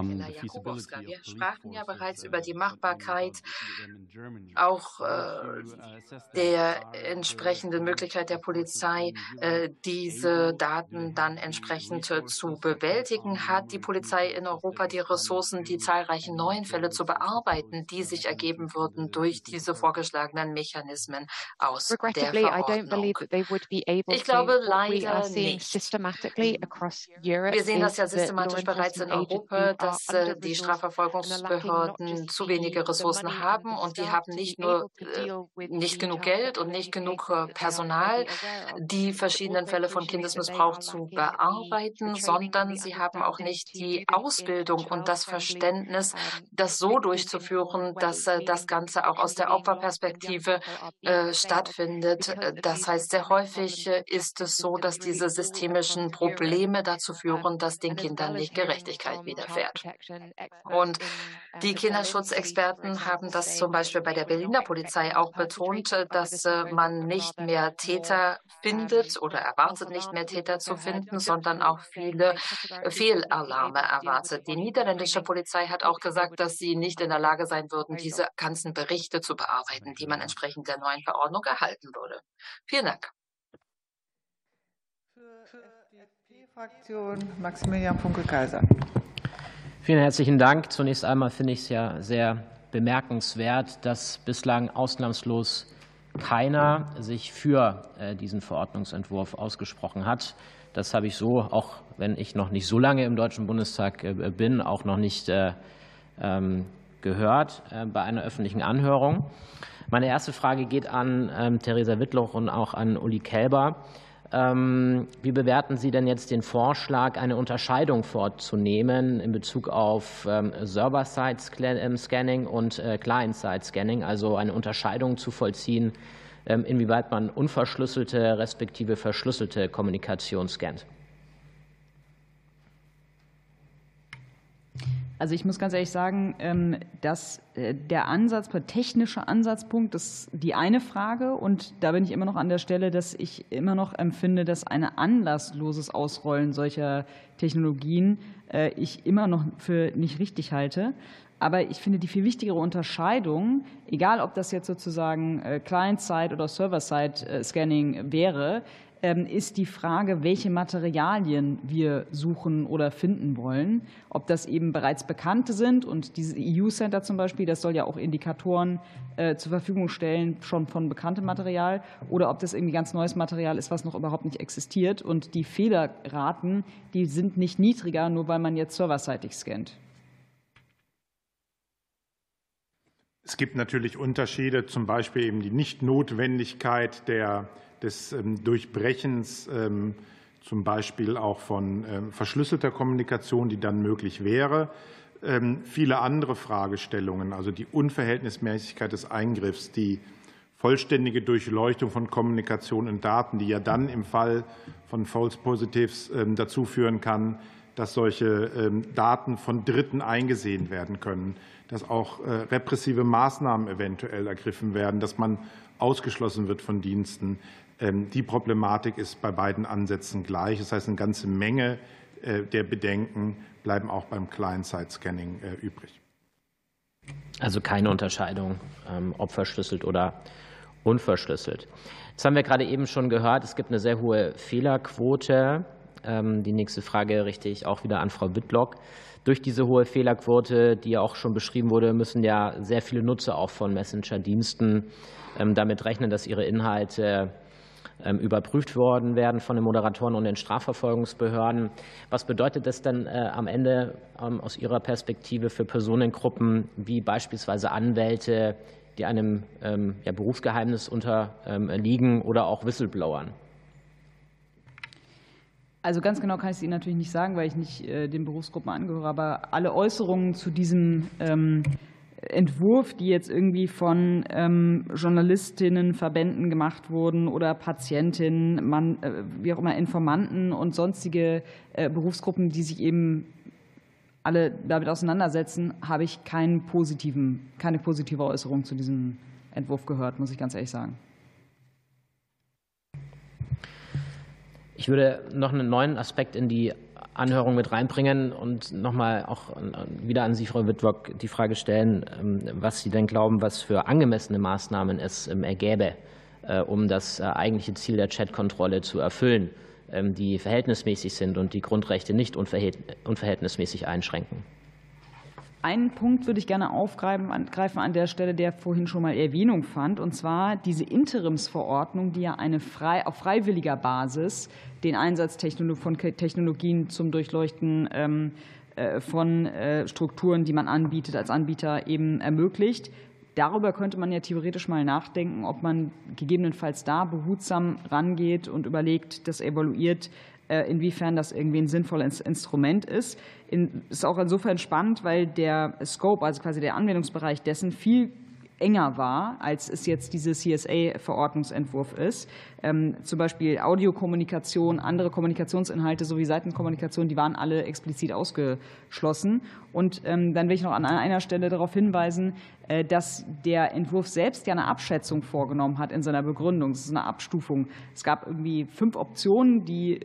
the feasibility Wir sprachen ja bereits über die Machbarkeit auch äh, der entsprechenden Möglichkeit der Polizei, äh, diese Daten dann entsprechend zu bewältigen. Hat die Polizei in Europa die Ressourcen, die zahlreichen neuen Fälle zu bearbeiten, die sich ergeben würden durch diese vorgeschlagenen Mechanismen aus der Verordnung? Ich glaube leider nicht. Wir sehen das ja systematisch bereits in Europa, dass äh, die Strafverfolgungsbehörden zu wenige Ressourcen haben und die haben nicht nur äh, nicht genug Geld und nicht genug äh, Personal, die verschiedenen Fälle von Kindesmissbrauch zu bearbeiten, sondern sie haben auch nicht die Ausbildung und das Verständnis, das so durchzuführen, dass das Ganze auch aus der Opferperspektive stattfindet. Das heißt, sehr häufig ist es so, dass diese systemischen Probleme dazu führen, dass den Kindern nicht Gerechtigkeit widerfährt. Und die Kinderschutzexperten haben das zum Beispiel bei der Berliner Polizei auch betont, dass äh, man nicht mehr Täter findet oder erwartet, nicht mehr Täter zu finden, sondern auch viele Fehlalarme erwartet. Die niederländische Polizei hat auch gesagt, dass sie nicht in der Lage sein würden, diese ganzen Berichte zu bearbeiten, die man entsprechend der neuen Verordnung erhalten würde. Vielen Dank. Fraktion Maximilian Funke-Kaiser. Vielen herzlichen Dank. Zunächst einmal finde ich es ja sehr bemerkenswert, dass bislang ausnahmslos keiner sich für äh, diesen Verordnungsentwurf ausgesprochen hat. Das habe ich so, auch wenn ich noch nicht so lange im Deutschen Bundestag äh, bin, auch noch nicht äh, ähm, gehört bei einer öffentlichen Anhörung. Meine erste Frage geht an ähm, Theresa Wittloch und auch an Uli Kelber. Ähm, wie bewerten Sie denn jetzt den Vorschlag, eine Unterscheidung vorzunehmen in Bezug auf ähm, Server-Side-Scanning und äh, Client-Side-Scanning, also eine Unterscheidung zu vollziehen, ähm, inwieweit man unverschlüsselte respektive verschlüsselte Kommunikation scannt? Also ich muss ganz ehrlich sagen, ähm, dass äh, der Ansatz, der technische Ansatzpunkt, ist die eine Frage. Und da bin ich immer noch an der Stelle, dass ich immer noch empfinde, dass ein anlassloses Ausrollen solcher Technologien äh, ich immer noch für nicht richtig halte. Aber ich finde die viel wichtigere Unterscheidung, egal ob das jetzt sozusagen äh, Client-Side oder Server-Side-Scanning wäre, ist die Frage, welche Materialien wir suchen oder finden wollen. Ob das eben bereits bekannte sind und dieses EU-Center zum Beispiel, das soll ja auch Indikatoren äh, zur Verfügung stellen, schon von bekanntem Material, oder ob das irgendwie ganz neues Material ist, was noch überhaupt nicht existiert. Und die Fehlerraten, die sind nicht niedriger, nur weil man jetzt serverseitig scannt. Es gibt natürlich Unterschiede, zum Beispiel eben die Nichtnotwendigkeit der des ähm, Durchbrechens ähm, zum Beispiel auch von ähm, verschlüsselter Kommunikation, die dann möglich wäre. Viele andere Fragestellungen, also die Unverhältnismäßigkeit des Eingriffs, die vollständige Durchleuchtung von Kommunikation und Daten, die ja dann im Fall von False Positives dazu führen kann, dass solche Daten von Dritten eingesehen werden können, dass auch äh, repressive Maßnahmen eventuell ergriffen werden, dass man ausgeschlossen wird von Diensten. Ähm, die Problematik ist bei beiden Ansätzen gleich. Das heißt, eine ganze Menge äh, der Bedenken bleiben auch beim Client-Side-Scanning äh, übrig. Also keine Unterscheidung, ähm, ob verschlüsselt oder unverschlüsselt. Das haben wir gerade eben schon gehört. Es gibt eine sehr hohe Fehlerquote. Ähm, die nächste Frage richte ich auch wieder an Frau Wittlock. Durch diese hohe Fehlerquote, die ja auch schon beschrieben wurde, müssen ja sehr viele Nutzer auch von Messenger-Diensten damit rechnen, dass ihre Inhalte überprüft worden werden von den Moderatoren und den Strafverfolgungsbehörden. Was bedeutet das denn äh, am Ende ähm, aus Ihrer Perspektive für Personengruppen wie beispielsweise Anwälte, die einem ähm, Berufsgeheimnis unterliegen oder auch Whistleblowern? Also ganz genau kann ich es Ihnen natürlich nicht sagen, weil ich nicht äh, den Berufsgruppen angehöre, aber alle Äußerungen zu diesem ähm, Entwurf, die jetzt irgendwie von ähm, Journalistinnen, Verbänden gemacht wurden oder Patientinnen, man, äh, wie auch immer Informanten und sonstige äh, Berufsgruppen, die sich eben alle damit auseinandersetzen, habe ich keinen positiven, keine positive Äußerung zu diesem Entwurf gehört, muss ich ganz ehrlich sagen. Ich würde noch einen neuen Aspekt in die Anhörung mit reinbringen und nochmal auch wieder an Sie, Frau Wittwock, die Frage stellen, ähm, was Sie denn glauben, was für angemessene Maßnahmen es ähm, ergäbe, äh, um das äh, eigentliche Ziel der Chatkontrolle zu erfüllen, ähm, die verhältnismäßig sind und die Grundrechte nicht unverhältnismäßig einschränken. Einen Punkt würde ich gerne aufgreifen an der Stelle, der vorhin schon mal Erwähnung fand, und zwar diese Interimsverordnung, die ja eine frei, auf freiwilliger Basis den Einsatz von Technologien zum Durchleuchten ähm, äh, von äh, Strukturen, die man anbietet, als Anbieter eben ermöglicht. Darüber könnte man ja theoretisch mal nachdenken, ob man gegebenenfalls da behutsam rangeht und überlegt, das evaluiert, äh, inwiefern das irgendwie ein sinnvolles Instrument ist. Ist auch insofern spannend, weil der Scope, also quasi der Anwendungsbereich dessen, viel enger war, als es jetzt dieser CSA-Verordnungsentwurf ist. Ähm, zum Beispiel Audiokommunikation, andere Kommunikationsinhalte sowie Seitenkommunikation, die waren alle explizit ausgeschlossen. Und ähm, dann will ich noch an einer Stelle darauf hinweisen, äh, dass der Entwurf selbst ja eine Abschätzung vorgenommen hat in seiner Begründung. Es ist eine Abstufung. Es gab irgendwie fünf Optionen, die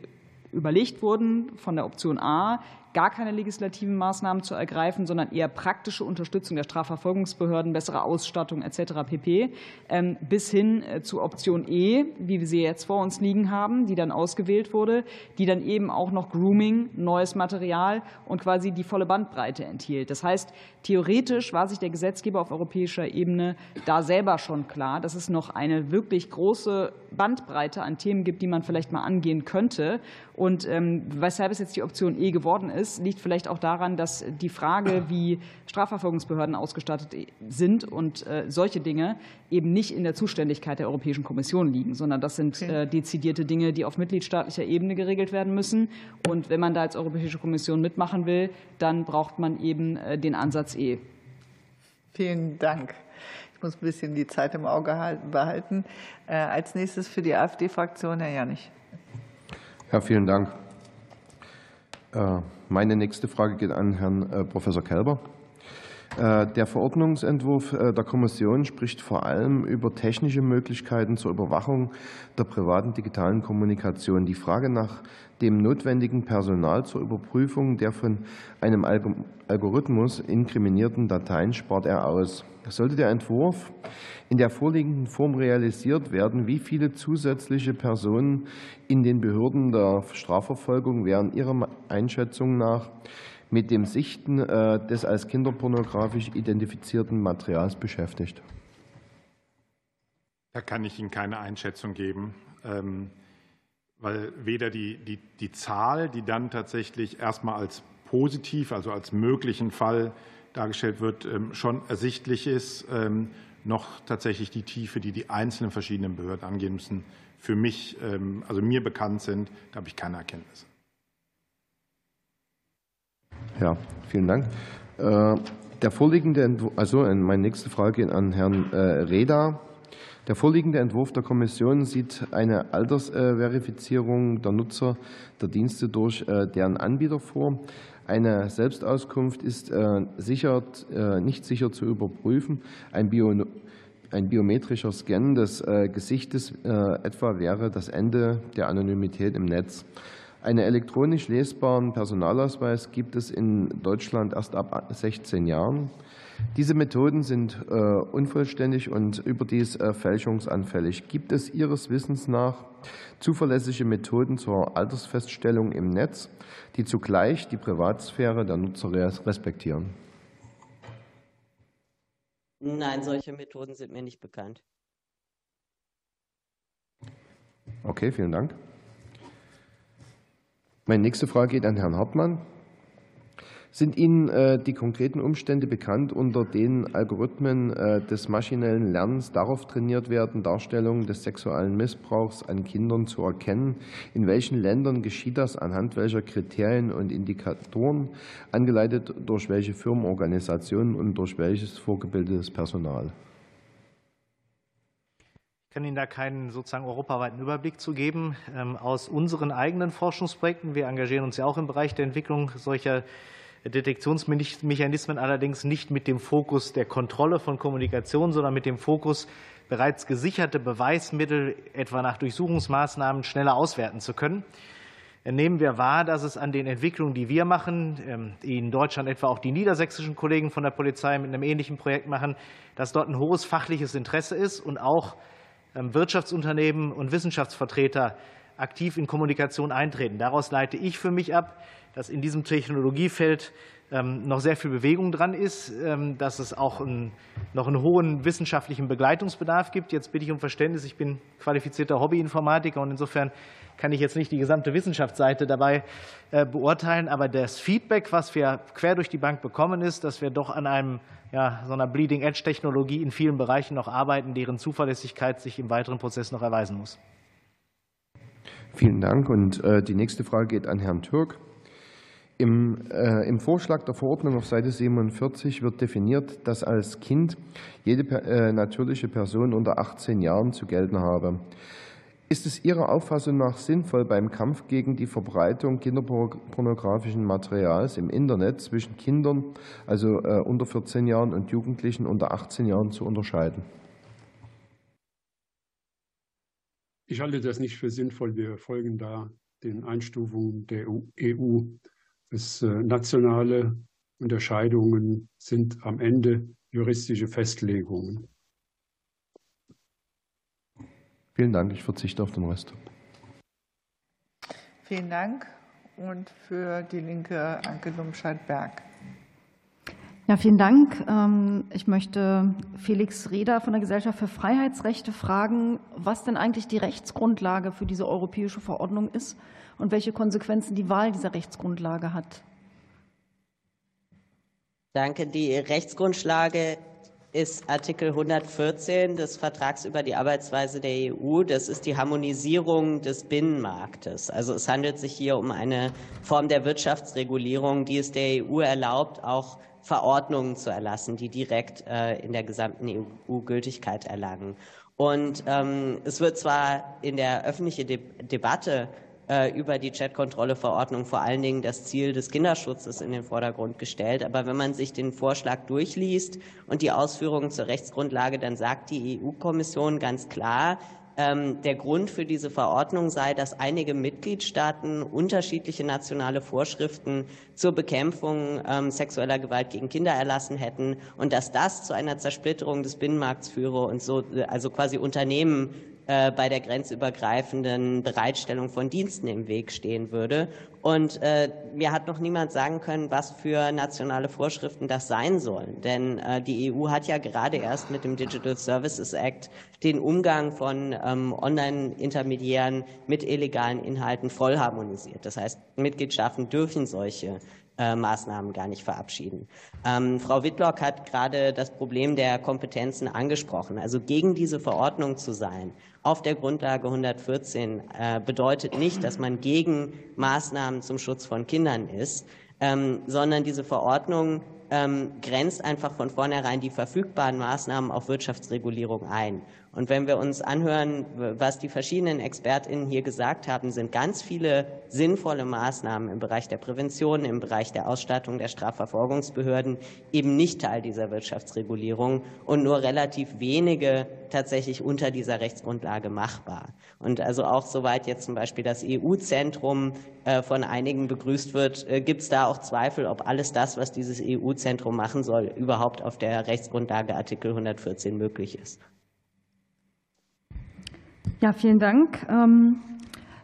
überlegt wurden von der Option A, gar keine legislativen Maßnahmen zu ergreifen, sondern eher praktische Unterstützung der Strafverfolgungsbehörden, bessere Ausstattung etc. pp. Ähm, bis hin äh, zu Option E, wie wir sie jetzt vor uns liegen haben, die dann ausgewählt wurde, die dann eben auch noch Grooming, neues Material und quasi die volle Bandbreite enthielt. Das heißt, theoretisch war sich der Gesetzgeber auf europäischer Ebene da selber schon klar, dass es noch eine wirklich große Bandbreite an Themen gibt, die man vielleicht mal angehen könnte. Und ähm, weshalb es jetzt die Option E geworden ist, liegt vielleicht auch daran, dass die Frage, wie Strafverfolgungsbehörden ausgestattet sind und äh, solche Dinge eben nicht in der Zuständigkeit der Europäischen Kommission liegen, sondern das sind äh, dezidierte Dinge, die auf mitgliedstaatlicher Ebene geregelt werden müssen. Und wenn man da als Europäische Kommission mitmachen will, dann braucht man eben äh, den Ansatz E. Vielen Dank. Ich muss ein bisschen die Zeit im Auge behalten. Als nächstes für die AfD-Fraktion Herr Janich. Ja, vielen Dank. Äh, meine nächste Frage geht an Herrn äh, Professor Kelber. Äh, der Verordnungsentwurf der Kommission spricht vor allem über technische Möglichkeiten zur Überwachung der privaten digitalen Kommunikation. Die Frage nach dem notwendigen Personal zur Überprüfung der von einem Algorithmus inkriminierten Dateien spart er aus. Sollte der Entwurf in der vorliegenden Form realisiert werden, wie viele zusätzliche Personen in den Behörden der Strafverfolgung wären Ihrer Einschätzung nach mit dem Sichten äh, des als kinderpornografisch identifizierten Materials beschäftigt? Da kann ich Ihnen keine Einschätzung geben, ähm, weil weder die, die, die Zahl, die dann tatsächlich erstmal als positiv, also als möglichen Fall dargestellt wird, ähm, schon ersichtlich ist, ähm, noch tatsächlich die Tiefe, die die einzelnen verschiedenen Behörden angehen müssen, für mich, ähm, also mir bekannt sind. Da habe ich keine Erkenntnisse. Ja, vielen Dank. Äh, der vorliegende Entwurf, also äh, meine nächste Frage an Herrn äh, Reda. Der vorliegende Entwurf der Kommission sieht eine Altersverifizierung der Nutzer der Dienste durch deren Anbieter vor. Eine Selbstauskunft ist äh, sicher, äh, nicht sicher zu überprüfen. Ein, Bio, ein biometrischer Scan des äh, Gesichtes etwa wäre das Ende der Anonymität im Netz. Einen elektronisch lesbaren Personalausweis gibt es in Deutschland erst ab 16 Jahren. Diese Methoden sind unvollständig und überdies fälschungsanfällig. Gibt es Ihres Wissens nach zuverlässige Methoden zur Altersfeststellung im Netz, die zugleich die Privatsphäre der Nutzer respektieren? Nein, solche Methoden sind mir nicht bekannt. Okay, vielen Dank. Meine nächste Frage geht an Herrn Hartmann. Sind Ihnen äh, die konkreten Umstände bekannt, unter denen Algorithmen äh, des maschinellen Lernens darauf trainiert werden, Darstellungen des sexuellen Missbrauchs an Kindern zu erkennen? In welchen Ländern geschieht das? Anhand welcher Kriterien und Indikatoren? Angeleitet durch welche Firmenorganisationen und durch welches vorgebildetes Personal? Ich kann Ihnen da keinen sozusagen europaweiten Überblick zu geben. Ähm, aus unseren eigenen Forschungsprojekten, wir engagieren uns ja auch im Bereich der Entwicklung solcher Detektionsmechanismen, allerdings nicht mit dem Fokus der Kontrolle von Kommunikation, sondern mit dem Fokus, bereits gesicherte Beweismittel etwa nach Durchsuchungsmaßnahmen schneller auswerten zu können. Nehmen wir wahr, dass es an den Entwicklungen, die wir machen, ähm, in Deutschland etwa auch die niedersächsischen Kollegen von der Polizei mit einem ähnlichen Projekt machen, dass dort ein hohes fachliches Interesse ist und auch ähm, Wirtschaftsunternehmen und Wissenschaftsvertreter aktiv in Kommunikation eintreten. Daraus leite ich für mich ab, dass in diesem Technologiefeld ähm, noch sehr viel Bewegung dran ist, ähm, dass es auch noch einen hohen wissenschaftlichen Begleitungsbedarf gibt. Jetzt bitte ich um Verständnis. Ich bin qualifizierter Hobbyinformatiker und insofern kann ich jetzt nicht die gesamte Wissenschaftsseite dabei äh, beurteilen. Aber das Feedback, was wir quer durch die Bank bekommen, ist, dass wir doch an einem ja, so einer Bleeding-Edge-Technologie in vielen Bereichen noch arbeiten, deren Zuverlässigkeit sich im weiteren Prozess noch erweisen muss. Vielen Dank. Und äh, die nächste Frage geht an Herrn Türk. Im, äh, Im, Vorschlag der Verordnung auf Seite 47 wird definiert, dass als Kind jede äh, natürliche Person unter 18 Jahren zu gelten habe. Ist es Ihrer Auffassung nach sinnvoll, beim Kampf gegen die Verbreitung kinderpornografischen Materials im Internet zwischen Kindern, also äh, unter 14 Jahren, und Jugendlichen unter 18 Jahren zu unterscheiden? Ich halte das nicht für sinnvoll. Wir folgen da den Einstufungen der EU. Das äh, nationale Unterscheidungen sind am Ende juristische Festlegungen. Vielen Dank. Ich verzichte auf den Rest. Vielen Dank. Und für die Linke Anke Lumscheid-Berg. Ja, vielen Dank. Ähm, ich möchte Felix Reda von der Gesellschaft für Freiheitsrechte fragen, was denn eigentlich die Rechtsgrundlage für diese europäische Verordnung ist und welche Konsequenzen die Wahl dieser Rechtsgrundlage hat. Danke. Die Rechtsgrundlage ist Artikel 114 des Vertrags über die Arbeitsweise der EU. Das ist die Harmonisierung des Binnenmarktes. Also es handelt sich hier um eine Form der Wirtschaftsregulierung, die es der EU erlaubt, auch Verordnungen zu erlassen, die direkt äh, in der gesamten EU Gültigkeit erlangen. Und ähm, es wird zwar in der öffentlichen De Debatte äh, über die Chatkontrolle-Verordnung vor allen Dingen das Ziel des Kinderschutzes in den Vordergrund gestellt. Aber wenn man sich den Vorschlag durchliest und die Ausführungen zur Rechtsgrundlage, dann sagt die EU-Kommission ganz klar, ähm, der Grund für diese Verordnung sei, dass einige Mitgliedstaaten unterschiedliche nationale Vorschriften zur Bekämpfung ähm, sexueller Gewalt gegen Kinder erlassen hätten und dass das zu einer Zersplitterung des Binnenmarkts führe und so, also quasi Unternehmen äh, bei der grenzübergreifenden Bereitstellung von Diensten im Weg stehen würde. Und äh, mir hat noch niemand sagen können, was für nationale Vorschriften das sein sollen. Denn äh, die EU hat ja gerade erst mit dem Digital Services Act den Umgang von ähm, Online-Intermediären mit illegalen Inhalten voll harmonisiert. Das heißt, Mitgliedstaaten dürfen solche äh, Maßnahmen gar nicht verabschieden. Ähm, Frau Whitlock hat gerade das Problem der Kompetenzen angesprochen. Also gegen diese Verordnung zu sein, auf der Grundlage 114, äh, bedeutet nicht, dass man gegen Maßnahmen zum Schutz von Kindern ist, ähm, sondern diese Verordnung ähm, grenzt einfach von vornherein die verfügbaren Maßnahmen auf Wirtschaftsregulierung ein. Und wenn wir uns anhören, was die verschiedenen ExpertInnen hier gesagt haben, sind ganz viele sinnvolle Maßnahmen im Bereich der Prävention, im Bereich der Ausstattung der Strafverfolgungsbehörden eben nicht Teil dieser Wirtschaftsregulierung und nur relativ wenige tatsächlich unter dieser Rechtsgrundlage machbar. Und also auch soweit jetzt zum Beispiel das EU-Zentrum äh, von einigen begrüßt wird, äh, gibt es da auch Zweifel, ob alles das, was dieses EU-Zentrum machen soll, überhaupt auf der Rechtsgrundlage Artikel 114 möglich ist. Ja, vielen Dank. Ähm,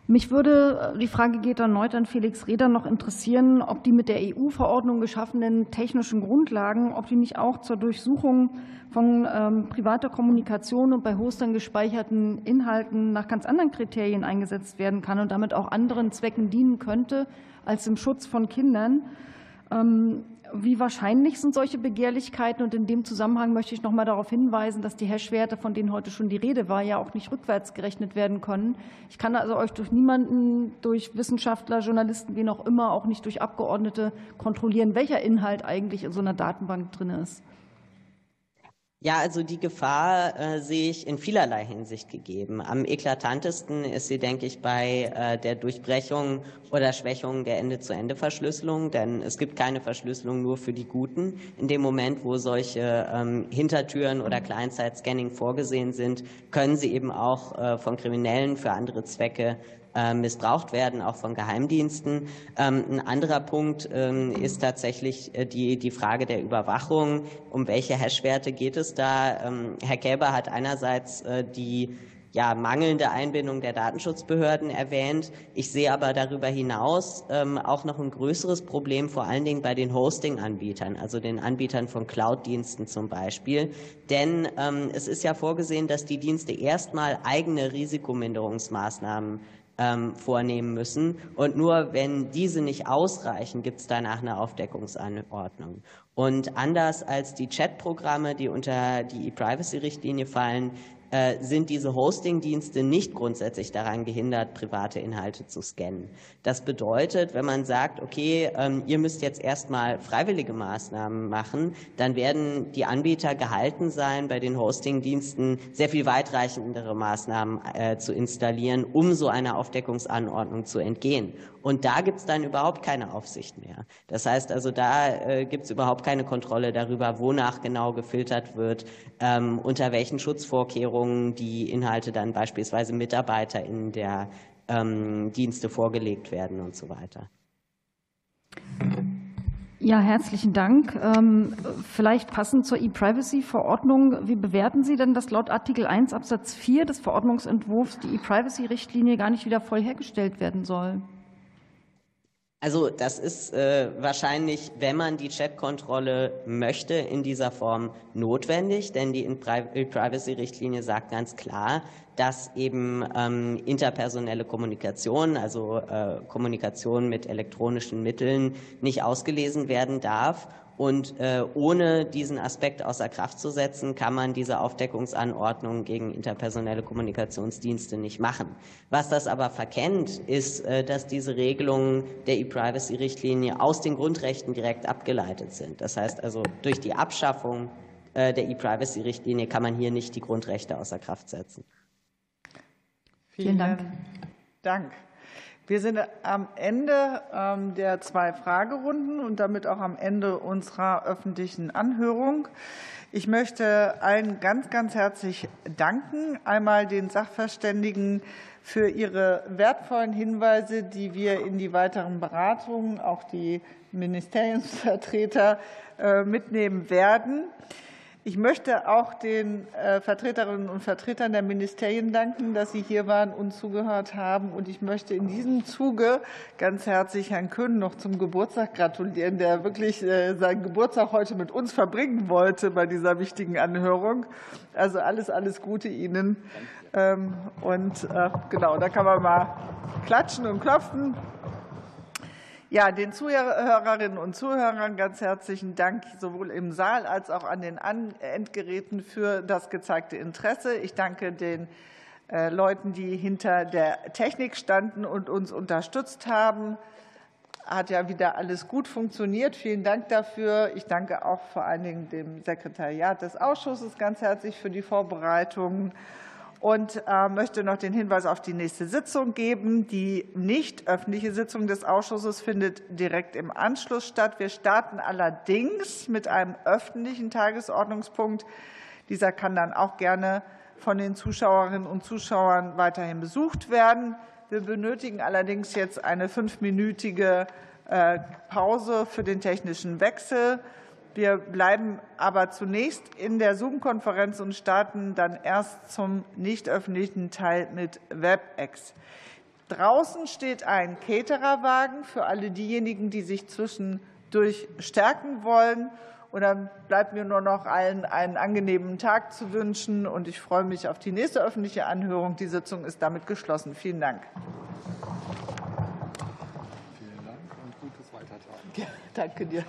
mich würde, die Frage geht erneut an Felix Reder, noch interessieren, ob die mit der EU-Verordnung geschaffenen technischen Grundlagen, ob die nicht auch zur Durchsuchung von ähm, privater Kommunikation und bei Hostern gespeicherten Inhalten nach ganz anderen Kriterien eingesetzt werden kann und damit auch anderen Zwecken dienen könnte als im Schutz von Kindern. Ähm, wie wahrscheinlich sind solche Begehrlichkeiten? Und in dem Zusammenhang möchte ich noch mal darauf hinweisen, dass die Hashwerte, von denen heute schon die Rede war, ja auch nicht rückwärts gerechnet werden können. Ich kann also euch durch niemanden, durch Wissenschaftler, Journalisten, wen auch immer, auch nicht durch Abgeordnete kontrollieren, welcher Inhalt eigentlich in so einer Datenbank drin ist. Ja, also die Gefahr äh, sehe ich in vielerlei Hinsicht gegeben. Am eklatantesten ist sie, denke ich, bei äh, der Durchbrechung oder Schwächung der Ende-zu-Ende-Verschlüsselung, denn es gibt keine Verschlüsselung nur für die Guten. In dem Moment, wo solche ähm, Hintertüren oder Client-Side-Scanning vorgesehen sind, können sie eben auch äh, von Kriminellen für andere Zwecke missbraucht werden, auch von Geheimdiensten. Ähm, ein anderer Punkt ähm, ist tatsächlich äh, die, die Frage der Überwachung. Um welche Hashwerte geht es da? Ähm, Herr Käber hat einerseits äh, die ja, mangelnde Einbindung der Datenschutzbehörden erwähnt. Ich sehe aber darüber hinaus ähm, auch noch ein größeres Problem, vor allen Dingen bei den Hosting-Anbietern, also den Anbietern von Cloud-Diensten zum Beispiel. Denn ähm, es ist ja vorgesehen, dass die Dienste erstmal eigene Risikominderungsmaßnahmen ähm, vornehmen müssen. Und nur wenn diese nicht ausreichen, gibt es danach eine Aufdeckungsanordnung. Und anders als die Chatprogramme, die unter die E-Privacy-Richtlinie fallen, sind diese Hosting-Dienste nicht grundsätzlich daran gehindert, private Inhalte zu scannen. Das bedeutet, wenn man sagt, okay, ähm, ihr müsst jetzt erstmal freiwillige Maßnahmen machen, dann werden die Anbieter gehalten sein, bei den Hosting-Diensten sehr viel weitreichendere Maßnahmen äh, zu installieren, um so einer Aufdeckungsanordnung zu entgehen. Und da gibt es dann überhaupt keine Aufsicht mehr. Das heißt also, da äh, gibt es überhaupt keine Kontrolle darüber, wonach genau gefiltert wird, ähm, unter welchen Schutzvorkehrungen die Inhalte dann beispielsweise Mitarbeiter in der ähm, Dienste vorgelegt werden und so weiter. Ja, herzlichen Dank. Ähm, vielleicht passend zur E-Privacy-Verordnung. Wie bewerten Sie denn, dass laut Artikel 1 Absatz 4 des Verordnungsentwurfs die E-Privacy-Richtlinie gar nicht wieder voll hergestellt werden soll? Also das ist äh, wahrscheinlich, wenn man die Chatkontrolle möchte, in dieser Form notwendig, denn die Privacy-Richtlinie sagt ganz klar, dass eben ähm, interpersonelle Kommunikation, also äh, Kommunikation mit elektronischen Mitteln, nicht ausgelesen werden darf. Und äh, ohne diesen Aspekt außer Kraft zu setzen, kann man diese Aufdeckungsanordnung gegen interpersonelle Kommunikationsdienste nicht machen. Was das aber verkennt, ist, äh, dass diese Regelungen der E-Privacy-Richtlinie aus den Grundrechten direkt abgeleitet sind. Das heißt also, durch die Abschaffung äh, der E-Privacy-Richtlinie kann man hier nicht die Grundrechte außer Kraft setzen. Vielen Dank. Dank. Wir sind am Ende ähm, der zwei Fragerunden und damit auch am Ende unserer öffentlichen Anhörung. Ich möchte allen ganz, ganz herzlich danken. Einmal den Sachverständigen für ihre wertvollen Hinweise, die wir in die weiteren Beratungen, auch die Ministeriumsvertreter äh, mitnehmen werden. Ich möchte auch den äh, Vertreterinnen und Vertretern der Ministerien danken, dass sie hier waren und zugehört haben. Und ich möchte in diesem Zuge ganz herzlich Herrn Köhn noch zum Geburtstag gratulieren, der wirklich äh, seinen Geburtstag heute mit uns verbringen wollte bei dieser wichtigen Anhörung. Also alles, alles Gute Ihnen. Ähm, und äh, genau, da kann man mal klatschen und klopfen. Ja, den Zuhörerinnen und Zuhörern ganz herzlichen Dank sowohl im Saal als auch an den Endgeräten für das gezeigte Interesse. Ich danke den äh, Leuten, die hinter der Technik standen und uns unterstützt haben. Hat ja wieder alles gut funktioniert. Vielen Dank dafür. Ich danke auch vor allen Dingen dem Sekretariat des Ausschusses ganz herzlich für die Vorbereitungen und äh, möchte noch den Hinweis auf die nächste Sitzung geben. Die nicht öffentliche Sitzung des Ausschusses findet direkt im Anschluss statt. Wir starten allerdings mit einem öffentlichen Tagesordnungspunkt. Dieser kann dann auch gerne von den Zuschauerinnen und Zuschauern weiterhin besucht werden. Wir benötigen allerdings jetzt eine fünfminütige äh, Pause für den technischen Wechsel. Wir bleiben aber zunächst in der Zoom-Konferenz und starten dann erst zum nicht öffentlichen Teil mit WebEx. Draußen steht ein Catererwagen für alle diejenigen, die sich zwischendurch stärken wollen. Und dann bleibt mir nur noch allen einen angenehmen Tag zu wünschen. Und ich freue mich auf die nächste öffentliche Anhörung. Die Sitzung ist damit geschlossen. Vielen Dank. Vielen Dank und gutes Weitertragen. Danke dir.